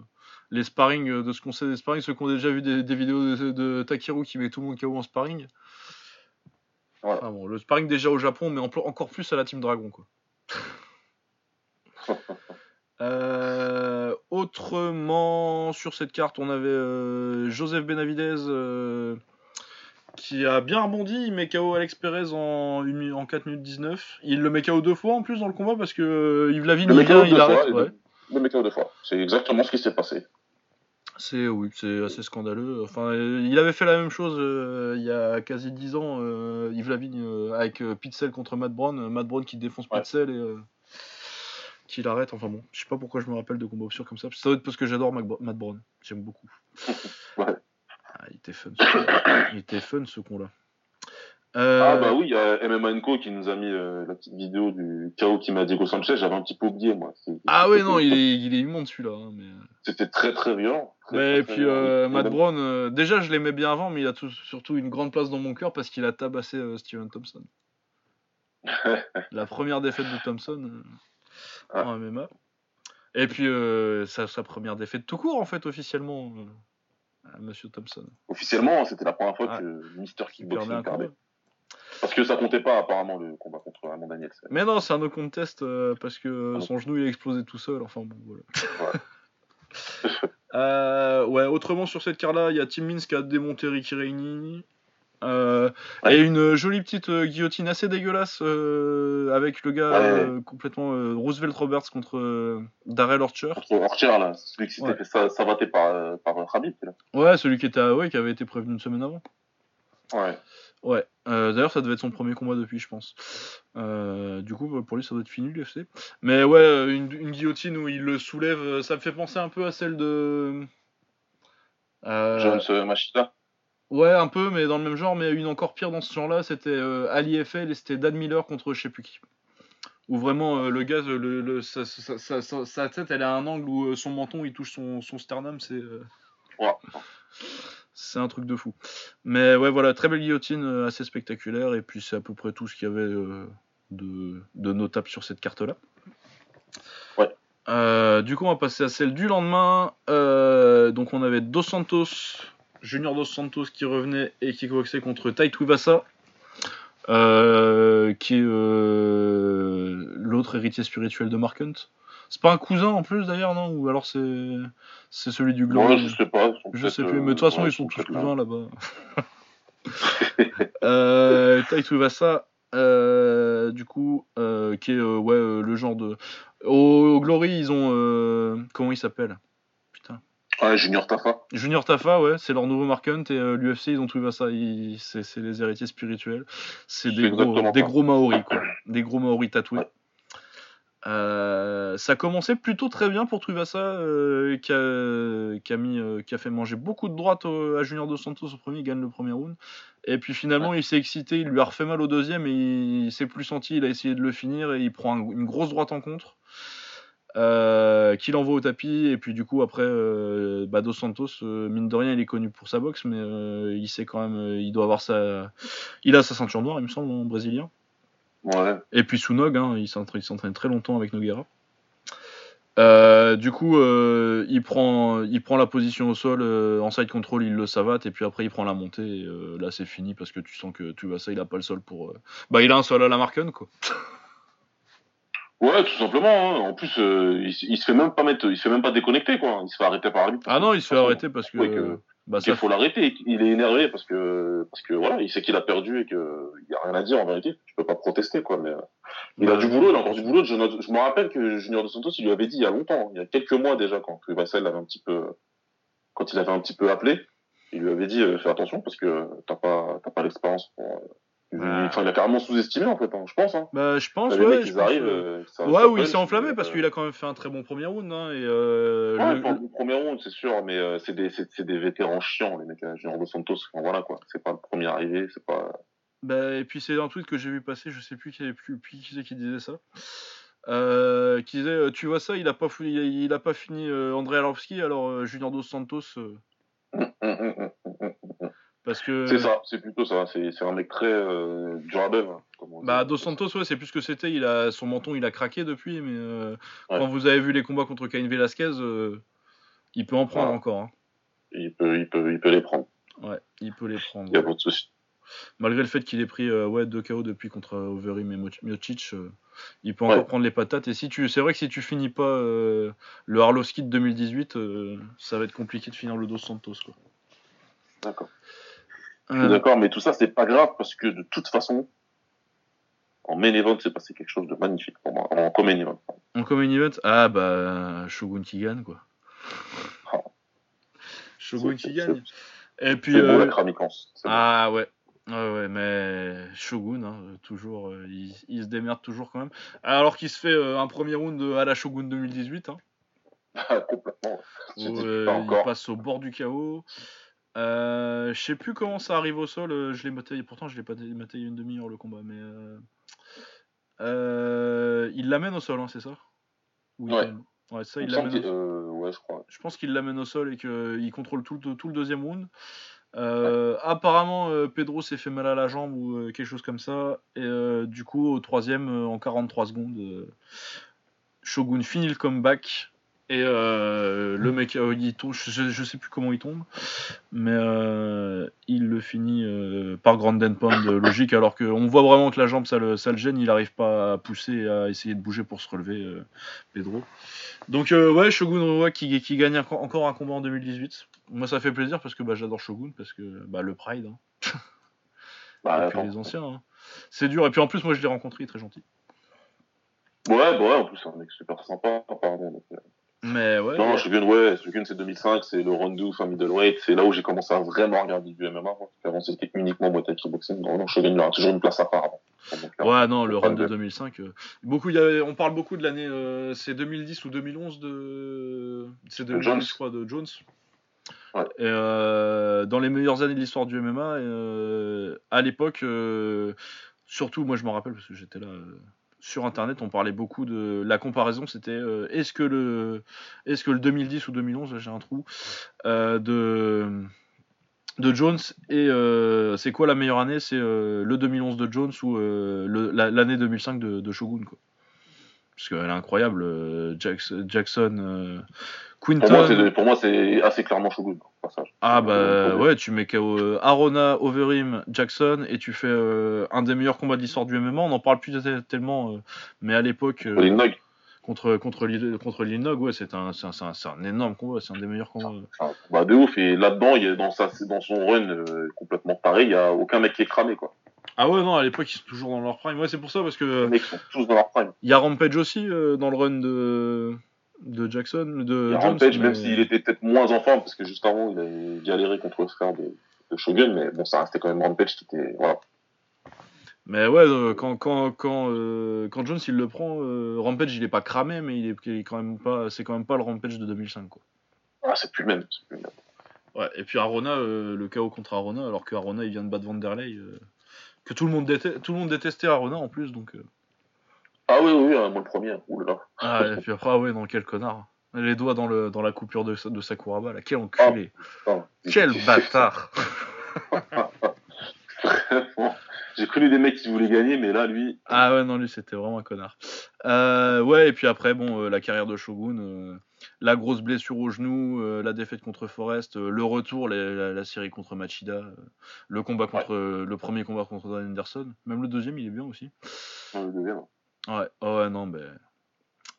les sparring, euh, de ce qu'on sait des sparring, ceux qui ont déjà vu des, des vidéos de, de Takeru qui met tout le monde KO en sparring. Voilà. Enfin bon, le sparring déjà au Japon, mais encore plus à la team Dragon quoi. (laughs) Euh, autrement, sur cette carte, on avait euh, Joseph Benavidez euh, qui a bien rebondi. Il met KO Alex Perez en, une mi- en 4 minutes 19. Il le met KO deux fois en plus dans le combat parce que Yves Lavigne il vient, il arrête. ouais. le- le mec deux fois. C'est exactement ce qui s'est passé. C'est oui, c'est assez scandaleux. Enfin, il avait fait la même chose euh, il y a quasi 10 ans, euh, Yves Lavigne euh, avec euh, Pitzel contre Matt Brown, Matt Brown qui défonce Ouais. Pitzel et qui l'arrête. Enfin bon, je sais pas pourquoi je me rappelle de combats obscurs comme ça. Ça doit être parce que j'adore Matt Brown. J'aime beaucoup. (laughs) Ouais. Ah, il était fun. Ce con. il était fun ce con là. Euh, Ah bah oui, il y a MMA Co qui nous a mis euh, la petite vidéo du KO qui m'a Diego Sanchez, j'avais un petit peu oublié moi. Ah ouais non, il est, il est immonde celui-là. hein, mais... C'était très très violent. Et puis euh, Matt Brown, euh, déjà je l'aimais bien avant, mais il a tout- surtout une grande place dans mon cœur parce qu'il a tabassé euh, Steven Thompson. (laughs) La première défaite de Thompson euh, Ah. en MMA. Et puis euh, sa, première défaite tout court en fait officiellement euh, Monsieur Thompson. Officiellement, c'était la première fois que Mister Kickboxing combat. Parce que ça comptait pas apparemment le combat contre Raymond Daniels. Mais non, c'est un no contest euh, parce que Ah son genou il a explosé tout seul. Enfin bon, voilà. Ouais. (laughs) Euh, ouais, autrement sur cette carte là, il y a Tim Means qui a démonté Ricky Reini. Euh, Ouais. Et une jolie petite guillotine assez dégueulasse avec le gars Ouais. complètement Roosevelt Roberts contre Darrell Archer. Contre Archer, là, celui qui s'était Ouais. fait ça, par, par Khabib, là. Ouais, celui qui était à Hawaii, qui avait été prévenu une semaine avant. Ouais. Ouais. Euh, D'ailleurs, ça devait être son premier combat depuis, je pense. Euh, du coup, bah, pour lui, ça doit être fini l'UFC. Mais ouais, euh, une, une guillotine où il le soulève, ça me fait penser un peu à celle de. Euh, Jones Machida. Ouais, un peu, mais dans le même genre, mais une encore pire dans ce genre-là, c'était Ali FL et c'était Dan Miller contre je sais plus qui. Où vraiment le gars, le, le- sa, sa- sa- sa- sa tête, elle a un angle où son menton il touche son, son sternum, c'est Ouais. C'est un truc de fou. Mais ouais, voilà, très belle guillotine, euh, assez spectaculaire, et puis c'est à peu près tout ce qu'il y avait euh, de, de notable sur cette carte-là. Ouais. Euh, du coup, on va passer à celle du lendemain. Euh, donc, on avait Dos Santos, Junior Dos Santos qui revenait et qui boxait contre Tai Tuivasa, euh, qui est l'autre héritier spirituel de Mark Hunt. C'est pas un cousin en plus d'ailleurs, non? Ou alors c'est c'est celui du Glory Ouais, je sais pas. je sais plus, euh, mais de toute façon, ouais, ils sont tous cousins là-bas. (laughs) euh, Tai Tuivasa, euh, du coup, euh, qui est euh, ouais, euh, le genre de. Au, au Glory, ils ont. euh, comment il s'appelle? Putain. Ouais, Junior Tafa. Junior Tafa, ouais, c'est leur nouveau Mark Hunt, et euh, l'UFC, ils ont Tuivasa. Ils- C'est les héritiers spirituels. C'est des gros, des ça. gros Maoris, quoi. Des gros Maoris tatoués. Ouais. Euh, ça a commencé plutôt très bien pour Tuivasa, euh, qui, a, qui, a mis, euh, qui a fait manger beaucoup de droite au- à Junior Dos Santos au premier, il gagne le premier round. Et puis finalement, il s'est excité, il lui a refait mal au deuxième et il, s'est plus senti, il a essayé de le finir et il prend un- une grosse droite en contre. Euh, qu'il envoie au tapis et puis du coup après bah, Dos Santos mine de rien il est connu pour sa boxe mais il sait quand même il doit avoir sa il a sa ceinture noire il me semble en brésilien Ouais. et puis Sunog, hein, il s'entraîne très longtemps avec Noguera. Euh, du coup, euh, il, prend, il prend la position au sol, euh, en side control, il le savate, et puis après il prend la montée, et euh, là c'est fini parce que tu sens que tu vois ça, il a pas le sol pour. Bah, il a un sol à la Marken, quoi. (laughs) Ouais, tout simplement. hein. En plus, il, il se fait même pas mettre, il se fait même pas déconnecter quoi. Il se fait arrêter par l'arbitre. Ah non, il se fait arrêter parce que- bah, Il ça, faut l'arrêter. Il est énervé parce que parce que voilà, il sait qu'il a perdu et que il y a rien à dire en vérité. Tu peux pas protester quoi. Mais euh, il a bah, du boulot, il a encore du boulot. Je, je me rappelle que Junior Dos Santos, il lui avait dit il y a longtemps, il y a quelques mois déjà, quand Vassel l'avait un petit peu, quand il avait un petit peu appelé, il lui avait dit euh, fais attention parce que t'as pas t'as pas l'expérience pour. Euh. Enfin, il a carrément sous-estimé en fait, hein, je pense. Hein. bah, je pense, ouais. mecs, je ils pense, arrivent. euh, euh, Ouais, où il s'est enflammé euh, parce qu'il a quand même fait un très bon premier round. Hein, et, euh, Ouais, le- premier round, c'est sûr, mais euh, c'est des, des vétérans chiants, les mecs, Junior Dos Santos. Enfin, voilà, quoi. C'est pas le premier arrivé, c'est pas. Bah, et puis c'est un tweet que j'ai vu passer, je sais plus qui, plus, plus qui qui disait ça. Euh, qui disait euh, tu vois ça il a pas fou- il a, il a pas fini euh, André Arlovski alors euh, Junior Dos Santos euh, Parce que. C'est ça, c'est plutôt ça. C'est un mec très euh, dur à dit. Bah, Dos Santos, ouais, c'est plus ce que c'était. Il a son menton, il a craqué depuis, mais euh, Ouais. quand vous avez vu les combats contre Cain Velasquez, euh, il peut en prendre Ouais. encore. hein. Il peut, il peut, il peut les prendre. Ouais, il peut les prendre. Il y a pas de souci. Malgré le fait qu'il ait pris euh, ouais, 2 KO depuis contre Overeem et Miocic, il peut encore Ouais. prendre les patates. Et si tu, c'est vrai que si tu finis pas le Harlowski de 2018, euh, ça va être compliqué de finir le Dos Santos. D'accord. Je suis Euh, d'accord, mais tout ça, c'est pas grave parce que de toute façon, en main event, c'est passé quelque chose de magnifique pour moi. En co-main event. en common event, ah bah Shogun qui gagne quoi. Oh. Shogun qui gagne. Et puis euh, la ah ouais. Ouais, ouais, mais Shogun, hein, toujours, euh, il, il se démerde toujours quand même. Alors qu'il se fait euh, un premier round à la Shogun 2018. Hein. (laughs) Complètement. Où, euh, il passe au bord du chaos. Euh, je sais plus comment ça arrive au sol. euh, Je l'ai maté, pourtant je l'ai pas maté une demi-heure le combat, mais euh, euh, il l'amène au sol, hein, c'est ça? Ou il Ouais. ça, Il l'amène. au- ouais, je crois. Je pense qu'il l'amène au sol et qu'il contrôle tout, le- tout le deuxième round. Apparemment, Pedro s'est fait mal à la jambe ou quelque chose comme ça. Et du coup, au troisième, en 43 secondes, Shogun finit le comeback. Et euh, le mec, euh, il tombe, je, je sais plus comment il tombe, mais euh, il le finit par Grand euh, logique, alors qu'on voit vraiment que la jambe ça le, ça le gêne, il n'arrive pas à pousser à essayer de bouger pour se relever, Pedro. Donc ouais, Shogun qui, qui gagne encore encore un combat en 2018. Moi ça fait plaisir parce que bah, j'adore Shogun, parce que bah, le Pride, hein, Bah, et puis attends. les anciens. hein. C'est dur, et puis en plus moi je l'ai rencontré, il est très gentil. Ouais, bah ouais, en plus, c'est un mec super sympa, pardon. donc. Mais ouais, Non. Shogun, ouais, Shogun, c'est 2005, c'est le round enfin middleweight, c'est là où j'ai commencé à vraiment regarder du MMA, qu'avant, c'était uniquement Muay Thai kickboxing. Non, non, Shogun, il aura toujours une place à part avant. Donc, euh, Ouais, non, le de- 2005. euh, beaucoup, y on parle beaucoup de l'année. euh, c'est 2010 ou 2011 de. C'est 2010, Jones. je crois, de Jones. Ouais. Et, euh, dans les meilleures années de l'histoire du MMA, à l'époque, surtout, moi je m'en rappelle parce que j'étais là. Sur internet, on parlait beaucoup de la comparaison. C'était euh, est-ce que le est-ce que le 2010 ou 2011, là, j'ai un trou euh, de Jones et euh, c'est quoi la meilleure année? C'est le 2011 de Jones ou le- la- l'année 2005 de, de Shogun quoi. Parce qu'elle est incroyable, euh, Jackson, euh, Quinton. pour moi, c'est assez clairement Shogun, passage. Ah bah ouais, tu mets KO euh, Arona, Overeem, Jackson et tu fais euh, un des meilleurs combats de l'histoire du MMA. On n'en parle plus tellement, euh, mais à l'époque euh, contre contre contre Lil Nog, ouais, c'est un, un, un, énorme combat, c'est un des meilleurs combats. combat de ouf, et là-dedans, il y a, dans, sa, dans son run complètement pareil, il y a aucun mec qui est cramé, quoi. Ah ouais non, à l'époque ils sont toujours dans leur prime. Ouais, c'est pour ça parce que Les mecs sont tous dans leur prime. Il y a Rampage aussi euh, dans le run de, de Jackson, de Et Jones. Rampage, mais- même s'il était peut-être moins en forme, parce que juste avant, il avait galéré contre le frère de, de Shogun, mais bon, ça restait quand même Rampage qui était, voilà. Mais ouais, euh, quand, quand, quand, euh, quand Jones il le prend, Rampage il est pas cramé, mais il est, il est quand même pas, c'est quand même pas le Rampage de 2005 quoi. Ah, c'est plus le même, c'est plus même. Ouais, et puis Arona, le KO contre Arona, alors que Arona il vient de battre Vanderlei, que tout le monde détestait, tout le monde détestait Arona en plus donc. euh. Ah oui, oui, oui, moi le premier, oulala. Ah et puis après ah ouais non quel connard, les doigts dans le dans la coupure de, de Sakuraba là, quel enculé, Putain. quel bâtard. (laughs) Vraiment. J'ai connu des mecs qui voulaient gagner, mais là, lui, Ah ouais, non, lui, c'était vraiment un connard. Euh, ouais, et puis après, bon, euh, la carrière de Shogun, euh, la grosse blessure au genou, euh, la défaite contre Forrest, euh, le retour, la, la- la série contre Machida, euh, le combat contre le premier combat contre Dan Anderson, même le deuxième, il est bien aussi. le deuxième. Ouais, oh ouais, non, ben.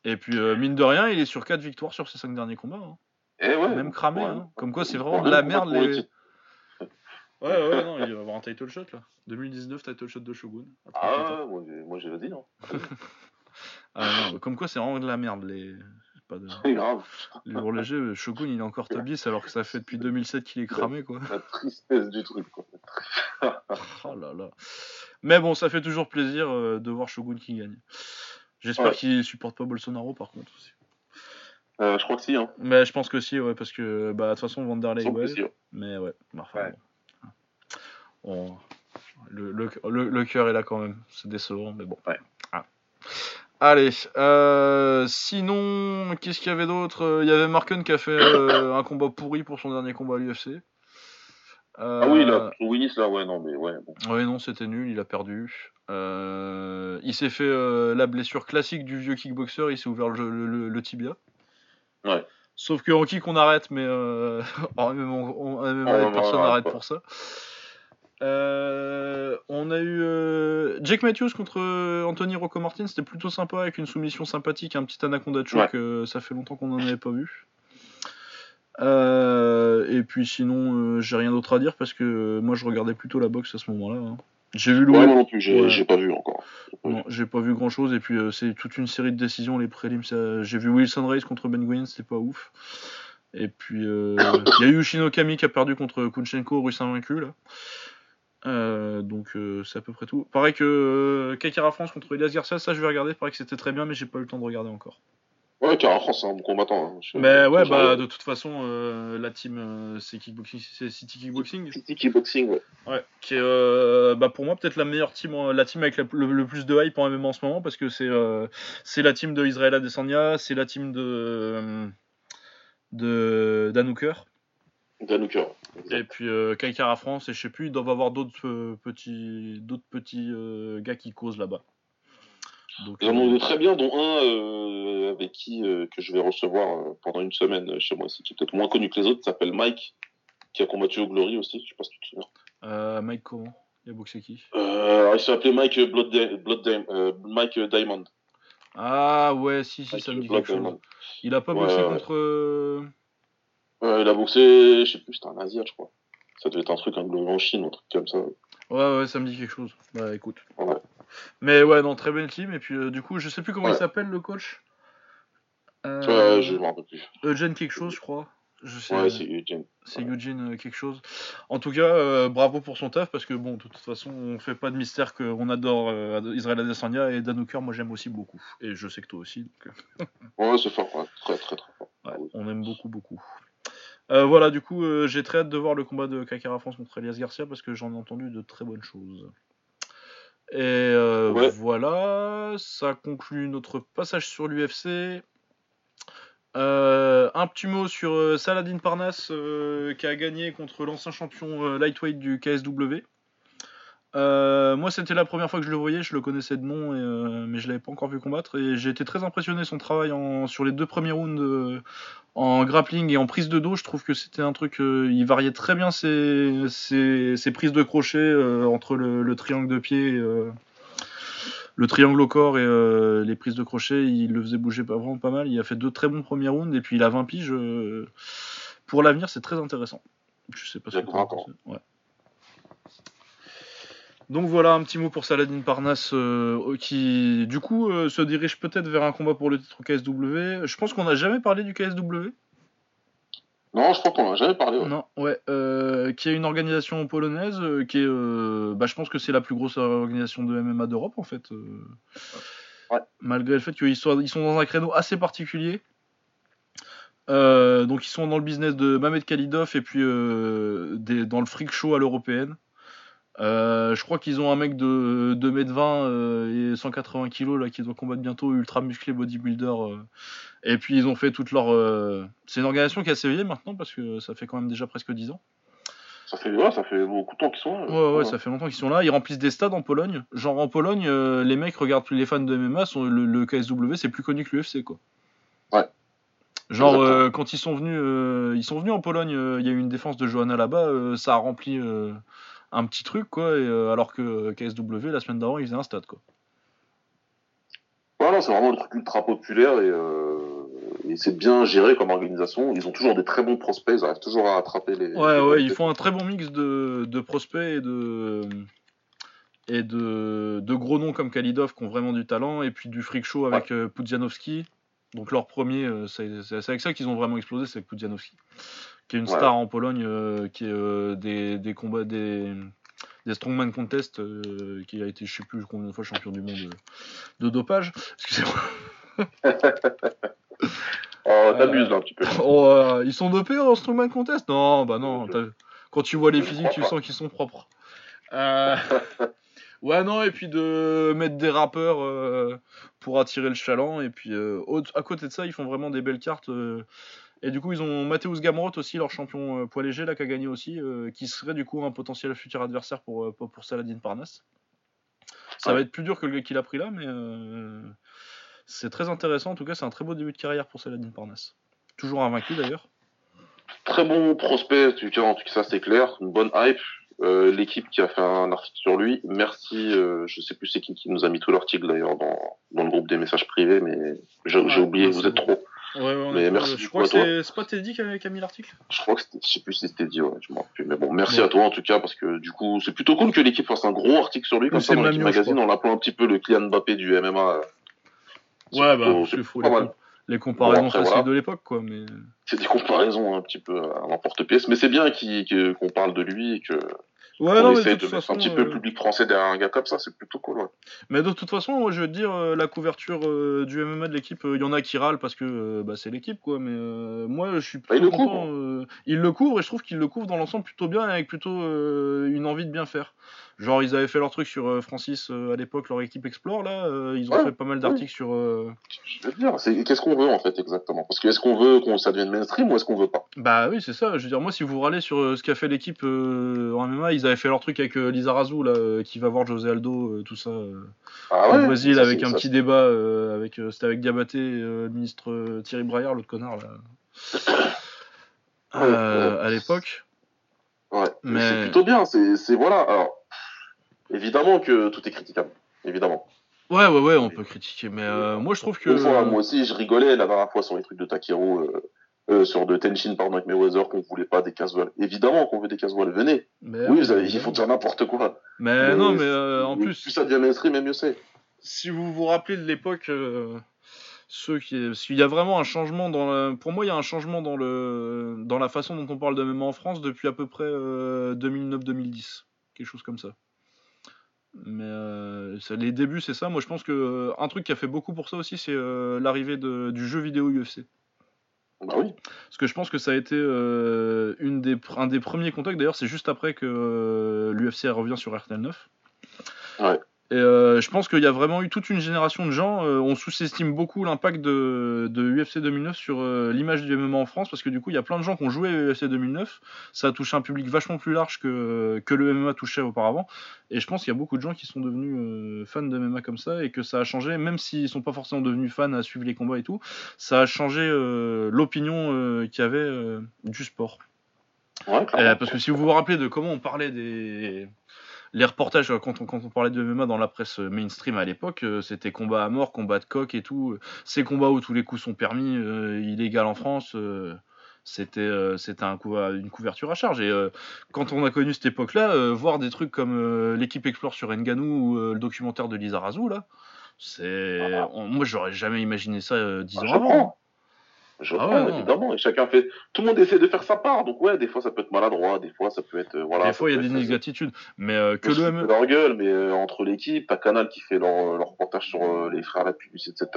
Et puis, mine de rien, il est sur 4 victoires sur ses 5 derniers combats. hein. Eh ouais. Même cramé, hein. Comme quoi, c'est vraiment de la merde. Les... ouais. Ouais, non, il va avoir un title shot là. 2019, title shot de Shogun. à 38 ans. Ah, ouais, moi, j'ai- vas-y, non. (laughs) Ah, non, comme quoi, c'est vraiment de la merde. Les... Pas de... C'est grave. Les lourds légers, Shogun il est encore top 10 alors que ça fait depuis 2007 qu'il est cramé quoi. La tristesse du truc, quoi. (laughs) Oh là là. Mais bon, ça fait toujours plaisir euh, de voir Shogun qui gagne. J'espère Ouais. qu'il supporte pas Bolsonaro par contre aussi. Euh, je crois que si, hein. Mais je pense que si, ouais, parce que bah, de toute façon Vanderlei, ouais. si, ouais. Mais ouais, enfin, Ouais. bon. On- Le, le, le- le cœur est là quand même, c'est décevant, mais bon. Ouais. Allez, euh, sinon, qu'est-ce qu'il y avait d'autre? Il y avait Marken qui a fait euh, un combat pourri pour son dernier combat à l'UFC. Ah oui, là, Willis, là, ouais, non, mais ouais. Bon. Ouais, non, c'était nul, il a perdu. Euh, il s'est fait euh, la blessure classique du vieux kickboxer, il s'est ouvert le, le, tibia. Ouais. Sauf qu'en kick, on arrête, mais euh, (laughs) en MMA, personne n'arrête pour ça. Euh, on a eu euh, Jake Matthews contre Anthony Rocco Martin, c'était plutôt sympa avec une soumission sympathique, un petit anaconda choke, ça fait longtemps qu'on n'en avait pas vu. Euh, et puis sinon, euh, j'ai rien d'autre à dire parce que moi je regardais plutôt la boxe à ce moment-là. Hein. J'ai vu le. Ouais, moi non plus, j'ai pas vu encore. Non, j'ai pas vu grand chose. Et puis euh, c'est toute une série de décisions, les prélims. J'ai vu Wilson Race contre Ben Nguyen, c'était pas ouf. Et puis (coughs) il y a eu Shinokami qui a perdu contre Kunchenko, russe invaincu là. Donc c'est à peu près tout. Pareil que Kakara France contre Elias Garcia, ça je vais regarder. Pareil que c'était très bien, mais j'ai pas eu le temps de regarder encore. Ouais, car France, c'est un bon combattant. Hein. Mais ouais, bah de toute façon, euh, la team, euh, c'est Kickboxing, c'est City Kickboxing. City Kickboxing, ouais. Ouais, qui est, euh, bah pour moi, peut-être la meilleure team, la team avec le, plus de hype en MMA en ce moment, parce que c'est c'est la team de Israël Adesanya, c'est la team de de Danouker. Et puis Kaikara France, et je sais plus, ils doivent avoir d'autres petits, d'autres petits gars qui causent là-bas. Ils en ont très bien, dont un euh, avec qui euh, que je vais recevoir euh, pendant une semaine chez moi, qui est peut-être moins connu que les autres, s'appelle Mike, qui a combattu au Glory aussi, je sais pas si tu te souviens. Mike comment? Il a boxé qui? Il s'appelait Mike Blood, Blood Mike Diamond. Ah ouais, si, si, ça me dit quelque chose. Il a pas boxé contre... il a boxé, je sais plus, c'était un Asie, je crois. Ça devait être un truc, un en Chine, un truc comme ça. Ouais, ouais, ça me dit quelque chose. Bah écoute. Ouais. Mais ouais, non, très belle team. Et puis, euh, du coup, je sais plus comment il s'appelle le coach. Euh, je m'en rappelle plus. Eugene quelque chose, je crois. Je sais, ouais, c'est Eugene. C'est Eugene euh, quelque chose. En tout cas, bravo pour son taf parce que bon, de toute façon, on fait pas de mystère qu'on adore Israël Adesanya et Dan Hooker, moi j'aime aussi beaucoup. Et je sais que toi aussi. ouais, c'est fort, très très très fort. on aime beaucoup beaucoup. Voilà, du coup, j'ai très hâte de voir le combat de Kakara France contre Elias Garcia parce que j'en ai entendu de très bonnes choses. Et euh, voilà, ça conclut notre passage sur l'UFC. Euh, un petit mot sur euh, Saladin Parnasse qui a gagné contre l'ancien champion lightweight du KSW. Moi, c'était la première fois que je le voyais, je le connaissais de nom, mais je l'avais pas encore vu combattre. Et j'ai été très impressionné son travail sur les deux premiers rounds en grappling et en prise de dos. Je trouve que c'était un truc, il variait très bien ses, prises de crochet entre le, triangle de pied. le triangle au corps et les prises de crochet, il le faisait bouger pas, vraiment pas mal. Il a fait deux très bons premiers rounds et puis il a 20 piges. pour l'avenir, c'est très intéressant. Je sais pas ce que. Donc voilà un petit mot pour Saladin Parnasse euh, qui du coup euh, se dirige peut-être vers un combat pour le titre KSW. Je pense qu'on n'a jamais parlé du KSW. Non, je crois qu'on n'a jamais parlé. Non, ouais, euh, qui est une organisation polonaise qui est, bah, je pense que c'est la plus grosse organisation de MMA d'Europe en fait. Ouais. Malgré le fait qu'ils sont, ils sont dans un créneau assez particulier. donc ils sont dans le business de Mamed Khalidov et puis dans le freak show à l'européenne. Euh, je crois qu'ils ont un mec de 2m20 euh, et 180 kg là qui doit combattre bientôt, ultra musclé bodybuilder. Euh. et puis ils ont fait toute leur. C'est une organisation qui est assez vieille maintenant parce que ça fait quand même déjà presque 10 ans. Ça fait, ouais, ça fait beaucoup de temps qu'ils sont là. Ouais, ouais, ça fait longtemps qu'ils sont là. Ils remplissent des stades en Pologne. Genre en Pologne, les mecs regardent plus les fans de MMA, sont, le, KSW c'est plus connu que l'UFC quoi. Ouais. Genre quand ils sont venus, ils sont venus en Pologne, il y a eu une défense de Johanna là-bas, ça a rempli un petit truc, quoi, et, euh, alors que KSW, la semaine d'avant, ils faisaient un stade, quoi. Voilà, c'est vraiment un truc ultra populaire euh, et, c'est bien géré comme organisation. Ils ont toujours des très bons prospects, ils arrivent toujours à attraper les. Ouais, ouais, ils font un très bon mix de, de prospects et de et de, de, gros noms comme Kalidov qui ont vraiment du talent, et puis du freak show avec ouais. Euh, Donc leur premier, c'est avec ça qu'ils ont vraiment explosé, c'est avec Pudzianowski qui est une star en Pologne, euh, qui est euh, des, des, combats, des, des Strongman Contest, euh, qui a été, je sais plus combien de fois, champion du monde de, dopage. Excusez-moi. (laughs) oh, t'abuses là un petit peu. (laughs) Oh, ils sont dopés en Strongman Contest? Non, bah non. Quand tu vois les physiques, tu sens qu'ils sont propres. (laughs) ouais, non, et puis de mettre des rappeurs pour attirer le chaland. Et puis à côté de ça, ils font vraiment des belles cartes. Et du coup, ils ont Mateusz Gamrot aussi, leur champion euh, poids léger, là, qui a gagné aussi, euh, qui serait du coup un potentiel futur adversaire pour, euh, pour, pour Saladin Parnasse. Ça Ouais. va être plus dur que le gars qu'il a pris là, mais euh, c'est très intéressant. En tout cas, c'est un très beau début de carrière pour Saladin Parnasse. Toujours invaincu d'ailleurs. Très bon prospect, en tout cas, en tout cas, ça c'est clair. Une bonne hype. Euh, L'équipe qui a fait un article sur lui. Merci, euh, je sais plus c'est qui qui nous a mis tout l'article d'ailleurs dans, dans le groupe des messages privés, mais j'ai oublié, vous êtes bon. trop. Ouais, ouais, on Mais est- merci je crois que c'est pas Teddy qui a, qui a mis l'article Je crois que c'était, je sais plus si c'était dit, ouais, je m'en rappelle. Mais bon, merci Ouais. à toi en tout cas, parce que du coup, c'est plutôt cool que l'équipe fasse un gros article sur lui, comme ça, dans l'équipe magazine, en l'appelant un petit peu le Kylian Mbappé du MMA. Ouais, bah, c'est il faut les, mal. com- les comparaisons Bon, après, faciles voilà. de l'époque, quoi. Mais... C'est des comparaisons un petit peu à l'emporte-pièce, mais c'est bien qu'il- qu'on parle de lui et que Ouais, on non, mais de essaie de mettre façon. un petit peu euh, le public français derrière un gars comme ça, c'est plutôt cool. Ouais. Mais de toute façon, moi, je veux te dire, euh, la couverture euh, du MMA de l'équipe, il y en a qui râlent parce que euh, bah, c'est l'équipe, quoi. Mais euh, moi, je suis Bah, il plutôt le content. couvre. euh, il le couvre et je trouve qu'il le couvre dans l'ensemble plutôt bien avec plutôt euh, une envie de bien faire. Genre, ils avaient fait leur truc sur euh, Francis euh, à l'époque, leur équipe Explore, là. euh, ils ont Ouais, fait pas mal d'articles sur. Je veux dire, c'est qu'est-ce qu'on veut en fait exactement? Parce que est-ce qu'on veut qu'on ça devienne mainstream ou est-ce qu'on veut pas? Bah oui, c'est ça. Je veux dire, moi, si vous râlez sur ce qu'a fait l'équipe en MMA, ils avaient fait leur truc avec Lisa Razou, là, qui va voir José Aldo, tout ça. Ah au ouais, Brésil ça, avec un ça, petit débat avec c'était avec Diabaté le ministre Thierry Braillard l'autre connard là (coughs) à l'époque Ouais, Mais- c'est plutôt bien. C'est, c'est voilà. Alors, évidemment que tout est critiquable, évidemment. ouais ouais ouais on peut critiquer mais euh, moi je trouve que fois, moi aussi, je rigolais la dernière fois sur les trucs de Takeru, euh, euh, sur de Tenshin, pardon, avec Mayweather, qu'on voulait pas des casse-voiles. Évidemment qu'on veut des casse-voiles. Venez. mais, oui, vous avez, il faut dire n'importe quoi. mais Mais non mais en Plus plus ça devient mainstream, mieux c'est. si vous vous rappelez de l'époque ceux qui parce qu'il y a vraiment un changement dans pour moi il y a un changement dans le dans la façon dont on parle de MMA en France depuis à peu près 2009-2010 quelque chose comme ça mais euh, les débuts c'est ça moi je pense que euh, un truc qui a fait beaucoup pour ça aussi c'est euh, l'arrivée du jeu vidéo UFC Bah oui. parce que je pense que ça a été euh, une des, un des premiers contacts d'ailleurs c'est juste après que l'UFC revient sur RTL 9 Ouais. Et euh, je pense qu'il y a vraiment eu toute une génération de gens. euh, on sous-estime beaucoup l'impact de, de UFC 2009 sur euh, l'image du MMA en France parce que du coup, il y a plein de gens qui ont joué à UFC 2009. Ça a touché un public vachement plus large que, que le MMA touchait auparavant. Et je pense qu'il y a beaucoup de gens qui sont devenus fans de MMA comme ça et que ça a changé, même s'ils sont pas forcément devenus fans à suivre les combats et tout, ça a changé l'opinion qu'il y avait du sport. Ouais, parce que si vous vous rappelez de comment on parlait des les reportages euh, quand on, quand on parlait de MMA dans la presse euh, mainstream à l'époque, euh, c'était combat à mort, combat de coq et tout. Ces combats où tous les coups sont permis, euh, illégal en France, euh, c'était euh, c'était un coup- une couverture à charge. Et euh, quand on a connu cette époque-là, euh, voir des trucs comme euh, l'équipe Explore sur Nganou ou euh, le documentaire de Lisa Razou, là, c'est Ah. moi j'aurais jamais imaginé ça dix Ah, ans avant. Je Ah ouais, évidemment. Et chacun fait. Tout le monde essaie de faire sa part. Donc, ouais, des fois, ça peut être maladroit. Des fois, ça peut être. euh, voilà, des fois il y a des inexactitudes, mais euh, que le de leur gueule, mais euh, entre l'équipe, t'as Canal qui fait leur, leur reportage sur les frères Lapus, etc.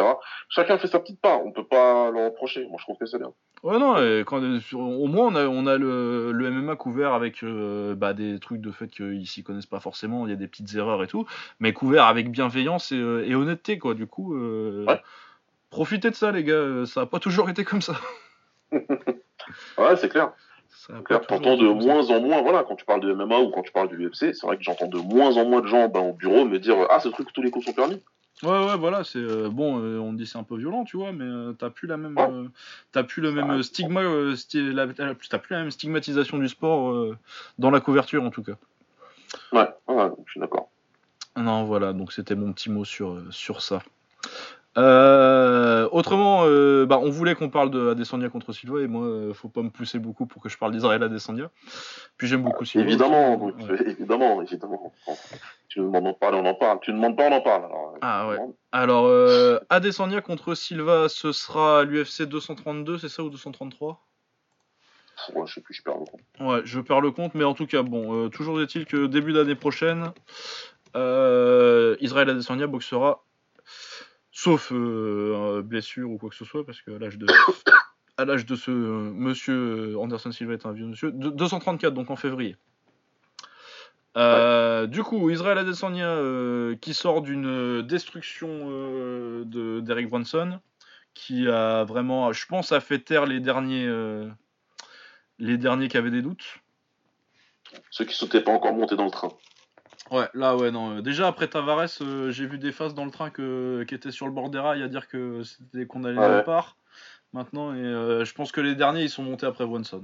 Chacun fait sa petite part. On peut pas leur reprocher. Moi, je trouve que c'est bien. Ouais, non, et quand, au moins on a, on a le, le MMA couvert avec bah, des trucs de fait qu'ils s'y connaissent pas forcément, il y a des petites erreurs et tout, mais couvert avec bienveillance et, et honnêteté, quoi. Du coup, Ouais. Profitez de ça, les gars, euh, ça a pas toujours été comme ça. (laughs) Ouais, c'est clair. T'entends de moins en moins, voilà, quand tu parles de MMA ou quand tu parles du UFC, c'est vrai que j'entends de moins en moins de gens ben, au bureau me dire Ah, ce truc, tous les coups sont permis. Ouais, ouais, voilà, c'est euh, bon, euh, on dit c'est un peu violent, tu vois, mais euh, t'as plus la même, Ouais. euh, t'as plus le même euh, stigma, euh, sti- t'as plus la même stigmatisation du sport euh, dans la couverture en tout cas. Ouais, ouais, je suis d'accord. Non, voilà, donc c'était mon petit mot sur, euh, sur ça. Euh, autrement, euh, bah, on voulait qu'on parle de Adesanya contre Silva et moi, euh, faut pas me pousser beaucoup pour que je parle d'Israël Adesanya. Puis j'aime beaucoup Silva. Évidemment, aussi. donc, Ouais. évidemment, évidemment. Tu nous demandes d'en parler, on en parle. Tu ne demandes pas, on en parle. Alors, euh, Ah ouais. Alors, Adesanya contre Silva, ce sera l'UFC 232, c'est ça ou 233 Ouais, je sais plus, je perds le compte. Ouais, je perds le compte, mais en tout cas, bon, toujours est-il que début d'année prochaine, Israël Adesanya boxera, sauf euh, blessure ou quoi que ce soit, parce qu'à l'âge de, (coughs) à l'âge de ce euh, monsieur euh, Anderson Silva est un vieux monsieur, de- 234 donc en février. Euh, Du coup, Israël Adesanya euh, qui sort d'une destruction euh, de d'Eric Brunson, qui a vraiment, je pense, a fait taire les derniers, euh, les derniers qui avaient des doutes. Ceux qui sautaient pas encore monter dans le train. Ouais, là, ouais, non. Déjà, après Tavares, euh, j'ai vu des faces dans le train que, qui étaient sur le bord des rails à dire que c'était qu'on allait nulle part. Maintenant, et euh, je pense que les derniers, ils sont montés après Brunson.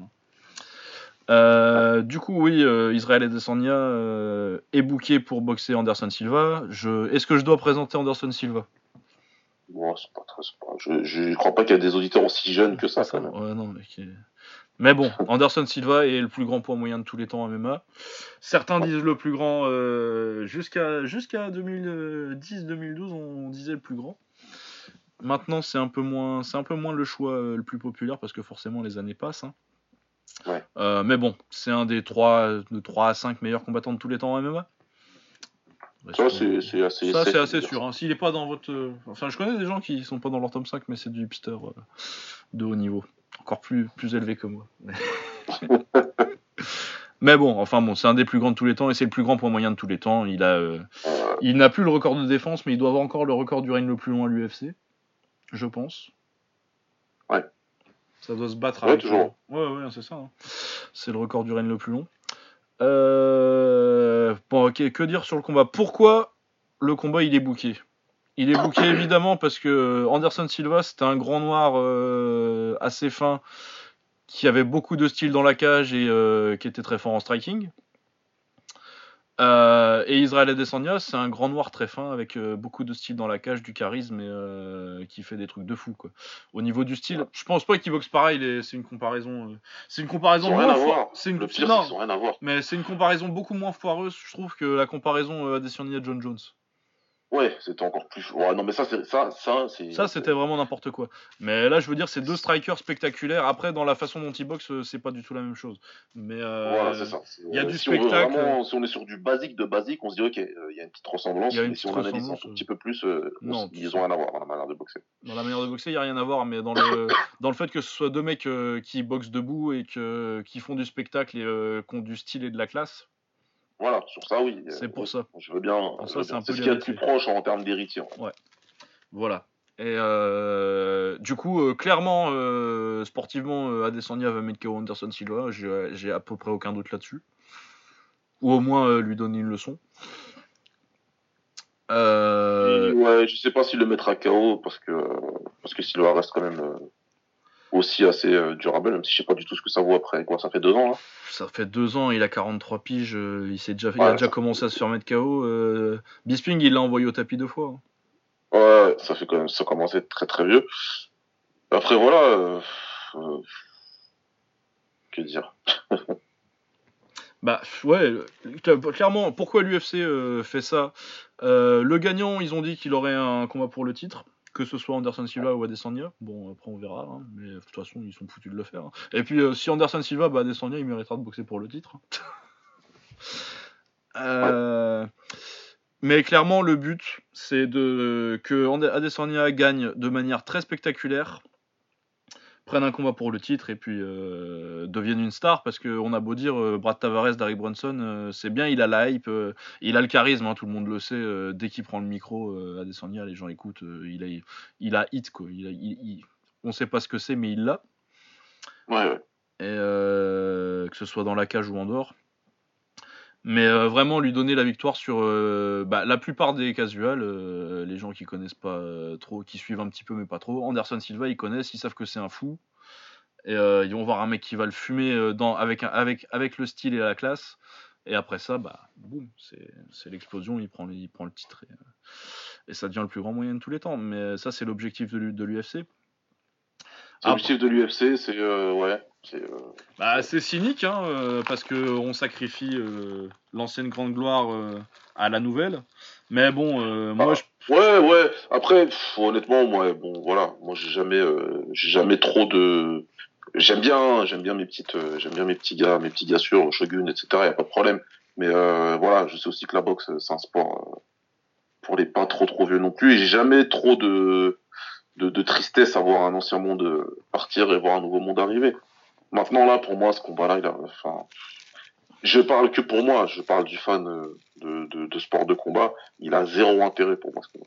Euh, du coup, oui, Israël Adesanya est booké pour boxer Anderson Silva. Je... Est-ce que je dois présenter Anderson Silva? Bon, pas très, Je, je crois pas qu'il y a des auditeurs aussi jeunes que ça, quand même. Ouais, non, mais mais bon, Anderson Silva est le plus grand poids moyen de tous les temps en MMA. Certains disent le plus grand, euh, jusqu'à jusqu'à 2010-2012, on disait le plus grand. Maintenant, c'est un peu moins, c'est un peu moins le choix euh, le plus populaire parce que forcément les années passent. Hein. Euh, mais bon, c'est un des 3, de 3 à 5 meilleurs combattants de tous les temps en MMA. Ça, c'est assez, ça, c'est assez sûr. Hein. S'il n'est pas dans votre. Enfin, je connais des gens qui sont pas dans leur top 5, mais c'est du hipster de haut niveau encore plus, plus élevé que moi. (laughs) Mais bon, enfin bon, c'est un des plus grands de tous les temps et c'est le plus grand point moyen de tous les temps. Il a, euh, il n'a plus le record de défense, mais il doit avoir encore le record du règne le plus long à l'UFC, je pense. Ouais. Ça doit se battre ouais, Toujours. Ouais, ouais, c'est ça. Hein. C'est le record du règne le plus long. Euh... Bon, ok, que dire sur le combat? Pourquoi le combat il est bouqué? Il est bouqué évidemment parce que Anderson Silva, c'était un grand noir euh, assez fin qui avait beaucoup de style dans la cage et euh, qui était très fort en striking. Euh, et Israël Adesanya, c'est un grand noir très fin avec beaucoup de style dans la cage, du charisme et qui fait des trucs de fou quoi. Au niveau du style, je pense pas qu'il boxe pareil. C'est une comparaison. c'est une comparaison. C'est une... Le pire, non, rien à voir. Mais c'est une comparaison beaucoup moins foireuse, je trouve, que la comparaison Adesanya John Jones. Ouais, c'était encore plus. Ouais, non, mais ça, c'est ça, ça, c'est. Ça, c'était vraiment n'importe quoi. Mais là, je veux dire, c'est deux strikers spectaculaires. Après, dans la façon dont ils boxent, euh, c'est pas du tout la même chose. Mais euh, voilà, c'est ça. Il y a du spectacle. si on est sur du basique de basique, on se dit ok, euh, il y a une petite ressemblance. mais si on analyse un petit peu plus, non, ils ont rien à voir dans la manière de boxer. Dans la manière de boxer, il y a rien à voir, mais dans le (coughs) dans le fait que ce soit deux mecs qui boxent debout et que qui font du spectacle et qui ont du style et de la classe, voilà, sur ça, oui. C'est pour ça. Je veux bien. C'est ce qu'il y a de plus proche en termes d'héritier. Ouais. Voilà. Et euh, du coup, euh, clairement, euh, sportivement, Adesanya va mettre KO Anderson Silva. J'ai à peu près aucun doute là-dessus. Ou au moins lui donner une leçon. Ouais, je sais pas s'il le mettra KO parce que parce que Silva reste quand même aussi assez euh, durable, même si je sais pas du tout ce que ça vaut après. Quoi, ça fait deux ans. Hein. Ça fait deux ans, il a 43 piges, euh, il, s'est déjà, il a déjà commencé à se faire mettre KO. Euh, Bisping, il l'a envoyé au tapis deux fois. Hein. Ouais, ça fait quand même, ça commence à être très très vieux. Après voilà, que dire. (laughs) Bah ouais, clairement, pourquoi l'UFC fait ça? Le gagnant, ils ont dit qu'il aurait un combat pour le titre que ce soit Anderson Silva ou Adesanya. Bon, après on verra, hein, mais de toute façon ils sont foutus de le faire. Hein. Et puis euh, si Anderson Silva, bah Adesanya il méritera de boxer pour le titre. (laughs) Euh, mais clairement le but c'est de que Adesanya gagne de manière très spectaculaire prennent un combat pour le titre et puis euh, deviennent une star parce qu'on a beau dire euh, Brad Tavares, Derrick Brunson, euh, c'est bien, il a la hype, il a le charisme, hein, tout le monde le sait. dès qu'il prend le micro à Descenia, les gens écoutent, il, a, il a hit quoi. Il a, il, on sait pas ce que c'est, mais il l'a. Ouais, ouais. Et que ce soit dans la cage ou en dehors. Mais euh, vraiment lui donner la victoire sur euh, bah, la plupart des casuals, euh, les gens qui connaissent pas trop, qui suivent un petit peu mais pas trop. Anderson Silva, ils connaissent, ils savent que c'est un fou. Et ils vont voir un mec qui va le fumer avec, avec, avec le style et la classe. Et après ça, bah, boum, c'est l'explosion, il prend, il prend le titre. Et, ça devient le plus grand moyen de tous les temps. Mais ça, c'est l'objectif de l'UFC. L'objectif de l'UFC, c'est ouais, c'est euh, bah, cynique, hein, euh, parce qu'on sacrifie euh, l'ancienne grande gloire à la nouvelle. Mais bon, moi, ah, Ouais, ouais. Après, honnêtement, moi, bon, voilà. Moi, j'ai jamais, j'ai jamais trop de. J'aime bien, j'aime bien mes petites, j'aime bien mes petits gars, mes petits gars sur Shogun, etc. Y a pas de problème. Mais voilà, je sais aussi que la boxe, c'est un sport pour les pas trop trop vieux non plus. Et j'ai jamais trop de, de, de tristesse à voir un ancien monde partir et voir un nouveau monde arriver. Maintenant, là, pour moi, ce combat-là, il a, enfin, je parle que pour moi, je parle du fan euh, de, de, sport de combat, il a zéro intérêt pour moi, ce combat.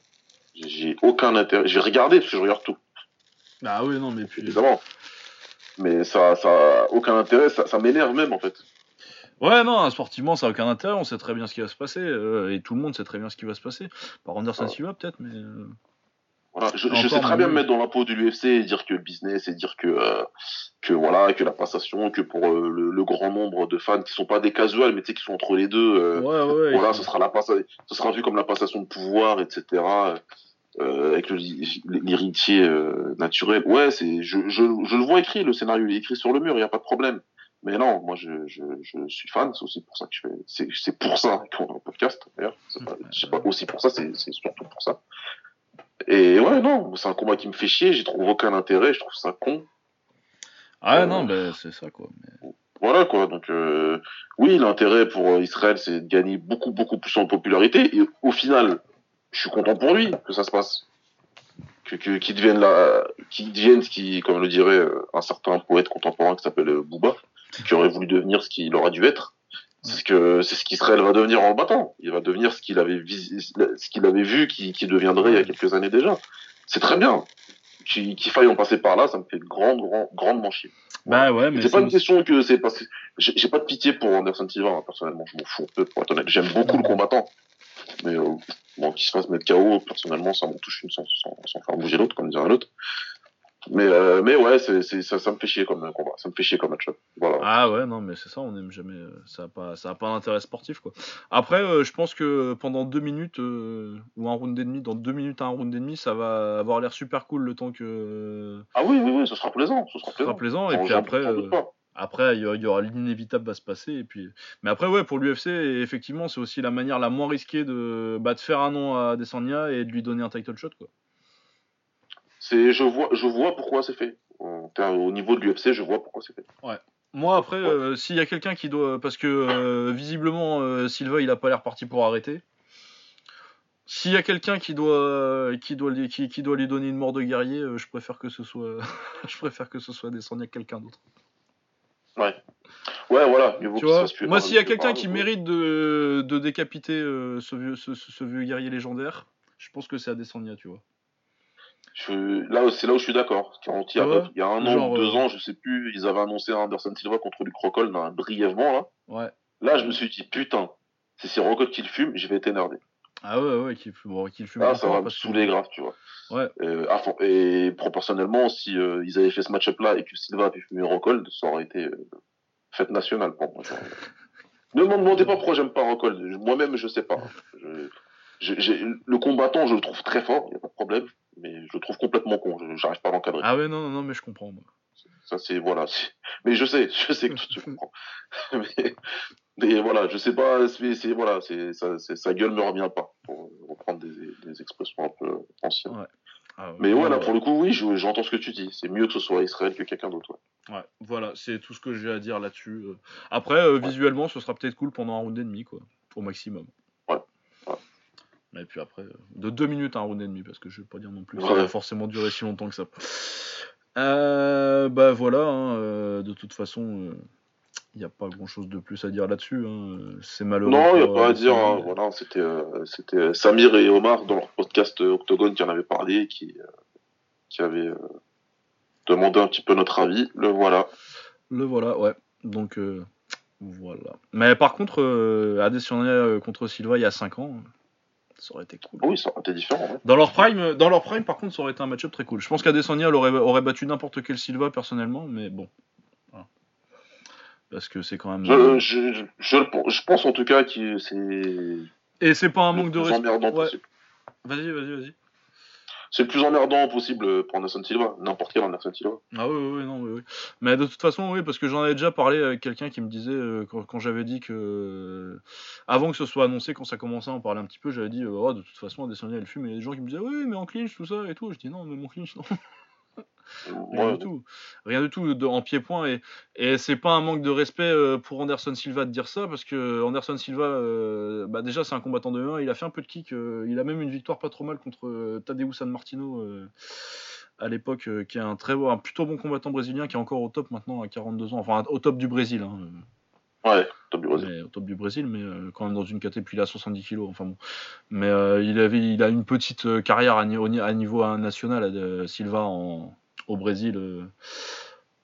J'ai aucun intérêt. J'ai regardé, parce que je regarde tout. Ah oui, non, mais puis. Évidemment. Mais ça, ça aucun intérêt, ça, ça m'énerve même en fait. Ouais, non, sportivement, ça n'a aucun intérêt. On sait très bien ce qui va se passer. euh, et tout le monde sait très bien ce qui va se passer. Par Anderson Ah. Silva, peut-être, mais. euh, Voilà, je, je sais très bien me mettre dans la peau de l'UFC et dire que le business et dire que euh, que voilà que la passation que pour euh, le, le grand nombre de fans qui sont pas des casuals mais tu sais qui sont entre les deux euh, Ouais, ouais. voilà il ce sera la ce sera vu comme la passation de pouvoir etc euh, avec l'héritier euh, naturel. Ouais c'est je, je, je le vois écrit le scénario il est écrit sur le mur il y a pas de problème. Mais non moi je, je, je suis fan c'est aussi pour ça que je fais c'est pour ça qu'on a un podcast d'ailleurs. C'est pas, pas aussi pour ça c'est surtout pour ça et ouais, non, c'est un combat qui me fait chier, j'y trouve aucun intérêt, je trouve ça con. Ah, non, bah, c'est ça, quoi. mais- Voilà quoi, donc euh, oui, l'intérêt pour euh, Israël, c'est de gagner beaucoup, beaucoup plus en popularité, et au final, je suis content pour lui que ça se passe. Que, que, qu'il devienne la, qu'il devienne ce qui, comme le dirait euh, un certain poète contemporain qui s'appelle euh, Booba, qui aurait voulu devenir ce qu'il aurait dû être. C'est ce que, c'est ce qu'Israël va devenir en battant. Il va devenir ce qu'il avait ce qu'il avait vu qui, qui deviendrait il y a quelques années déjà. C'est très bien. Qu'il, qu'il faille en passer par là, ça me fait grande, grande, grandement chier. Bah, ouais, mais. c'est pas une question que c'est parce que j'ai j'ai pas de pitié pour Anderson Silva hein, personnellement je m'en fous un peu pour être honnête j'aime beaucoup le combattant mais euh, bon qu'il se fasse mettre KO personnellement ça m'en touche une sans, sans, sans faire bouger l'autre comme dirait l'autre mais euh, mais ouais c'est c'est ça, ça me fait chier comme combat ça me fait chier comme match voilà Ah ouais, non, mais c'est ça, on n'aime jamais. euh, Ça n'a pas, ça a pas d'intérêt sportif, quoi. Après, euh, je pense que pendant deux minutes, euh, ou un round et demi, dans deux minutes à un round et demi, ça va avoir l'air super cool le temps que. ah oui oui oui ce sera plaisant ce sera Ce sera plaisant plaisant, et puis après. euh. Après, il y, aura- l'inévitable va se passer. Et puis... Mais après, ouais, pour l'UFC, effectivement, c'est aussi la manière la moins risquée de, bah, de faire un nom à Desanya et de lui donner un title shot. Quoi. C'est je vois je vois pourquoi c'est fait au niveau de l'UFC je vois pourquoi c'est fait Moi, après, euh, s'il y a quelqu'un qui doit. Parce que euh, visiblement, euh, Silva, il a pas l'air parti pour arrêter. S'il y a quelqu'un qui doit, qui, doit lui, qui, qui doit lui donner une mort de guerrier, euh, je préfère que ce soit, (laughs) je préfère que ce soit Desanya que quelqu'un d'autre. ouais ouais voilà mieux Tu vois Moi, s'il y a quelqu'un qui mérite de, de décapiter euh, ce, vieux, ce, ce- ce vieux guerrier légendaire, je pense que c'est Adesanya, tu vois. Je, là, c'est là où je suis d'accord. Quand il y a, Ouais, il y a un an deux euh, ans, je sais plus, ils avaient annoncé Anderson Silva contre Luke Rockhold dans- brièvement là. Ouais. Là, je me suis dit putain, si c'est Rockhold qui le fume, je vais être énervé. Ah ouais, ouais, qu'il fume, bon, qu'il fume Là, ça va me saouler grave, tu vois. Ouais. Euh, à fond- et proportionnellement, si euh, ils avaient fait ce match-up là et que Silva avait fumé Rockhold, ça aurait été euh, fête nationale pour moi. (laughs) ne me demandez pas pourquoi j'aime pas Rockhold. Moi-même, je sais pas. Je- je- le combattant, je le trouve très fort, y a pas de problème, mais je le trouve complètement con. J'arrive pas à l'encadrer. Ah ouais, non, non, non, mais je comprends. Moi. Ça c'est voilà. Mais je sais, je sais que tu, tu (laughs) comprends. (laughs) mais, mais voilà, je sais pas. C'est voilà, c'est ça, sa gueule me revient pas pour reprendre des, des expressions un peu anciennes. Ah. Mais ouais, là pour le coup, oui, je- j'entends ce que tu dis. C'est mieux que ce soit Israël que quelqu'un d'autre. ouais. Ouais, voilà, c'est tout ce que j'ai à dire là-dessus. euh. Après, euh, visuellement, ce sera peut-être cool pendant un round et demi, quoi, au maximum. Ouais, ouais. Et puis après, euh, de deux minutes à un round et demi, parce que je vais pas dire non plus que ça Ouais. va forcément durer si longtemps que ça. Euh, bah voilà, hein, euh, de toute façon, il n'y a pas grand-chose de plus à dire là-dessus. hein, euh, C'est malheureux. Non, il n'y a pas euh, à dire. Hein, voilà, c'était euh, c'était Samir et Omar dans leur podcast euh, Octogone qui en avaient parlé, qui euh, qui avaient euh, demandé un petit peu notre avis. Le voilà. Le voilà, ouais. Donc euh, voilà. Mais par contre, euh, Adesanya euh, contre Silva il y a 5 ans, ça aurait été cool. Oui, ça aurait été différent. ouais. Dans leur prime, euh, dans leur prime, par contre, ça aurait été un match-up très cool. Je pense qu'Adesanya aurait, aurait battu n'importe quel Silva personnellement, mais bon. Voilà. Parce que c'est quand même. Je, je, je, je, pense en tout cas que c'est Et c'est pas un manque de respect. Ouais. Vas-y, vas-y, vas-y. C'est le plus emmerdant possible pour Anderson Silva, n'importe quel Anderson Silva. Ah oui, oui, non, oui. Mais de toute façon, oui, parce que j'en avais déjà parlé avec quelqu'un qui me disait, euh, quand, j'avais dit que. euh, avant que ce soit annoncé, quand ça commençait à en parler un petit peu, j'avais dit, euh, oh, de toute façon, Adesanya, elle fume. Et il y a des gens qui me disaient, oui, mais en clinch, tout ça et tout. Je dis, non, mais mon clinch, non. Rien Ouais, du tout. Rien du tout de- en pied-point. Et, et c'est pas un manque de respect euh, pour Anderson Silva de dire ça, parce que Anderson Silva, euh, bah déjà, c'est un combattant de 1. Il a fait un peu de kick. euh, il a même une victoire pas trop mal contre euh, Tadeu San Martino à l'époque, qui est un, très, un plutôt bon combattant brésilien qui est encore au top maintenant à 42 ans. Enfin, au top du Brésil. hein, ouais, top du Brésil. mais, au top du Brésil, mais euh, quand même dans une catégorie, puis il a 70 kilos. Enfin bon. Mais euh, il, avait, il a une petite euh, carrière à, ni- au ni- à niveau national, euh, Silva, en, au Brésil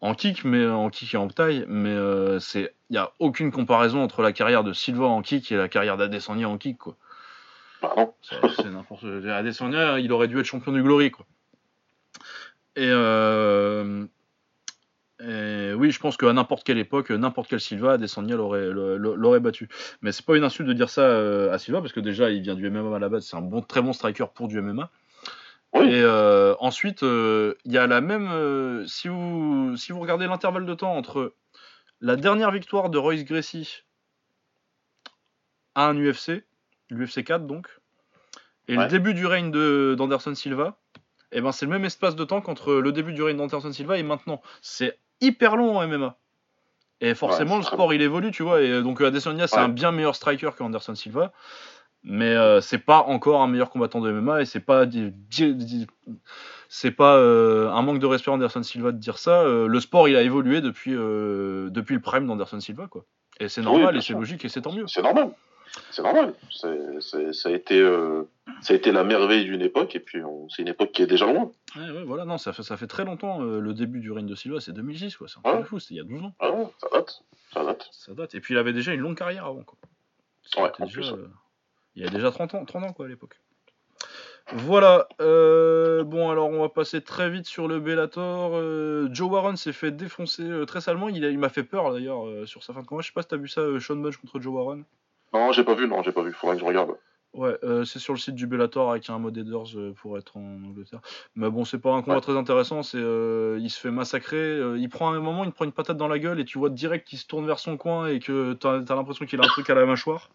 en kick, mais en kick et en taille, mais c'est il y a aucune comparaison entre la carrière de Silva en kick et la carrière d'Adesanya en kick quoi. Non. C'est n'importe Adesanya, il aurait dû être champion du Glory quoi. Et, et oui, je pense qu'à n'importe quelle époque, n'importe quel Silva, Adesanya l'aurait battu. Mais c'est pas une insulte de dire ça à Silva parce que déjà il vient du MMA à la base, c'est un bon très bon striker pour du MMA. Et euh, ensuite, euh, il y a la même. Euh, si, vous, si vous regardez l'intervalle de temps entre la dernière victoire de Royce Gracie à un UFC, l'UFC 4 donc, et le début du règne d'Anderson Silva, et eh ben c'est le même espace de temps qu'entre le début du règne d'Anderson Silva et maintenant. C'est hyper long en MMA. Et forcément, le sport il évolue, tu vois. Et donc Adesanya, c'est un bien meilleur striker qu'Anderson Silva mais euh, c'est pas encore un meilleur combattant de MMA et c'est pas c'est pas euh, un manque de respect Anderson Silva de dire ça. Euh, le sport il a évolué depuis depuis le prime d'Anderson Silva quoi. Et c'est normal et c'est logique et c'est tant mieux. C'est normal. C'est normal. ça a été ça a été la merveille d'une époque et puis c'est une époque qui est déjà loin. Ouais, ouais, voilà non ça fait ça fait très longtemps le début du règne de Silva c'est 2006 quoi. C'est un peu fou c'était il y a 12 ans. Ah ouais, ça date. Ça date. Ça date et puis il avait déjà une longue carrière avant quoi. Ouais, en plus, il y a déjà 30 ans, 30 ans quoi à l'époque. Voilà. Euh, bon, alors on va passer très vite sur le Bellator. Euh, Joe Warren s'est fait défoncer euh, très salement. Il, il m'a fait peur d'ailleurs sur sa fin de combat. Je sais pas si t'as vu ça, Sean Bunch contre Joe Warren. Non, j'ai pas vu. Non, j'ai pas vu. Faudrait que je regarde. Ouais, c'est sur le site du Bellator avec un mode headers pour être en Angleterre. Mais bon, c'est pas un combat très intéressant. C'est, il se fait massacrer. il prend un moment, il prend une patate dans la gueule et tu vois direct qu'il se tourne vers son coin et que t'as as, l'impression qu'il a un truc à la mâchoire.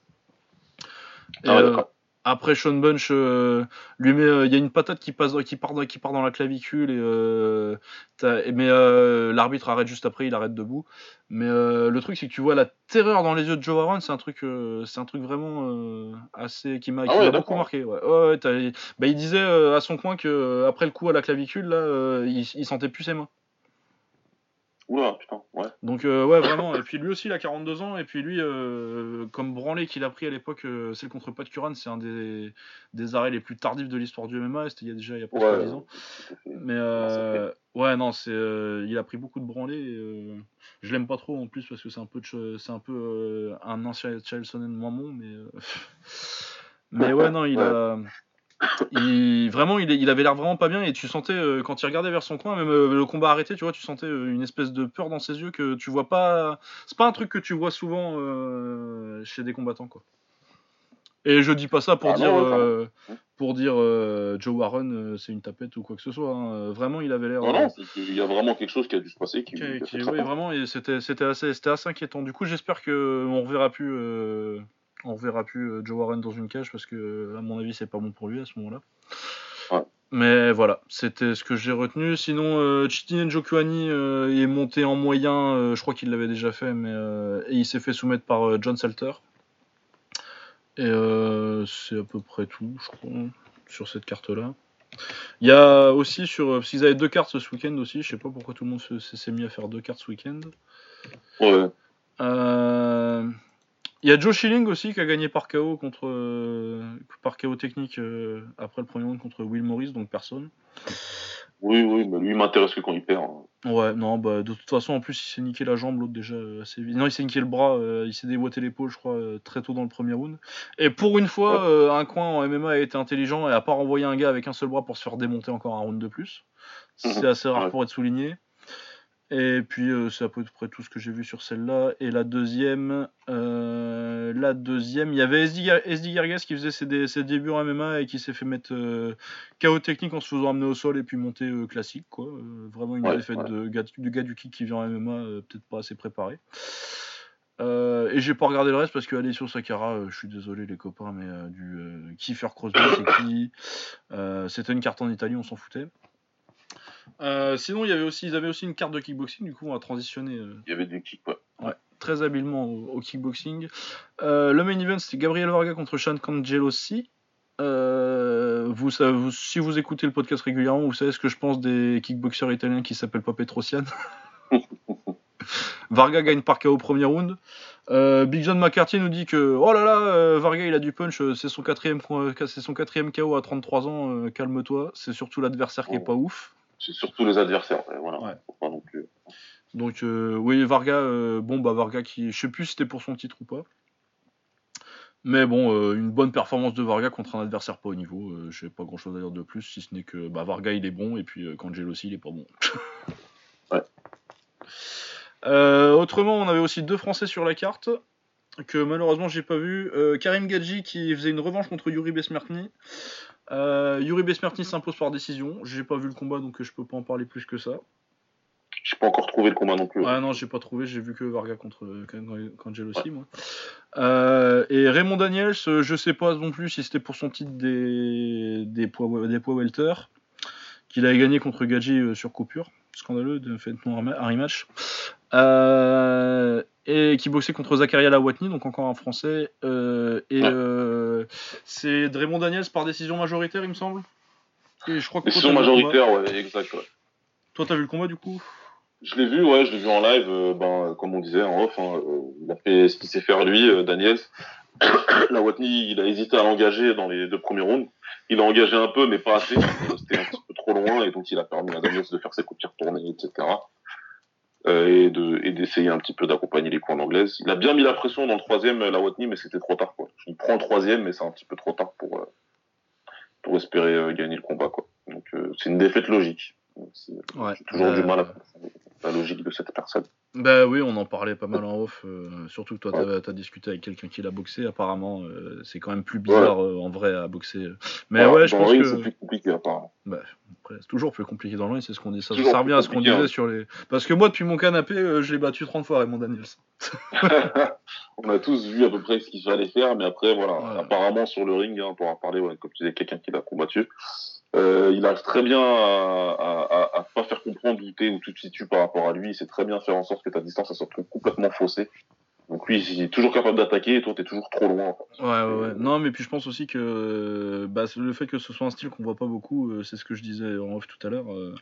Ah euh, après Sean Bunch euh, lui met euh, il y a une patate qui passe qui part qui part dans la clavicule et mais l'arbitre arrête juste après il arrête debout. Mais le truc c'est que tu vois la terreur dans les yeux de Joe Warren c'est un truc c'est un truc vraiment assez qui m'a ah beaucoup marqué ouais. bah, il disait à son coin que après le coup à la clavicule là il, il sentait plus ses mains Oula, putain, ouais. Donc, euh, ouais, vraiment. Et puis lui aussi, il a 42 ans. Et puis lui, euh, comme branlé qu'il a pris à l'époque, euh, celle contre Pat Curran, c'est un des, des arrêts les plus tardifs de l'histoire du MMA. C'était il y a déjà il y a pas ouais, 10 ans. Mais ouais, non, c'est, il a pris beaucoup de branlés. je l'aime pas trop en plus parce que c'est un peu, c'est un peu un ancien Charles Sonnen moins bon. Mais, (laughs) mais ouais, non, il a il, vraiment, il, il avait l'air vraiment pas bien et tu sentais euh, quand il regardait vers son coin, même euh, le combat arrêté, tu vois, tu sentais euh, une espèce de peur dans ses yeux que tu vois pas. C'est pas un truc que tu vois souvent chez des combattants, quoi. Et je dis pas ça pour ah dire, pour dire Joe Warren, c'est une tapette ou quoi que ce soit. Hein. Vraiment, il avait l'air. Non, non, il y a vraiment quelque chose qui a dû se passer. Qui, qui, oui, vraiment, c'était, assez, assez inquiétant. Du coup, j'espère que on reverra plus on verra plus euh, Joe Warren dans une cage parce que, à mon avis, c'est pas bon pour lui à ce moment-là. Mais voilà, c'était ce que j'ai retenu. Sinon, euh, Chitin Njokuani euh, est monté en moyen, je crois qu'il l'avait déjà fait, mais et il s'est fait soumettre par John Salter. Et c'est à peu près tout, je crois, sur cette carte-là. Il y a aussi sur. Parce qu'ils avaient deux cartes ce week-end aussi, je sais pas pourquoi tout le monde s'est mis à faire deux cartes ce week-end. Ouais. Euh, il y a Joe Schilling aussi qui a gagné par KO contre euh, par KO technique euh, après le premier round contre Will Morris, donc personne. Oui, oui, mais lui il m'intéresse que quand il perd. Hein. Ouais, non, bah de toute façon en plus il s'est niqué la jambe, l'autre déjà assez vite. Non, il s'est niqué le bras, euh, il s'est déboîté l'épaule, je crois, très tôt dans le premier round. Et pour une fois, un coin en MMA a été intelligent et a pas renvoyé un gars avec un seul bras pour se faire démonter encore un round de plus. C'est mhm. assez rare pour être souligné. Et puis euh, c'est à peu près tout ce que j'ai vu sur celle-là. Et la deuxième, euh, la deuxième, il y avait SD Gargas qui faisait ses, débuts en MMA et qui s'est fait mettre euh, KO technique en se faisant amener au sol et puis monter classique quoi. vraiment une défaite de gars, du gars du kick qui vient en MMA, peut-être pas assez préparé. et j'ai pas regardé le reste parce que Alessio Sakara, je suis désolé les copains, mais du Kiefer Crosby c'est qui? C'était une carte en Italie, on s'en foutait. Euh, sinon, il y avait aussi, ils avaient aussi une carte de kickboxing, du coup, on a transitionné. Euh, il y avait des kicks, ouais. très habilement au, kickboxing. Euh, le main event, c'était Gabriel Varga contre Sean. Vous, vous, si vous écoutez le podcast régulièrement, vous savez ce que je pense des kickboxers italiens qui s'appellent pas Petrosian. (laughs) Varga gagne par KO au premier round. Big John McCarthy nous dit que oh là là, Varga il a du punch, c'est son quatrième, c'est son quatrième KO à 33 ans, calme-toi. C'est surtout l'adversaire qui est pas ouf. C'est surtout les adversaires. Voilà. Pas non plus... Donc oui, Varga, bon bah Varga qui, je sais plus si c'était pour son titre ou pas. Mais bon, une bonne performance de Varga contre un adversaire pas au niveau. Je n'ai pas grand chose à dire de plus, si ce n'est que bah, Varga il est bon et puis Kangel aussi il est pas bon. ouais. (laughs) autrement, on avait aussi deux Français sur la carte que malheureusement j'ai pas vu. Karim Gadji qui faisait une revanche contre Yuri Besmertny. Yuri Besmertny s'impose par décision. J'ai pas vu le combat donc je peux pas en parler plus que ça. J'ai pas encore trouvé le combat non plus. Ouais, non, j'ai pas trouvé. J'ai vu que Varga contre Kangel aussi, moi. Euh, et Raymond Daniels, euh, je sais pas non plus si c'était pour son titre des, des, poids, des poids welter, qu'il avait gagné contre Gadji euh, sur coupure. Scandaleux de fait un rematch. et qui boxait contre Zakaria Lawatni, donc encore un français. et c'est Raymond Daniels par décision majoritaire, il me semble. Et je crois que décision majoritaire, ouais, exact. Ouais. Toi, t'as vu le combat du coup? Je l'ai vu, ouais, je l'ai vu en live, euh, ben, comme on disait en off, hein, euh, il a fait ce qu'il sait faire lui, euh, Daniels. (coughs) la Watney, il a hésité à l'engager dans les deux premiers rounds. Il a engagé un peu, mais pas assez. C'était un petit peu trop loin, et donc il a permis à Daniels de faire ses coups de pied retournés, etc. Euh, et de et d'essayer un petit peu d'accompagner les coups en anglaise. Il a bien mis la pression dans le troisième, la Watney, mais c'était trop tard. Quoi. Il prend le troisième, mais c'est un petit peu trop tard pour pour espérer gagner le combat. Quoi. Donc c'est une défaite logique. Ouais, J'ai toujours du mal à la logique de cette personne. Bah oui, on en parlait pas mal en off, euh, surtout que toi tu as discuté avec quelqu'un qui l'a boxé, apparemment euh, c'est quand même plus bizarre euh, en vrai à boxer. Mais ouais, je pense que c'est plus compliqué apparemment. Bah, c'est toujours plus compliqué dans le ring, c'est ce qu'on dit, ça, ça revient à ce qu'on disait hein. sur les parce que moi depuis mon canapé, je l'ai battu 30 fois Raymond Daniels. (laughs) on a tous vu à peu près ce qu'il fallait faire, mais après voilà, apparemment sur le ring, hein, pour en parler, comme tu disais, quelqu'un qui l'a combattu. Euh, il arrive très bien à, à, pas faire comprendre où t'es, où tu te situes par rapport à lui. Il sait très bien faire en sorte que ta distance elle soit complètement faussée. Donc lui, il est toujours capable d'attaquer et toi, t'es toujours trop loin. Ouais, ouais, ouais. Non, mais puis je pense aussi que bah, le fait que ce soit un style qu'on voit pas beaucoup, euh, c'est ce que je disais en off tout à l'heure. Euh,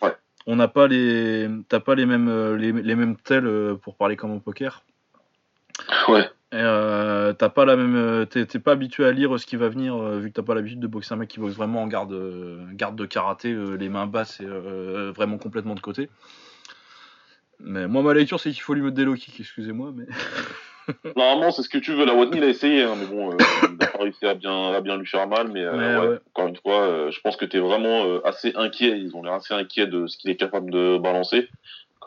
ouais. On n'a pas les, t'as pas les mêmes, les, les mêmes tels pour parler comme au poker. Ouais. Euh, t'as pas la même, euh, t'es, pas habitué à lire ce qui va venir euh, vu que t'as pas l'habitude de boxer un mec qui boxe vraiment en garde, garde de karaté, les mains basses et vraiment complètement de côté. Mais moi ma lecture c'est qu'il faut lui mettre des low kicks, excusez-moi, mais. (laughs) Normalement c'est ce que tu veux. La Watney il a essayé, hein, mais bon, il a pas réussi à bien, à bien lui faire mal. Mais encore une fois, je pense que t'es vraiment assez inquiet. Ils ont l'air assez inquiets de ce qu'il est capable de balancer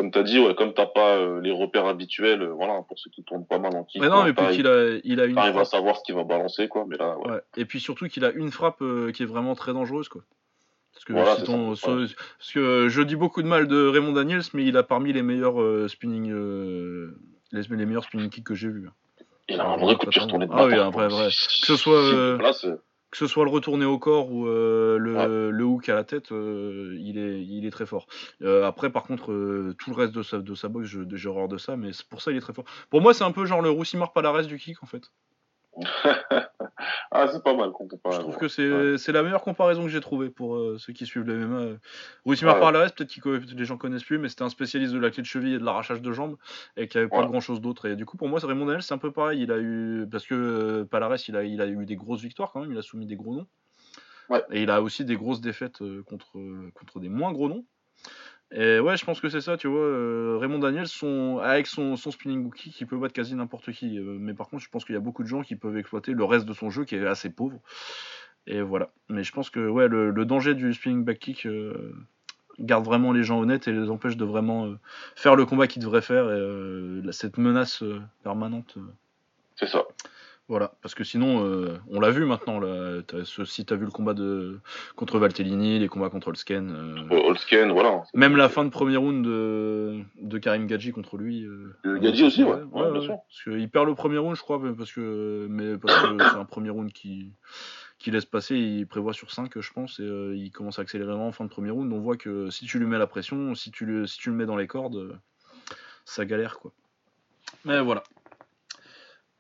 comme tu as dit, ouais, comme t'as pas euh, les repères habituels, euh, voilà, pour ceux qui tournent pas mal en kick. Mais non, mais puis qu'il a, il a une. il va savoir ce qu'il va balancer, quoi. Mais là, ouais. Et puis surtout qu'il a une frappe euh, qui est vraiment très dangereuse, quoi. Parce que, parce que je dis beaucoup de mal de Raymond Daniels, mais il a parmi les meilleurs spinning, les, les, meilleurs spinning kicks que j'ai vus. Il a un vrai coup de pied retourné Ah oui, un vrai, vrai. Que ce soit que ce soit le retourner au corps ou euh, le, le, hook à la tête, euh, il, est, il est très fort. Euh, après, par contre, tout le reste de sa, de sa boxe, j'ai horreur de ça, mais pour ça, il est très fort. Pour moi, c'est un peu genre le Roussimar Palares du kick, en fait. Ah, c'est pas mal Je trouve que c'est la meilleure comparaison que j'ai trouvée pour euh, ceux qui suivent le MMA. Rousimar ouais. peut-être que les gens connaissent plus, mais c'était un spécialiste de la clé de cheville et de l'arrachage de jambes et qui avait pas grand chose d'autre. Et du coup, pour moi, Raymond Daniel, c'est un peu pareil. Il a eu, parce que euh, Palares, il a, il a eu des grosses victoires quand même, il a soumis des gros noms. Et il a aussi des grosses défaites euh, contre, contre des moins gros noms. Et ouais, je pense que c'est ça, tu vois. Euh, Raymond Daniel, son, avec son, son spinning hooky, qui peut battre quasi n'importe qui. Euh, mais par contre, je pense qu'il y a beaucoup de gens qui peuvent exploiter le reste de son jeu qui est assez pauvre. Et voilà. Mais je pense que ouais, le, danger du spinning back kick euh, garde vraiment les gens honnêtes et les empêche de vraiment faire le combat qu'ils devraient faire. Et cette menace permanente. c'est ça. Voilà, parce que sinon, euh, on l'a vu maintenant. Là, si tu as vu le combat de, contre Valtellini, les combats contre Holsken. Euh, voilà. Même la fin de premier round de, de Karim Gadji contre lui. Euh, Gadji aussi, ouais. ouais, bien sûr. Parce qu'il perd le premier round, je crois, parce que, mais parce que c'est un premier round qui, qui laisse passer. Il prévoit sur 5, je pense, et il commence à accélérer vraiment en fin de premier round. On voit que si tu lui mets la pression, si tu, le, si tu le mets dans les cordes, ça galère, quoi. Mais voilà.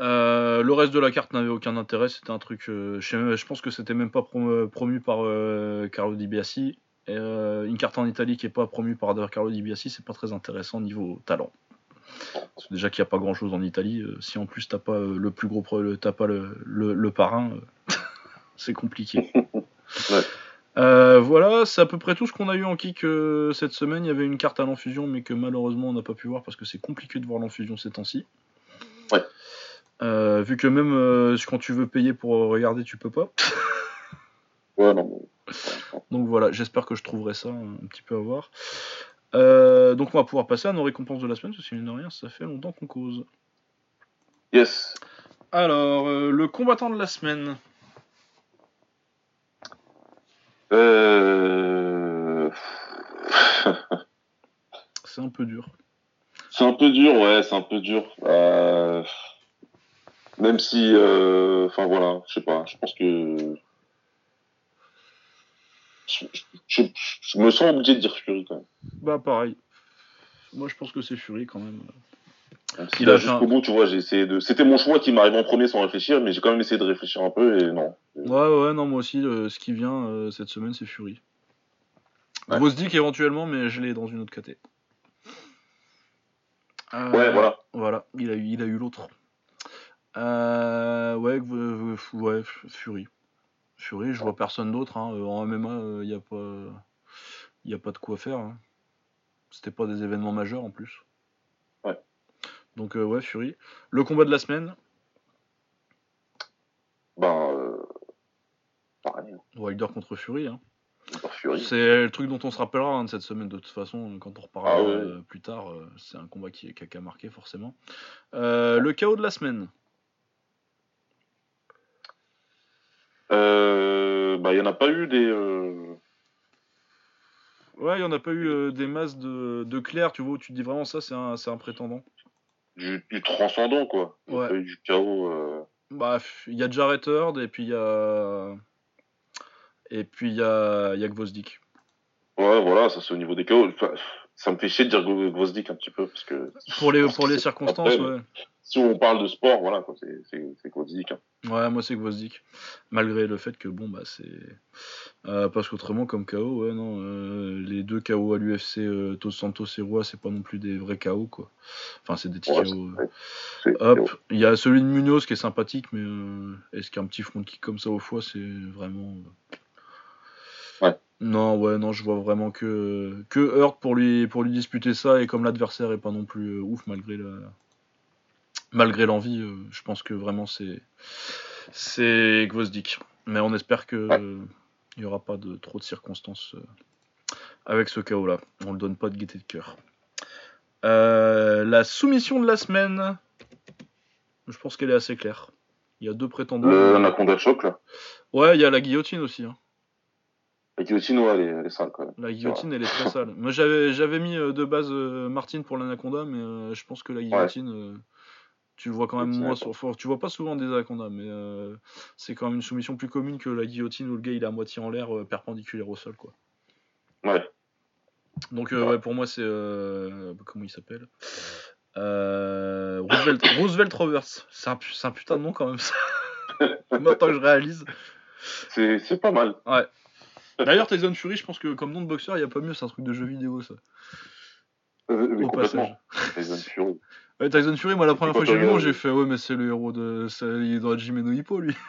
Euh, le reste de la carte n'avait aucun intérêt, c'était un truc. Euh, je, pense que c'était même pas promu par euh, Carlo Di Biasi. Et, une carte en Italie qui est pas promue par Carlo Di Biasi, c'est pas très intéressant niveau talent. Déjà qu'il n'y a pas grand chose en Italie. si en plus t'as pas le plus gros, t'as pas le, le, parrain, (laughs) c'est compliqué. (laughs) Euh, voilà, c'est à peu près tout ce qu'on a eu en kick euh, cette semaine. Il y avait une carte à l'enfusion, mais que malheureusement on n'a pas pu voir parce que c'est compliqué de voir l'enfusion ces temps-ci. Ouais. Euh, vu que même euh, quand tu veux payer pour regarder, tu peux pas. (laughs) Ouais, non. Donc voilà, j'espère que je trouverai ça un petit peu à voir. Euh, donc on va pouvoir passer à nos récompenses de la semaine, parce que mine de rien, ça fait longtemps qu'on cause. Yes. Alors, euh, le combattant de la semaine. Euh... (laughs) C'est un peu dur. C'est un peu dur, ouais, c'est un peu dur. Euh, Même si, euh, enfin voilà, je sais pas, je pense que je, je- je me sens obligé de dire Fury quand même. Bah pareil. Moi je pense que c'est Fury quand même. Même si là, un- jusqu'au bout, tu vois, j'ai essayé de. C'était mon choix qui m'arrive en premier sans réfléchir, mais j'ai quand même essayé de réfléchir un peu et non. Ouais ouais non moi aussi euh, ce qui vient euh, cette semaine c'est Fury. Ouais. Grosdick éventuellement mais je l'ai dans une autre caté. Euh, Ouais, voilà. Voilà, il a eu, il a eu l'autre. Euh, ouais, euh, ouais, Fury. Fury, je vois personne d'autre. hein. Euh, En MMA, il n'y a, pas... y a pas de quoi faire. hein. C'était pas des événements majeurs en plus. Ouais. Donc, euh, ouais, Fury. Le combat de la semaine, Ben, euh... pareil, hein, Wilder contre Fury. hein. C'est le truc dont on se rappellera hein, de cette semaine de toute façon, quand on reparlera Ah ouais. euh, plus tard. euh, c'est un combat qui, qui a marqué forcément. Euh, le chaos de la semaine. Euh... Ben, il y en a pas eu des. euh, Ouais, il n'y en a pas eu euh, des masses de, de clair, tu vois, où tu te dis vraiment ça, c'est un, c'est un prétendant. Du, du transcendant, quoi. Il y a Ouais. pas eu du chaos. euh, Bah, il y a Jarrett Heard et puis il y a. Et puis il y a, il y a Gvozdik. Ouais, voilà, ça c'est au niveau des chaos. Enfin, ça me fait chier de dire Gvo- Gvozdik un petit peu, parce que Pour les, (laughs) pour les circonstances, ouais. Si on parle de sport, voilà, quoi, c'est- Gvozdik. hein. Ouais, moi c'est Gvozdik. Malgré le fait que, bon, bah c'est. Euh, parce qu'autrement, comme KO, ouais, non. euh, les deux KO à l'UFC, euh, Dos Santos et Roy, c'est pas non plus des vrais KO, quoi. Enfin, c'est des petits Ouais, KO. euh. Hop, il y a celui de Munoz qui est sympathique, mais est-ce qu'un petit front kick comme ça au foie, c'est vraiment. Ouais. Non, ouais, non, je vois vraiment que que Hurt pour lui pour lui disputer ça et comme l'adversaire est pas non plus ouf malgré la malgré l'envie, euh, je pense que vraiment c'est c'est Gvozdik. Mais on espère que Ouais. il y aura pas de trop de circonstances euh, avec ce chaos là. On le donne pas de gaieté de cœur. Euh, la soumission de la semaine. Je pense qu'elle est assez claire. Il y a deux prétendants. Le Anaconda Choc, là. Ouais, il y a la guillotine aussi. hein. La guillotine, ouais, elle est, elle est sale, quand même. La guillotine, elle est très sale. Moi, j'avais, j'avais mis de base Martine pour l'anaconda, mais euh, je pense que la guillotine, euh, tu vois quand même moins. Sur, faut- tu vois pas souvent des anacondas, mais euh, c'est quand même une soumission plus commune que la guillotine où le gars il est à moitié en l'air, euh, perpendiculaire au sol, quoi. Ouais. Donc, euh, Ouais. ouais, pour moi, c'est. comment il s'appelle? Roosevelt, (laughs) Roosevelt Roberts. C'est un, putain de nom quand même, ça. (laughs) Maintenant que je réalise. C'est pas mal. Ouais. D'ailleurs, Tyson Fury, je pense que comme nom de boxeur, il n'y a pas mieux, c'est un truc de jeu vidéo, ça. Euh, Au complètement. Tyson (laughs) Fury. Ouais, Tyson Fury, moi, la première fois que j'ai vu le nom, regardes- j'ai fait, ouais, mais c'est le héros de. Il est dans Jimeno Hippo, lui. (laughs)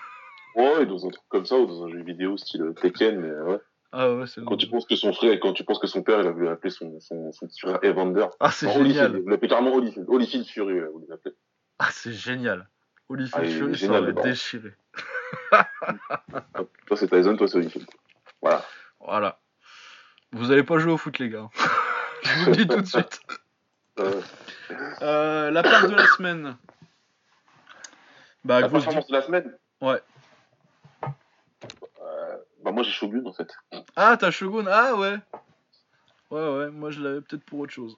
Ouais, dans un truc comme ça, ou dans un jeu vidéo style Tekken, mais ouais. Ah ouais, c'est Quand tu penses que son frère, quand tu penses que son père, il a voulu appeler son, son, son petit frère Evander. Ah, c'est génial. Il l'appelait carrément Holyfield. Holyfield Fury, ouais, vous l'appelez. Ah, c'est génial. Holyfield Ah, Fury, ça aurait déchiré. (laughs) Toi, c'est Tyson, toi, c'est Holyfield. Voilà. Voilà. Vous allez pas jouer au foot, les gars. (laughs) Je vous le dis tout de suite. Euh, Euh, la place de la semaine. Bah, la grosse performance de la semaine Ouais. Euh, bah, moi, j'ai Shogun, en fait. Ah, t'as Shogun Ah ouais. Ouais, ouais, moi je l'avais peut-être pour autre chose.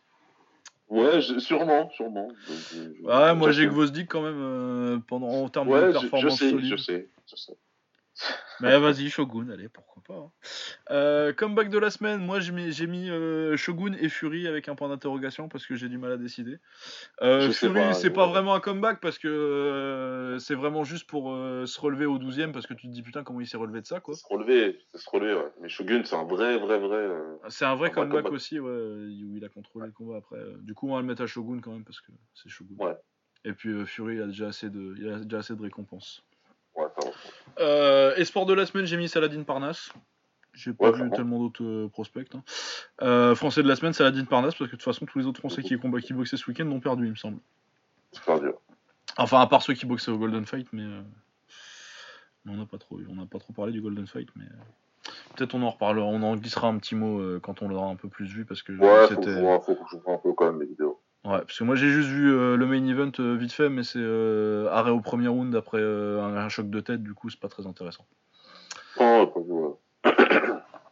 Ouais, je- sûrement, sûrement. Je- je- Ouais, moi j'ai. Gvozdik quand même euh, pendant, en termes Ouais, de je, je performance sais, solide. je sais, je sais. Mais vas-y, Shogun, allez, pourquoi pas. hein. Euh, comeback de la semaine, moi j'ai mis, euh, Shogun et Fury avec un point d'interrogation parce que j'ai du mal à décider. Euh, Fury, c'est pas vraiment un comeback parce que euh, c'est vraiment juste pour se relever au 12 e parce que tu te dis putain comment il s'est relevé de ça quoi. Se relever, c'est se relever, ouais. Mais Shogun, c'est un vrai, vrai, vrai. C'est un vrai Un comeback, comeback. aussi, ouais, où il a contrôlé le combat après. Du coup, on va le mettre à Shogun quand même parce que c'est Shogun. Ouais. Et puis Fury, il a déjà assez de, il a déjà assez de récompenses. Euh, et sport de la semaine, j'ai mis Saladin Parnasse. J'ai pas vu tellement d'autres prospects. Hein. français de la semaine, c'est Adine Parnasse, parce que de toute façon, tous les autres Français qui, qui boxaient ce week-end l'ont perdu, il me semble. perdu. Enfin, à part ceux qui boxaient au Golden Fight, mais. on n'a pas trop, on pas trop parlé du Golden Fight, mais peut-être on en reparlera, on en glissera un petit mot quand on l'aura un peu plus vu parce que ouais, c'était. Faut, faut, que je un peu quand même les vidéos. Ouais, parce que moi j'ai juste vu euh, le main event euh, vite fait, mais c'est euh, arrêt au premier round après un, choc de tête, du coup c'est pas très intéressant. Oh,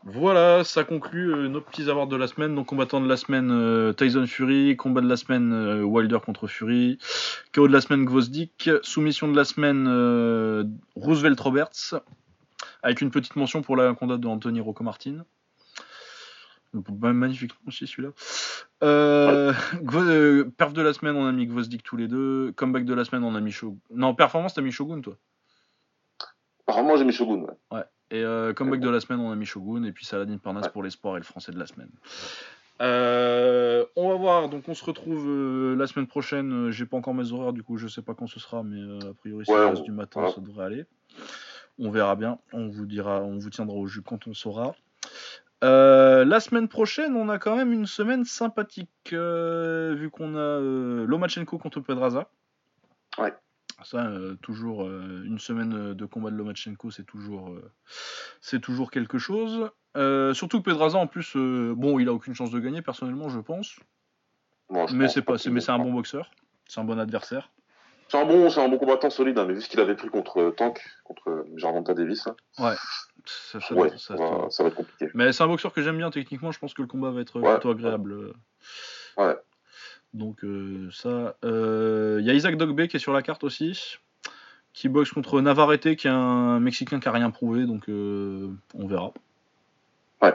voilà, ça conclut nos petits avoirs de la semaine. Donc combattant de la semaine Tyson Fury, combat de la semaine Wilder contre Fury, KO de la semaine Gvozdik, soumission de la semaine Roosevelt Roberts, avec une petite mention pour la combat de Anthony Rocco Martin. Magnifique aussi celui-là. Euh, (laughs) euh, perf de la semaine, on a mis Gvozdik tous les deux. Comeback de la semaine, on a mis Shogun. Non, performance, t'as mis Shogun, toi Apparemment, j'ai mis Shogun, ouais. ouais. Et euh, comeback de la semaine, on a mis Shogun. Et puis Saladin Parnasse pour l'espoir et le français de la semaine. on va voir, donc on se retrouve la semaine prochaine. J'ai pas encore mes horaires, du coup je sais pas quand ce sera, mais a priori c'est ouais, du matin, ça devrait aller. On verra bien, on vous dira, on vous tiendra au jus quand on saura. Euh, la semaine prochaine, on a quand même une semaine sympathique, euh, vu qu'on a euh, Lomachenko contre Pedraza. Ouais. Ça, toujours une semaine de combat de Lomachenko, c'est toujours, c'est toujours quelque chose. surtout que Pedraza, en plus, bon, il a aucune chance de gagner, personnellement, je pense. mais c'est pas, mais c'est un bon boxeur, c'est un bon adversaire. C'est un bon, c'est un bon combattant solide, hein, mais vu ce qu'il avait pris contre Tank, contre Jarvonta Davis. Hein. Ouais. Ça, va, être compliqué. Mais c'est un boxeur que j'aime bien techniquement, je pense que le combat va être plutôt agréable. Ouais. Donc euh, ça. Il euh, y a Isaac Dogbe qui est sur la carte aussi, qui boxe contre Navarrete, qui est un Mexicain qui a rien prouvé, donc euh, on verra. Ouais.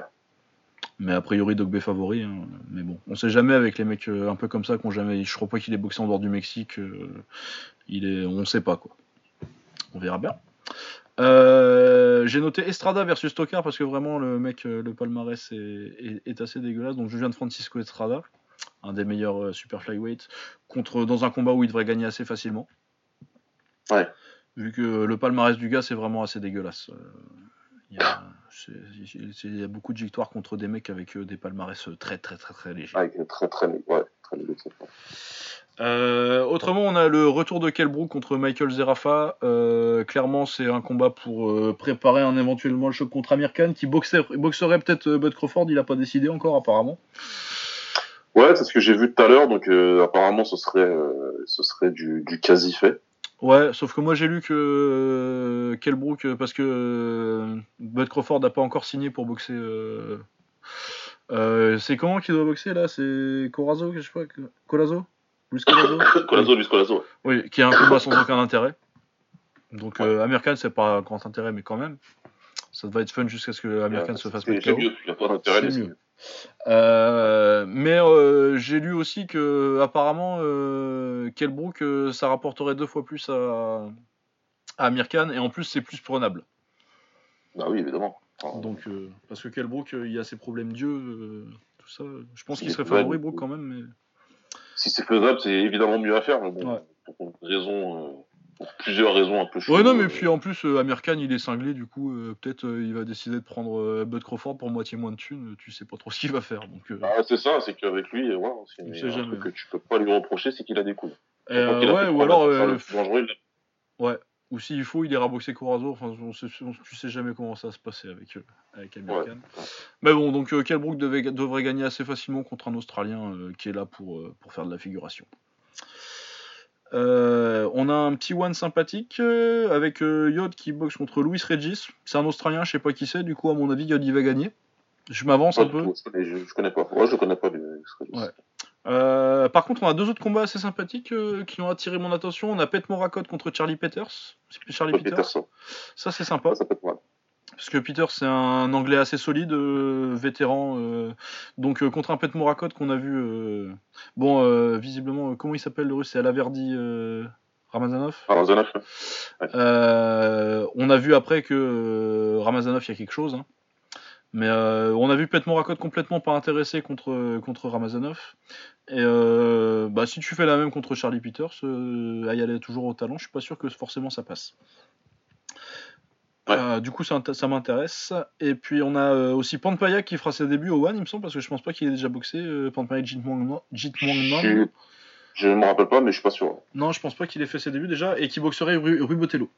Mais a priori Dogbe favori, hein. mais bon, on sait jamais avec les mecs un peu comme ça qu'on jamais. Je crois pas qu'il ait boxé en dehors du Mexique. il est, on sait pas quoi. On verra bien. Euh, j'ai noté Estrada versus Stoker parce que vraiment le mec, euh, le palmarès est, assez dégueulasse. Donc je viens de Francisco Estrada, un des meilleurs euh, super flyweight, contre dans un combat où il devrait gagner assez facilement. Ouais. Vu que le palmarès du gars c'est vraiment assez dégueulasse. Il y, a, beaucoup de victoires contre des mecs avec des palmarès très très très très légers. Avec très très, ouais, très euh, autrement, on a le retour de Kelbrook contre Michael Zerafa. Euh, clairement, c'est un combat pour euh, préparer un éventuellement le choc contre Amir Khan qui boxerait peut-être Bud Crawford. Il n'a pas décidé encore, apparemment. Ouais, c'est ce que j'ai vu tout à l'heure. Donc, apparemment, ce serait, ce serait du, quasi fait. Ouais, sauf que moi j'ai lu que Kelbrook, parce que Bud Crawford n'a pas encore signé pour boxer. c'est comment qu'il doit boxer là? C'est Corazo, je sais pas, Colazo Luis Colazo Colazo, (coughs) Luis Colazo. Oui, qui est un combat sans aucun intérêt. Donc, ouais. euh, c'est pas un grand intérêt, mais quand même. Ça va être fun jusqu'à ce que American se fasse mettre KO. pas d'intérêt. C'est mieux. Euh, mais euh, j'ai lu aussi que apparemment euh, Kelbrook euh, ça rapporterait deux fois plus à, à Amir Khan et en plus c'est plus prenable. Bah oui évidemment. Donc parce que Kelbrook il y a ses problèmes d'yeux tout ça. Je pense qu'il serait favori Brook quand même mais si c'est faisable, c'est évidemment mieux à faire. bon, pour, raison, euh, plusieurs raisons un peu Ouais, non, mais euh, puis en plus, euh, Amir Khan, il est cinglé, du coup, peut-être il va décider de prendre Bud Crawford pour moitié moins de thunes. Tu sais pas trop ce qu'il va faire. Donc, ah, c'est ça, c'est qu'avec lui, ouais, c'est jamais. que tu peux pas lui reprocher, c'est qu'il a des coups. ouais, ou alors. ouais. Ou s'il faut, il ira boxer Corazo. Enfin, tu sais jamais comment ça va se passer avec, avec Amir Khan. Mais bon, donc euh, devrait gagner assez facilement contre un Australien euh, qui est là pour, euh, pour faire de la figuration. Euh, on a un petit one sympathique avec Yod qui boxe contre Louis Regis. C'est un Australien, je sais pas qui c'est. Du coup, à mon avis, Yod il va gagner. Je m'avance un peu. Je, connais pas. Ouais, je connais pas Ouais. Euh, par contre, on a deux autres combats assez sympathiques euh, qui ont attiré mon attention. On a Pet Morakot contre Charlie Peters. Charlie Peters. Ça, c'est sympa. Parce que Peters, c'est un anglais assez solide, euh, vétéran. donc, contre un Pet Morakot qu'on a vu. bon, visiblement, comment il s'appelle le russe? C'est Alaverdi. Ramazanov? Ramazanov. on a vu après que Ramazanov, il y a quelque chose. Hein. Mais euh, on a vu Pet Morakot complètement pas intéressé contre, contre Ramazanov. Et euh, bah, si tu fais la même contre Charlie Peters, euh, à y aller toujours au talent, je suis pas sûr que forcément ça passe. Euh, du coup, ça, int- ça m'intéresse. Et puis, on a aussi Pampaya qui fera ses débuts au One, il me semble, parce que je pense pas qu'il ait déjà boxé. Pampaya Jitmwangnan. Je, je me rappelle pas, mais je suis pas sûr. Non, je pense pas qu'il ait fait ses débuts déjà. Et qui boxerait Rui, Rui Botello.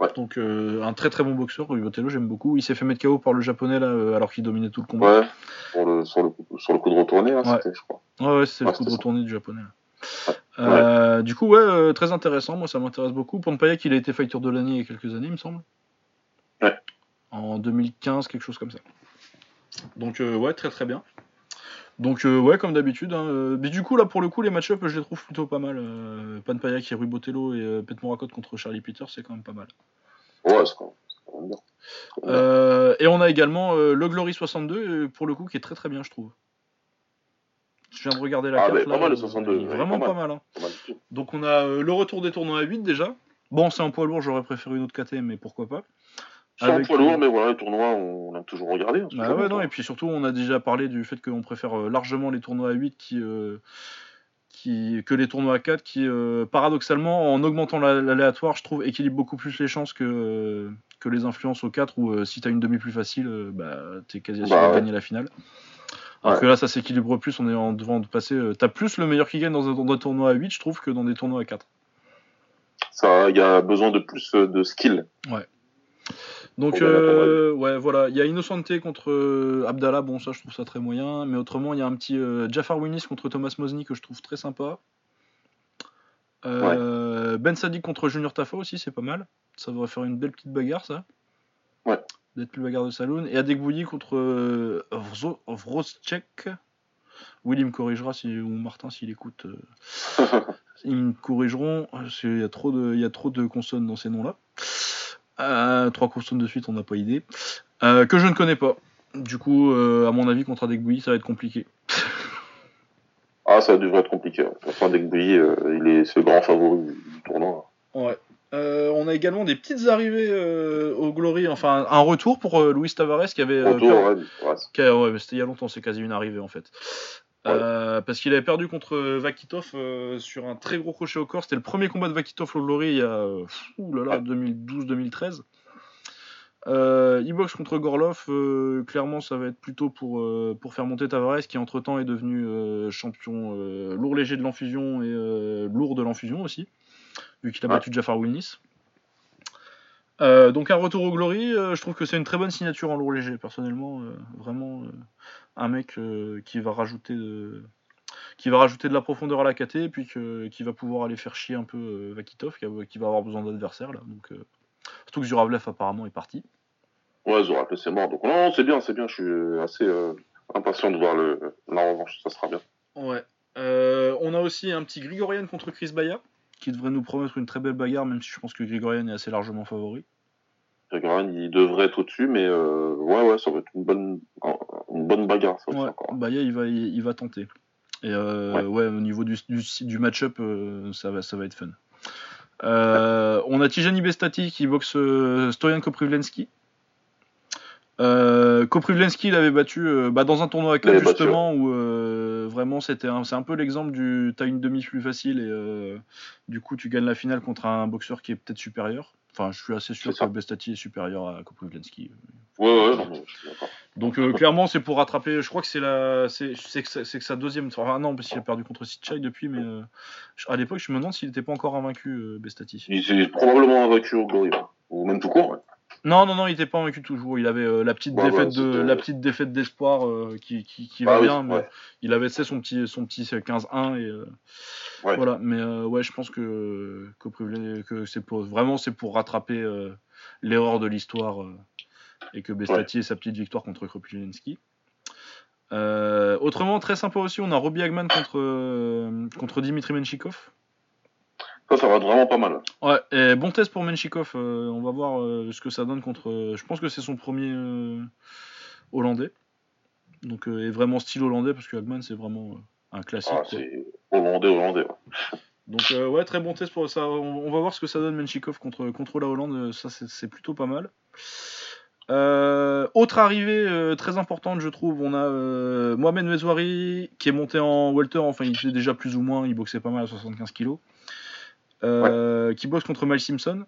Ouais. Donc, euh, un très très bon boxeur, Rui Botello, j'aime beaucoup. Il s'est fait mettre KO par le japonais là, euh, alors qu'il dominait tout le combat. Ouais, sur le, sur le, coup, sur le coup de retourner, là, Ouais. je crois. Ouais, ouais, c'est le coup de ça. retourné du japonais. Euh, Du coup, ouais, très intéressant. Moi, ça m'intéresse beaucoup. Pampaya, il a été fighter de l'année il y a quelques années, il me semble. Ouais. En 2015, quelque chose comme ça. Donc, ouais, très très bien. Donc, euh, ouais, comme d'habitude. hein, euh, mais du coup, là, pour le coup, les match-up, je les trouve plutôt pas mal. Euh, Pampaya qui est Rui Botello et euh, Pet Morakot contre Charlie Peter, c'est quand même pas mal. Ouais, c'est quand même, bien. Euh, et on a également le Glory 62, euh, pour le coup, qui est très très bien, je trouve. Je viens de regarder la Ah, carte. pas là, mal, le euh, 62, il est ouais, vraiment pas pas mal. hein. Pas mal. Donc on a le retour des tournois à 8 déjà. Bon, c'est un poids lourd, j'aurais préféré une autre KT, mais pourquoi pas. Un Avec, poids lourd, euh, mais voilà, les tournois, on, on a toujours regardé. hein, Bah ouais, non, et puis surtout, on a déjà parlé du fait qu'on préfère euh, largement les tournois à 8 qui, euh, qui, que les tournois à 4 qui, euh, paradoxalement, en augmentant la- l'aléatoire, je trouve, équilibre beaucoup plus les chances que, euh, que les influences au 4 où si t'as une demi plus facile, bah, t'es quasi assuré Bah de ouais. gagner la finale. Alors Ouais. que là, ça s'équilibre plus, on est en devant de passer. t'as plus le meilleur qui gagne dans un, dans un tournoi à 8, je trouve, que dans des tournois à 4. Ça, il y a besoin de plus de skill. Donc, euh, ouais, voilà. Il y a Innocente contre euh, Abdallah. Bon, ça, je trouve ça très moyen. Mais autrement, il y a un petit euh, Jafar Winis contre Thomas Mosny que je trouve très sympa. Euh, Ben Sadik contre Junior Tafa aussi, c'est pas mal. Ça devrait faire une belle petite bagarre, ça. Ouais. D'être plus bagarre de Saloon. Et Adekbouyi contre Vrozcek. Willy me corrigera si, ou Martin s'il écoute. (laughs) ils me corrigeront. qu'il y a trop de, il y a trop de consonnes dans ces noms-là. Euh, trois consonnes de suite, on n'a pas idée. Euh, que je ne connais pas. Du coup, euh, à mon avis, contre Adekbouyi, ça va être compliqué. ah, ça devrait être compliqué. hein. Enfin, Dekbouyi, euh, il est, le grand favori du tournoi. Ouais. Euh, on a également des petites arrivées euh, au Glory, enfin un retour pour euh, Luis Tavares qui avait. Retour, ouais, c'était il y a longtemps, c'est quasi une arrivée en fait. Euh, parce qu'il avait perdu contre euh, Vakitov euh, sur un très gros crochet au corps. C'était le premier combat de Vakitov au Glory il y a euh, ouh là là, 2012-2013. Euh, il boxe contre Gorlov. clairement, ça va être plutôt pour, pour faire monter Tavares, qui entre temps est devenu champion lourd léger de l'enfusion et lourd de l'enfusion aussi, vu qu'il a Ouais. battu Jafar Wilnis. Euh, donc un retour au Glory, euh, je trouve que c'est une très bonne signature en lourd léger, personnellement, euh, vraiment un mec qui va rajouter de, qui va rajouter de la profondeur à la KT et puis que- qui va pouvoir aller faire chier un peu Vakitov, qui, a- qui va avoir besoin d'adversaires là. Donc surtout que Zuravlev apparemment est parti. Ouais, Zorak, c'est mort. Donc, non, c'est bien, c'est bien. Je suis assez impatient de voir le, la revanche. Ça sera bien. Ouais. On a aussi un petit Grigorian contre Chris Baya, qui devrait nous promettre une très belle bagarre, même si je pense que Grigorian est assez largement favori. Grégory, il devrait être au-dessus, mais euh, ouais, ouais, ça va être une bonne, une bonne bagarre, ça Ouais. Baya il va, il, il va tenter. Et euh, Ouais. ouais. au niveau du, du, du match-up, euh, ça, va, ça va être fun. On a Tijani Bestati qui boxe Stoyan Koprivlensky. Euh, Koprivlensky l'avait battu euh, bah, dans un tournoi à Il 4 l'avait battu, justement où vraiment c'était c'est un peu l'exemple du t'as une demi plus facile et euh, du coup tu gagnes la finale contre un boxeur qui est peut-être supérieur. Enfin je suis assez sûr que Bestati est supérieur à Koprivlensky. Ouais, ouais, non, mais je suis d'accord. Donc euh, clairement c'est pour rattraper. Je crois que c'est la, c'est que, que sa deuxième. Enfin non parce qu'il a perdu contre Sitchai depuis, mais euh, à l'époque je me demande s'il n'était pas encore invaincu euh, Bestati. Il s'est probablement invaincu au Glory, ouais. ou même tout court. Ouais. Non non non il n'était pas invaincu toujours. Il avait euh, la petite Ouais, défaite ouais, de la petite défaite d'espoir euh, qui, qui, qui Ah va oui, bien, mais ouais. il avait sais, son petit son petit 15-1 et euh, voilà. Mais ouais je pense que que, c'est pour vraiment c'est pour rattraper l'erreur de l'histoire et que Bestati ait sa petite victoire contre Kropylinski. Euh, autrement, très sympa aussi, on a Robbie Hagman contre, contre Dimitri Menchikov. Ça, ça va être vraiment pas mal. Ouais, et bon test pour Menchikov. euh, on va voir euh, ce que ça donne contre. euh, je pense que c'est son premier hollandais. Donc, et vraiment style hollandais parce que Hagman c'est vraiment un classique. Ah, c'est hollandais, hollandais. ouais. Donc ouais, très bon test pour ça. On, on va voir ce que ça donne Menchikov contre, contre la Hollande. Ça, c'est c'est plutôt pas mal. Euh, autre arrivée euh, très importante, je trouve, on a euh, Mohamed Mezouari qui est monté en welter. Enfin, il était déjà plus ou moins, il boxait pas mal à 75 kg. Euh, Qui boxe contre Mal Simpson.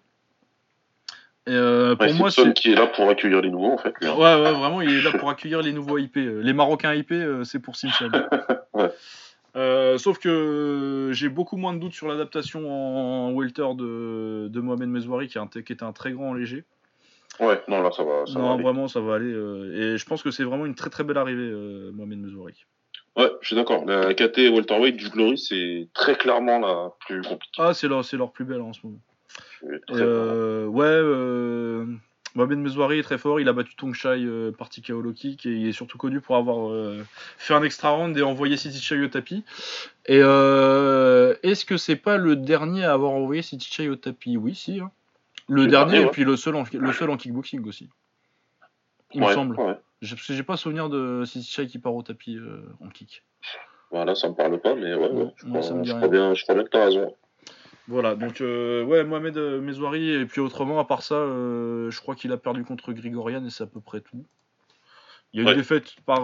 Et euh, pour Ouais, moi, Simpson qui est là pour accueillir les nouveaux, en fait. hein. Ouais, ouais, vraiment, il est là pour accueillir les nouveaux IP. Les Marocains IP, euh, c'est pour Simpson. (laughs) Ouais. Euh, sauf que j'ai beaucoup moins de doutes sur l'adaptation en welter de, de Mohamed Mezouari, qui, qui était un très grand léger. Ouais, non, là, ça va. Ça non, vraiment, ça va aller. et je pense que c'est vraiment une très très belle arrivée, Mohamed Mezouari. Ouais, je suis d'accord. La KT welterweight du Glory, c'est très clairement la plus compliquée. Ah, c'est leur, c'est leur plus belle en ce moment. Euh, ouais, euh, Mohamed Mezouari est très fort. Il a battu Tongshai euh, par TKO low kick et il est surtout connu pour avoir euh, fait un extra round et envoyé City Chai au tapis. Et euh, est-ce que c'est pas le dernier à avoir envoyé City Chai au tapis? Oui, si. hein. Le Le dernier dernier, et puis le seul en, le seul en kickboxing aussi. Il ouais, me semble. Ouais. J'ai- Parce que j'ai pas souvenir de City qui part au tapis euh, en kick. Voilà, ça me parle pas, mais ouais, ouais, je, crois, je bien, je crois bien que t'as raison. Voilà, donc euh, ouais, Mohamed euh, Mezouari, et puis autrement, à part ça, euh, je crois qu'il a perdu contre Grigorian et c'est à peu près tout. Il y a une défaite par,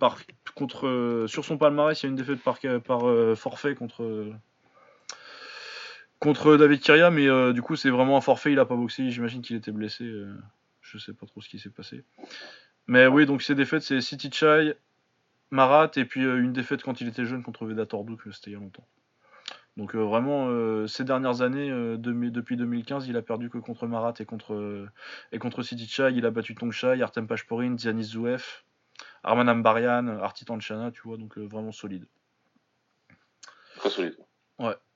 par contre sur son palmarès, il y a une défaite par, par forfait contre contre David Kiria, mais du coup c'est vraiment un forfait, il a pas boxé, j'imagine qu'il était blessé, je sais pas trop ce qui s'est passé. Mais oui, donc ses défaites c'est City Chai, Marat et puis euh, une défaite quand il était jeune contre Vedator Duke, c'était il y a longtemps. Donc euh, vraiment, euh, ces dernières années, depuis 2015, il a perdu que contre Marat et contre, et contre City Chai. Il a battu Tongshai, Artem Pashporin, Zianis Zouef, Arman Ambarian, Arti Tanchana, tu vois, donc vraiment solide. Très solide.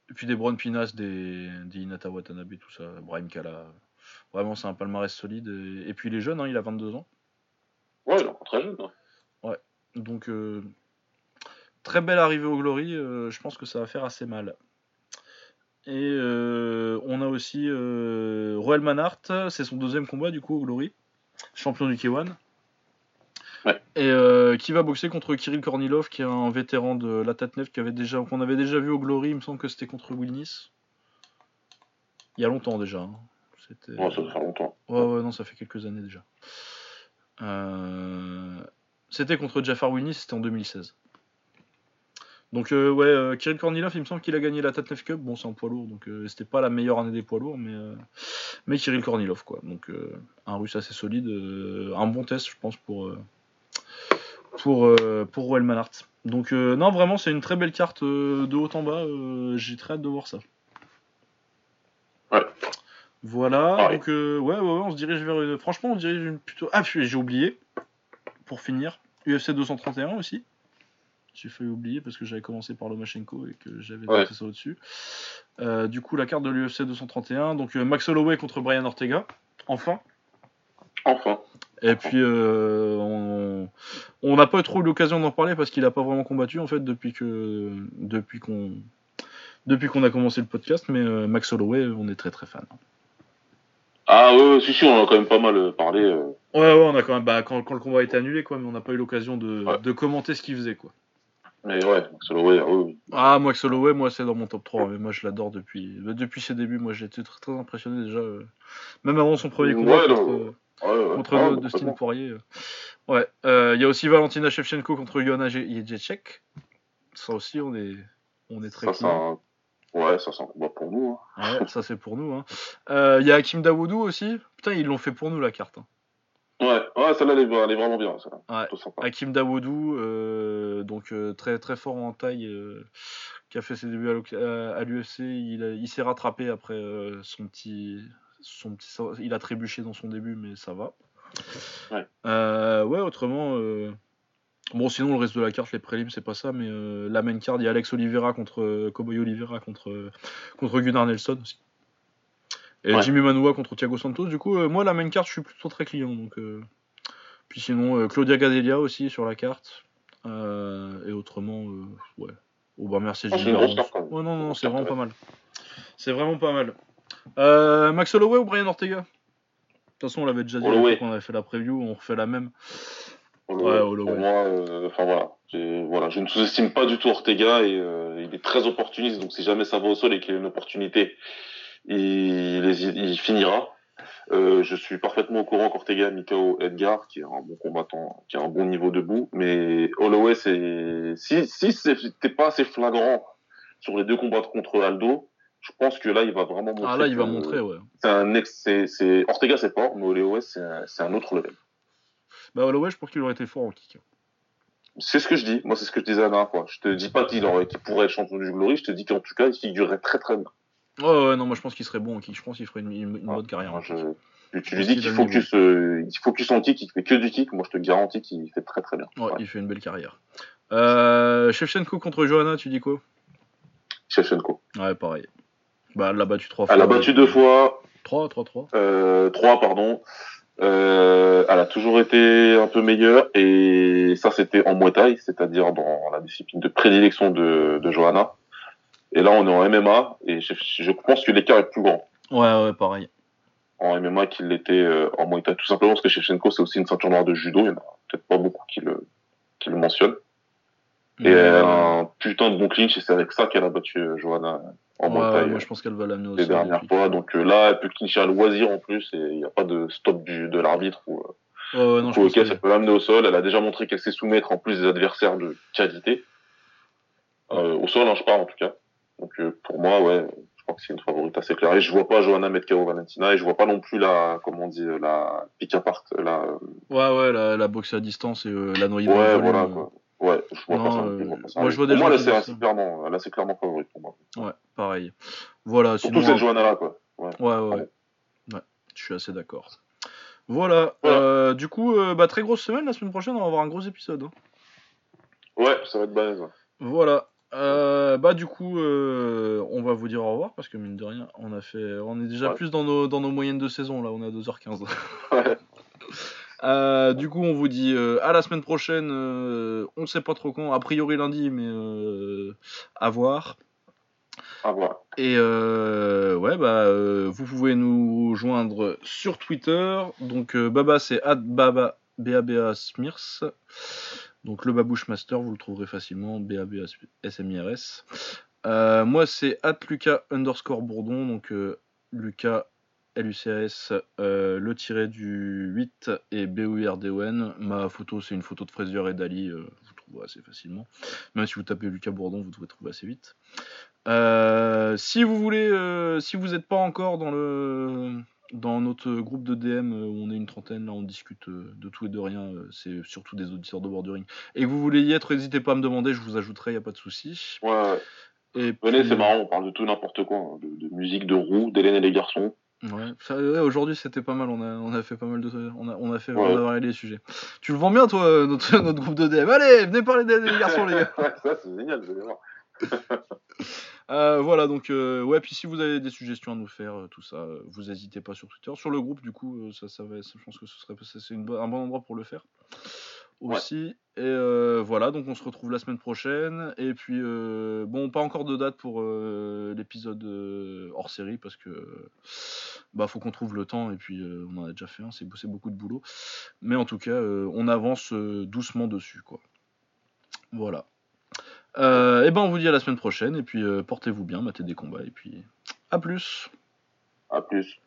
Et puis des Brown Pinas, des, des Hinata Watanabe, tout ça, Brahim Kala. Vraiment, c'est un palmarès solide. Et, et puis il est jeune, hein, il a 22 ans. Ouais, il est très jeune. hein. Donc euh, très belle arrivée au Glory, euh, je pense que ça va faire assez mal. Et euh, on a aussi Roel Manhart, c'est son deuxième combat du coup au Glory, champion du K1. Ouais. Et euh, qui va boxer contre Kirill Kornilov, qui est un vétéran de la Tatnef qui avait déjà, qu'on avait déjà vu au Glory, il me semble que c'était contre Wilnis. Il y a longtemps déjà. hein. C'était... Ouais, ça faire longtemps. Ouais, ouais, non, ça fait quelques années déjà. Euh, C'était contre Jafar Winnie, c'était en 2016. Donc, euh, ouais, euh, Kirill Kornilov, il me semble qu'il a gagné la Tatnef Cup. Bon, c'est un poids lourd, donc c'était pas la meilleure année des poids lourds, mais, mais Kirill Kornilov, quoi. Donc, un russe assez solide, un bon test, je pense, pour, pour, pour Roel Manhart. Donc, non, vraiment, c'est une très belle carte de haut en bas. J'ai très hâte de voir ça. Voilà, Ah donc euh, ouais, ouais, ouais, on se dirige vers une. Franchement, on dirige une plutôt. Ah, j'ai oublié, pour finir, UFC 231 aussi. J'ai failli oublier parce que j'avais commencé par Lomachenko et que j'avais Ouais. ça au-dessus. Euh, du coup, la carte de l'UFC 231, donc euh, Max Holloway contre Brian Ortega, enfin. Enfin. Et puis, euh, on n'a pas trop eu l'occasion d'en parler parce qu'il n'a pas vraiment combattu en fait depuis que depuis qu'on depuis qu'on a commencé le podcast. Mais Max Holloway, on est très très fan. Ah ouais, ouais, si, si, on a quand même pas mal euh, parlé. euh. Ouais, ouais, on a quand même bah, quand, quand le combat a été annulé quoi, mais on n'a pas eu l'occasion de, Ouais. de commenter ce qu'il faisait quoi. Mais ouais, Max Holloway, ah oui. Ah, Max Holloway, moi c'est dans mon top 3, mais moi je l'adore depuis bah, depuis ses débuts. Moi j'ai été très, très impressionné déjà, euh, même avant son premier combat Ouais, contre, non, Ouais, ouais, contre ouais, De- ouais, Dustin. Poirier. euh. Ouais, euh, il y a aussi Valentina Shevchenko contre Joanna Jędrzejczyk. Ça aussi, on est, on est très Ça, c'est client. un... Ouais, ça, c'est un combat pour nous. hein. Ouais, ça c'est pour nous. hein. Euh, Il y a Hakim Dawoudou aussi? Putain, ils l'ont fait pour nous la carte. hein. Ouais, ouais, celle-là, elle, est- elle est vraiment bien. Ouais. Hakim Dawoudou, euh, donc euh, très très fort en taille, qui a fait ses débuts à l'UFC. Il, il s'est rattrapé après son petit, son petit, il a trébuché dans son début, mais ça va. Ouais. Ouais, autrement, bon sinon le reste de la carte, les prélims, c'est pas ça, mais euh, la main card, il y a Alex Oliveira contre euh, Cowboy Oliveira contre euh, contre Gunnar Nelson aussi. Et Ouais. Jimmy Manua contre Thiago Santos. Du coup, euh, moi la main card, je suis plutôt très client, donc. euh, puis sinon, euh, Claudia Gadelia aussi sur la carte. Euh, et autrement, euh, ouais. Oh bah merci même. Ouais, non, non, c'est vraiment pas mal. C'est vraiment pas mal. Euh, Max Holloway ou Brian Ortega? De toute façon, on l'avait déjà dit quand on avait fait la preview, on refait la même. Ouais, Holloway. Pour moi, euh, enfin voilà. Voilà. Je ne sous-estime pas du tout Ortega et euh, il est très opportuniste. Donc si jamais ça va au sol et qu'il y a une opportunité, il, il, il finira. Euh, je suis parfaitement au courant qu'Ortega KO Edgar, qui est un bon combattant, qui a un bon niveau debout. Mais Holloway, c'est si si c'était pas assez flagrant sur les deux combats contre Aldo, Je pense que là, il va vraiment montrer. Ah là, il va montrer, ouais. C'est un ex, c'est, c'est, Ortega, c'est fort, mais Holloway, c'est un, c'est un autre level. Bah Holloway, je pense qu'il aurait été fort en kick. C'est ce que je dis. Moi, c'est ce que je disais la dernière fois. Je te dis pas qu'il aurait, qu'il pourrait être champion du Glory. Je te dis qu'en tout cas, il figurerait très très bien. Ouais, ouais, non, moi je pense qu'il serait bon en kick. Je pense qu'il ferait une, Ouais. bonne carrière. Je, tu, tu lui dis qu'il qu'il focus, euh, il focus en kick, il fait que du kick. Moi, je te garantis qu'il fait très très bien. Ouais, Ouais. il fait une belle carrière. Euh, Shevchenko contre Johanna, tu dis quoi? Shevchenko. Ouais, pareil. Bah, elle l'a battu trois fois. Elle a battu deux fois, 3, 3, 3. euh, trois, pardon. Euh, elle a toujours été un peu meilleure et ça c'était en Muay Thai, c'est-à-dire dans la discipline de prédilection de, de Johanna. Et là on est en MMA et je, je pense que l'écart est plus grand Ouais, ouais, pareil. en MMA qu'il l'était euh, en Muay Thai. Tout simplement parce que Shevchenko c'est aussi une ceinture noire de judo, il y en a peut-être pas beaucoup qui le, qui le mentionnent. Et elle a Euh, un putain de bon clinch et c'est avec ça qu'elle a battu euh, Johanna en ouais, ouais, moi je pense qu'elle va l'amener au les dernières fois. Donc euh, là, elle peut clincher à loisir en plus et il n'y a pas de stop du, de l'arbitre. Ou, Ouais, ouais, non, je ok, que- ça peut l'amener au sol. Elle a déjà montré qu'elle sait soumettre en plus des adversaires de qualité. Euh, au sol, hein, je parle en tout cas. Donc euh, pour moi, ouais, je crois que c'est une favorite assez claire. Et je vois pas Johanna mettre KO Valentina et je vois pas non plus la, comment on dit, la pick apart. La... Ouais, ouais, la, la boxe à distance et euh, la noyée dans Ouais, le voilà quoi. Ouais, je vois Non, pas ça. euh, moi, je vois des pour moi, gens là, c'est clairement, là, c'est clairement favorite pour moi. Ouais, pareil. Voilà, Surtout sinon. cette Johanna là, quoi. Ouais. Ouais, ouais, je suis assez d'accord. Voilà. Voilà. euh, du coup, euh, bah, très grosse semaine. La semaine prochaine, on va avoir un gros épisode. hein. Ouais, ça va être balèze. Voilà. Euh, bah du coup, euh, on va vous dire au revoir parce que mine de rien, on a fait, on est déjà Ouais. plus dans nos, dans nos moyennes de saison là. On est à 2h15. Ouais. (laughs) Euh, du coup, on vous dit euh, à la semaine prochaine. euh, on sait pas trop quand. A priori lundi, mais à voir. À voir. Et ouais, bah, vous pouvez nous joindre sur Twitter. Donc, Baba, c'est Baba BABA Smirs. Donc, le Babouche Master, vous le trouverez facilement. BABA SMIRS. Moi, c'est Lucas underscore Bourdon. Donc, Lucas LUCAS, euh, le tiré du 8 et BOURDON. Ma photo, c'est une photo de Fraser et Dali. euh, vous trouverez assez facilement. Même si vous tapez Lucas Bourdon, vous devez trouver assez vite. Euh, si vous voulez, si vous n'êtes pas encore dans le dans notre groupe de DM où on est une trentaine, là on discute de tout et de rien, c'est surtout des auditeurs de bordering, et que vous voulez y être, n'hésitez pas à me demander, je vous ajouterai, y a pas de souci. Ouais, ouais. Et Venez, puis- c'est marrant, on parle de tout n'importe quoi, hein, de, de musique, de roue, d'Hélène et les garçons. Ouais, aujourd'hui c'était pas mal, on a, on a fait pas mal de. On a, on a fait Ouais. on a les sujets. Tu le vends bien toi, euh, notre, (laughs) notre groupe de DM Allez, venez parler des, des garçons les gars (laughs) ouais, ça c'est génial, vous allez voir. (laughs) Euh, voilà, donc, euh, ouais, puis si vous avez des suggestions à nous faire, euh, tout ça, vous n'hésitez pas sur Twitter. Sur le groupe, du coup, ça, ça va, je pense que ce serait c'est un bon endroit pour le faire aussi. Et euh, voilà, donc on se retrouve la semaine prochaine. Et puis, euh, bon, pas encore de date pour euh, l'épisode hors série parce que bah faut qu'on trouve le temps et puis on en a déjà fait un, c'est c'est beaucoup de boulot. Mais en tout cas, on avance doucement dessus, quoi. Voilà. Et ben on vous dit à la semaine prochaine et puis portez-vous bien, matez des combats et puis à plus. À plus.